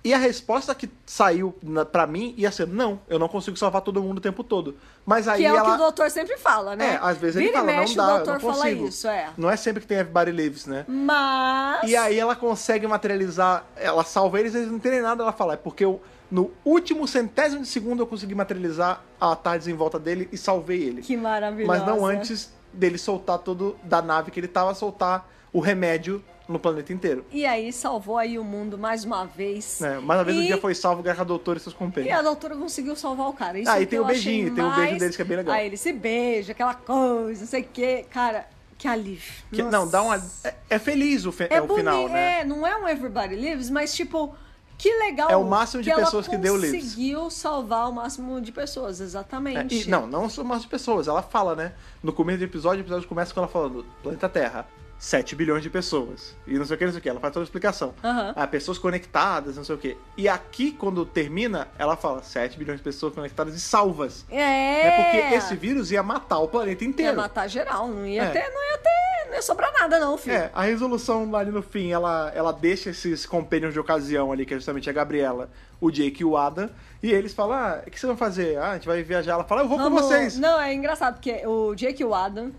E a resposta que saiu na, pra mim ia ser: Não, eu não consigo salvar todo mundo o tempo todo. Mas aí que é o que ela. o doutor sempre fala, né? É, às vezes ele Vira e fala: mexe, Não dá, o eu doutor não fala consigo. isso, é. Não é sempre que tem Everybody Lives, né? Mas. E aí ela consegue materializar, ela salva eles, eles não terem nada, ela fala, é porque eu, no último centésimo de segundo eu consegui materializar a Tardes em volta dele e salvei ele. Que maravilhosa. Mas não antes dele soltar todo, da nave que ele tava, soltar o remédio no planeta inteiro. E aí salvou aí o mundo mais uma vez. Né? Mais uma vez e... o dia foi salvo graças a doutor e seus E a companheiros. doutora conseguiu salvar o cara. Isso Ah, e é que tem o beijinho, tem o beijo deles que é bem legal. Aí ele se beija, aquela coisa, não sei o quê. Cara, que alívio. Que- não, dá uma. É, é feliz o, fe- é o boni- final, né? É, não é um Everybody Lives, mas tipo, que legal. É o máximo de que pessoas que deu lives. conseguiu salvar o máximo de pessoas, É, exatamente. e, não, não são mais pessoas. Ela fala, né? No começo do episódio, o episódio começa com ela falando: planeta Terra, 7 bilhões de pessoas. E não sei o que, não sei o que. Ela faz toda a explicação. Aham. Ah, pessoas conectadas, não sei o que. E aqui, quando termina, ela fala 7 bilhões de pessoas conectadas e salvas. É. É porque esse vírus ia matar o planeta Ia inteiro. matar geral, não ia É. ter, não ia ter, não ia sobrar nada não, filho. É, a resolução lá ali no fim, ela, ela deixa esses companions de ocasião ali, que é justamente a Gabriela, o Jake e o Adam, e eles falam, ah, o que vocês vão fazer? Ah, a gente vai viajar. Ela fala, eu vou com vocês. Não, é engraçado, porque o Jake e o Adam,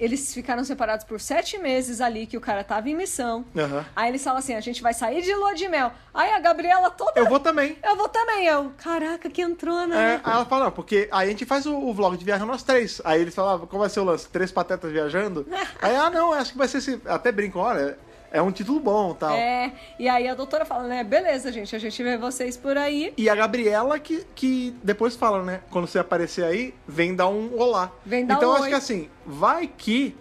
eles ficaram separados por sete meses ali, que o cara tava em missão. Aham. Aí eles falam assim, a gente vai sair de lua de mel. Aí a Gabriela toda... Eu vou também. Eu vou também. Eu, caraca, que entrona, É, né? aí ela fala, não, porque aí a gente faz o, o vlog de viagem nós três. Aí eles falam, ah, qual vai ser o lance? Três patetas viajando? (laughs) aí, ah, não, acho que vai ser esse. Até brincam, olha, é um título bom tal. É, e aí a doutora fala, né, beleza, gente, a gente vê vocês por aí. E a Gabriela que, que depois fala, né? Quando você aparecer aí, vem dar um olá. Vem dar então um acho oi. que assim, vai que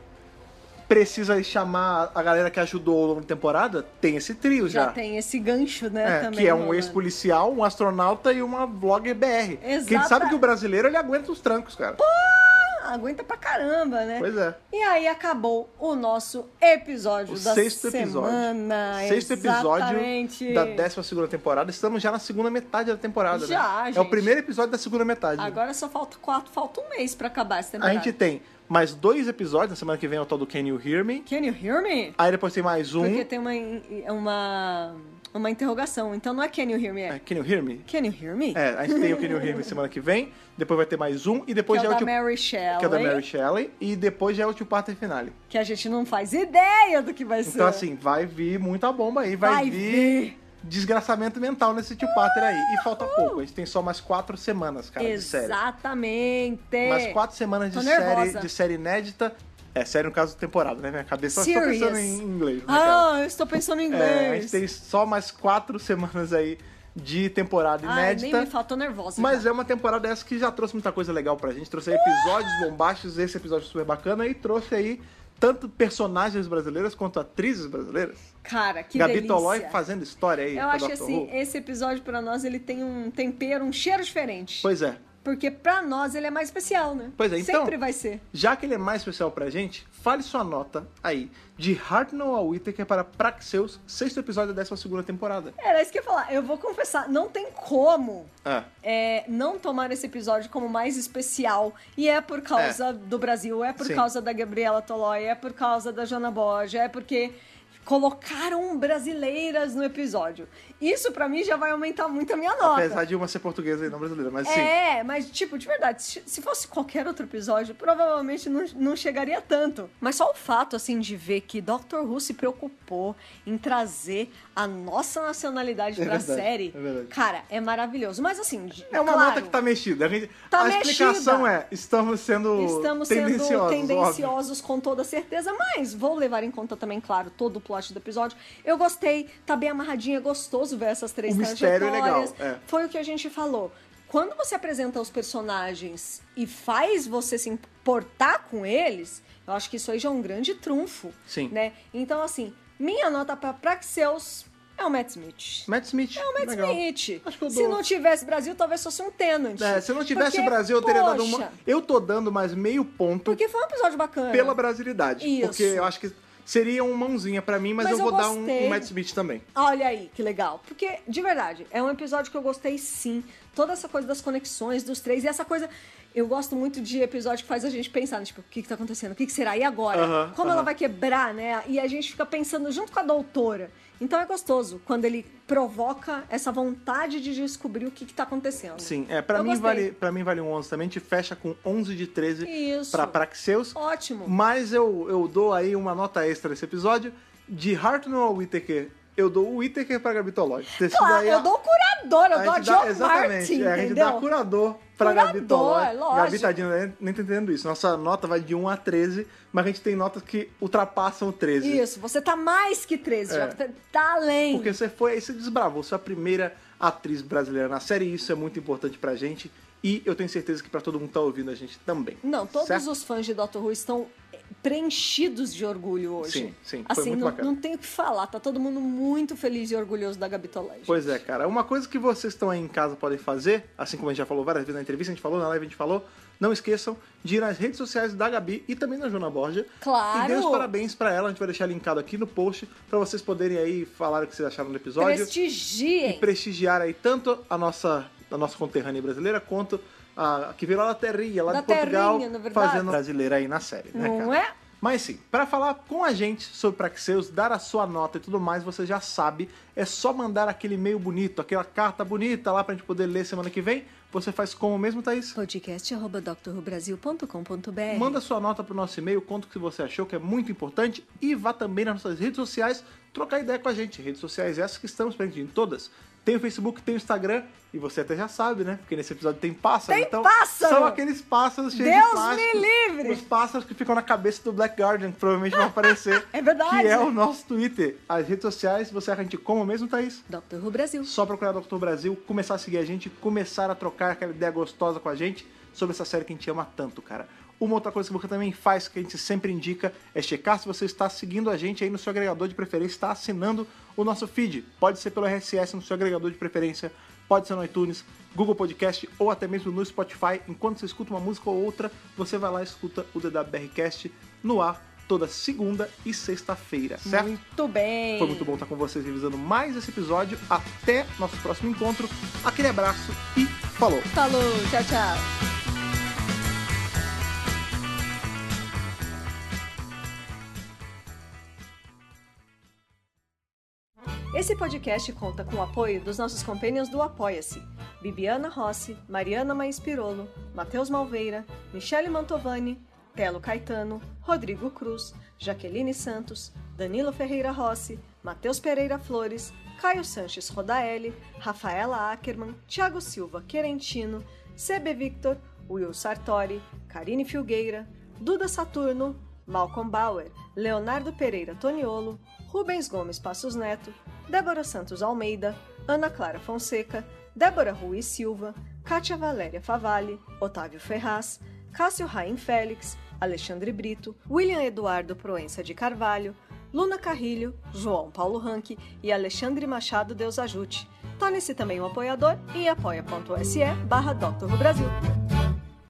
precisa chamar a galera que ajudou ao longo da temporada, tem esse trio já. Já tem esse gancho, né? É, também que é um ex-policial, um astronauta e uma vlogger BR. Que a gente Exata- sabe que o brasileiro ele aguenta os trancos, cara. Ah, aguenta pra caramba, né? Pois é. E aí acabou o nosso episódio O da sexto episódio. semana. Sexto episódio da 12 temporada. Estamos já na segunda metade da temporada, Já, né? gente. É o primeiro episódio da segunda metade. Agora só falta quatro, falta um mês pra acabar essa a temporada. gente tem mais dois episódios. Na semana que vem é o tal do Can You Hear Me? Can you hear me? Aí depois tem mais um. Porque tem uma, uma, uma interrogação. Então não é can you hear me, é É, Can You Hear Me? can you hear me? É, a gente tem o Can You Hear Me semana que vem. Depois vai ter mais um. E depois que é já o é da o tio... Mary Shelley. Que é o da Mary Shelley. E depois já é o tio Parter Finale. que a gente não faz ideia do que vai ser. Então, assim, vai vir muita bomba aí. Vai, Vai vir vir. desgraçamento mental nesse tio Parter aí. E falta pouco. A gente tem só mais quatro semanas, cara, de série. Exatamente. Mais quatro semanas de série, de série inédita. É, série no caso temporada, né? Minha cabeça só estou Serious. pensando em inglês. Né, cara? Ah, eu estou pensando em É, a inglês. gente tem só mais quatro (laughs) semanas aí de temporada Ai, nem inédita. me faltou nervosa. Mas já. é uma temporada dessa que já trouxe muita coisa legal pra gente. Trouxe aí episódios bombásticos, esse episódio super bacana, e trouxe aí tanto personagens brasileiras quanto atrizes brasileiras. Cara, que Gabi delícia. Tolói fazendo história aí. Eu acho assim, esse episódio pra nós ele tem um tempero, um cheiro diferente. Pois é. Porque pra nós ele é mais especial, né? Pois é, então- Sempre vai ser. Já que ele é mais especial pra gente, fale sua nota aí de Hartnell a Whittaker para Praxeus, sexto episódio da 12 temporada. Era isso que eu ia falar. Eu vou confessar, não tem como Ah, é, não tomar esse episódio como mais especial. E é por causa do Brasil, é por Sim. causa da Gabriela Tolói, é por causa da Jana Borja, é porque colocaram brasileiras no episódio. Isso pra mim já vai aumentar muito a minha nota. apesar de uma ser portuguesa e não brasileira, mas sim. É, mas, tipo, de verdade, se se fosse qualquer outro episódio, provavelmente não, não chegaria tanto. Mas só o fato, assim, de ver que Doctor Who se preocupou em trazer a nossa nacionalidade É pra verdade, série, é verdade. cara, é maravilhoso. Mas, assim, É uma claro, nota que tá mexida. A, gente- Tá a explicação mexida. é: estamos sendo Estamos tendenciosos. sendo óbvio. tendenciosos com toda certeza, mas vou levar em conta também, claro, todo o plot do episódio. Eu gostei, tá bem amarradinho, é ver essas três O é trajetórias. legal, é. Foi o que a gente falou. Quando você apresenta os personagens e faz você se importar com eles, eu acho que isso aí já é um grande trunfo. Sim. Né? Então, assim, minha nota pra Praxeus é o Matt Smith. Matt Smith. É o Matt legal. Smith. Acho que eu Se dou. não tivesse Brasil, talvez fosse um Tenant. É, se não tivesse Porque, Brasil, eu teria dado poxa, uma. Eu tô dando mais meio ponto Porque foi um episódio bacana. pela brasilidade. Isso. Porque eu acho que seria um mãozinha pra mim, mas, Mas eu eu vou dar um, gostei. um Matt Smith também. Olha aí, que legal. Porque, de verdade, é um episódio que eu gostei sim. Toda essa coisa das conexões dos três. E essa coisa. Eu gosto muito de episódio que faz a gente pensar, né? tipo, o que, que tá acontecendo? O que, que será? E agora? Aham, Como ela aham. vai quebrar, né? E a gente fica pensando junto com a doutora. Então é gostoso quando ele provoca essa vontade de descobrir o que, que tá acontecendo. Sim, é, pra, Eu mim gostei. vale, pra mim vale um 11 também. A gente fecha com 11 de 13 Isso. pra Praxeus. Ótimo. Mas eu, eu dou aí uma nota extra nesse episódio. De Hartnell ao Whittaker, eu dou o Whittaker pra Gabi Tolói. Claro, a- eu dou o curador, eu a dou a John Exatamente, Martin, é, a gente dá curador pra Curador, Gabi Tolói. lógico. Gabi, tadinha, nem, tá entendendo isso. Nossa nota vai de 1 a 13, mas a gente tem notas que ultrapassam o 13. Isso, você tá mais que 13, É. já tá, além. Porque você foi, aí você desbravou, você é a primeira atriz brasileira na série, e isso é muito importante pra gente. E eu tenho certeza que pra todo mundo que tá ouvindo a gente também. Não, todos certo? os fãs de Doctor Who estão preenchidos de orgulho hoje. Sim, sim, foi Assim, muito não, bacana. não tenho o que falar, tá todo mundo muito feliz e orgulhoso da Gabi Tolé. Pois é, cara. Uma coisa que vocês estão aí em casa podem fazer, assim como a gente já falou várias vezes na entrevista, a gente falou, na live a gente falou, não esqueçam de ir nas redes sociais da Gabi e também da Jona Borja. Claro. E dê os parabéns pra ela, a gente vai deixar linkado aqui no post pra vocês poderem aí falar o que vocês acharam do episódio. E Prestigiem. prestigiar aí tanto a nossa, a nossa conterrânea brasileira quanto a que veio lá da Terrinha, lá Da de Portugal, terrinha, fazendo brasileira aí na série, né, Não cara? é? Mas sim, para falar com a gente sobre Praxeus, dar a sua nota e tudo mais, você já sabe, é só mandar aquele e-mail bonito, aquela carta bonita lá pra gente poder ler semana que vem. Você faz como mesmo, Thaís? Podcast arroba drrubrasil.com.br Manda sua nota pro nosso e-mail, conta o que você achou, que é muito importante, e vá também nas nossas redes sociais trocar ideia com a gente. Redes sociais essas que estamos presentes em todas. Tem o Facebook, tem o Instagram, e você até já sabe, né? Porque nesse episódio tem pássaros. Tem então, pássaro! São aqueles pássaros cheios de Deus plástico. me livre! Os pássaros que ficam na cabeça do Black Guardian, que provavelmente vão aparecer. (laughs) É verdade. Que é o nosso Twitter. As redes sociais, você acha a gente como mesmo, Thaís? Dr. Who Brasil. Só procurar Dr. Brasil, começar a seguir a gente, começar a trocar aquela ideia gostosa com a gente sobre essa série que a gente ama tanto, cara. Uma outra coisa que você também faz, que a gente sempre indica, é checar se você está seguindo a gente aí no seu agregador de preferência, está assinando o nosso feed. Pode ser pelo RSS no seu agregador de preferência, pode ser no iTunes, Google Podcast ou até mesmo no Spotify. Enquanto você escuta uma música ou outra, você vai lá e escuta o DWBRcast no ar toda segunda e sexta-feira, certo? Muito bem. Foi muito bom estar com vocês revisando mais esse episódio. Até nosso próximo encontro. Aquele abraço e falou! Falou, tchau, tchau. Esse podcast conta com o apoio dos nossos companheiros do Apoia-se: Bibiana Rossi, Mariana Maes Pirolo, Matheus Malveira, Michele Mantovani, Telo Caetano, Rodrigo Cruz, Jaqueline Santos, Danilo Ferreira Rossi, Matheus Pereira Flores, Caio Sanches Rodaelli, Rafaela Ackerman, Thiago Silva Querentino, CB Victor, Will Sartori, Karine Filgueira, Duda Saturno, Malcolm Bauer, Leonardo Pereira Toniolo, Rubens Gomes Passos Neto, Débora Santos Almeida, Ana Clara Fonseca, Débora Rui Silva, Kátia Valéria Favalli, Otávio Ferraz, Cássio Raim Félix, Alexandre Brito, William Eduardo Proença de Carvalho, Luna Carrilho, João Paulo Ranque e Alexandre Machado Deus Ajute. Torne-se também um apoiador em apoia.se barra Brasil.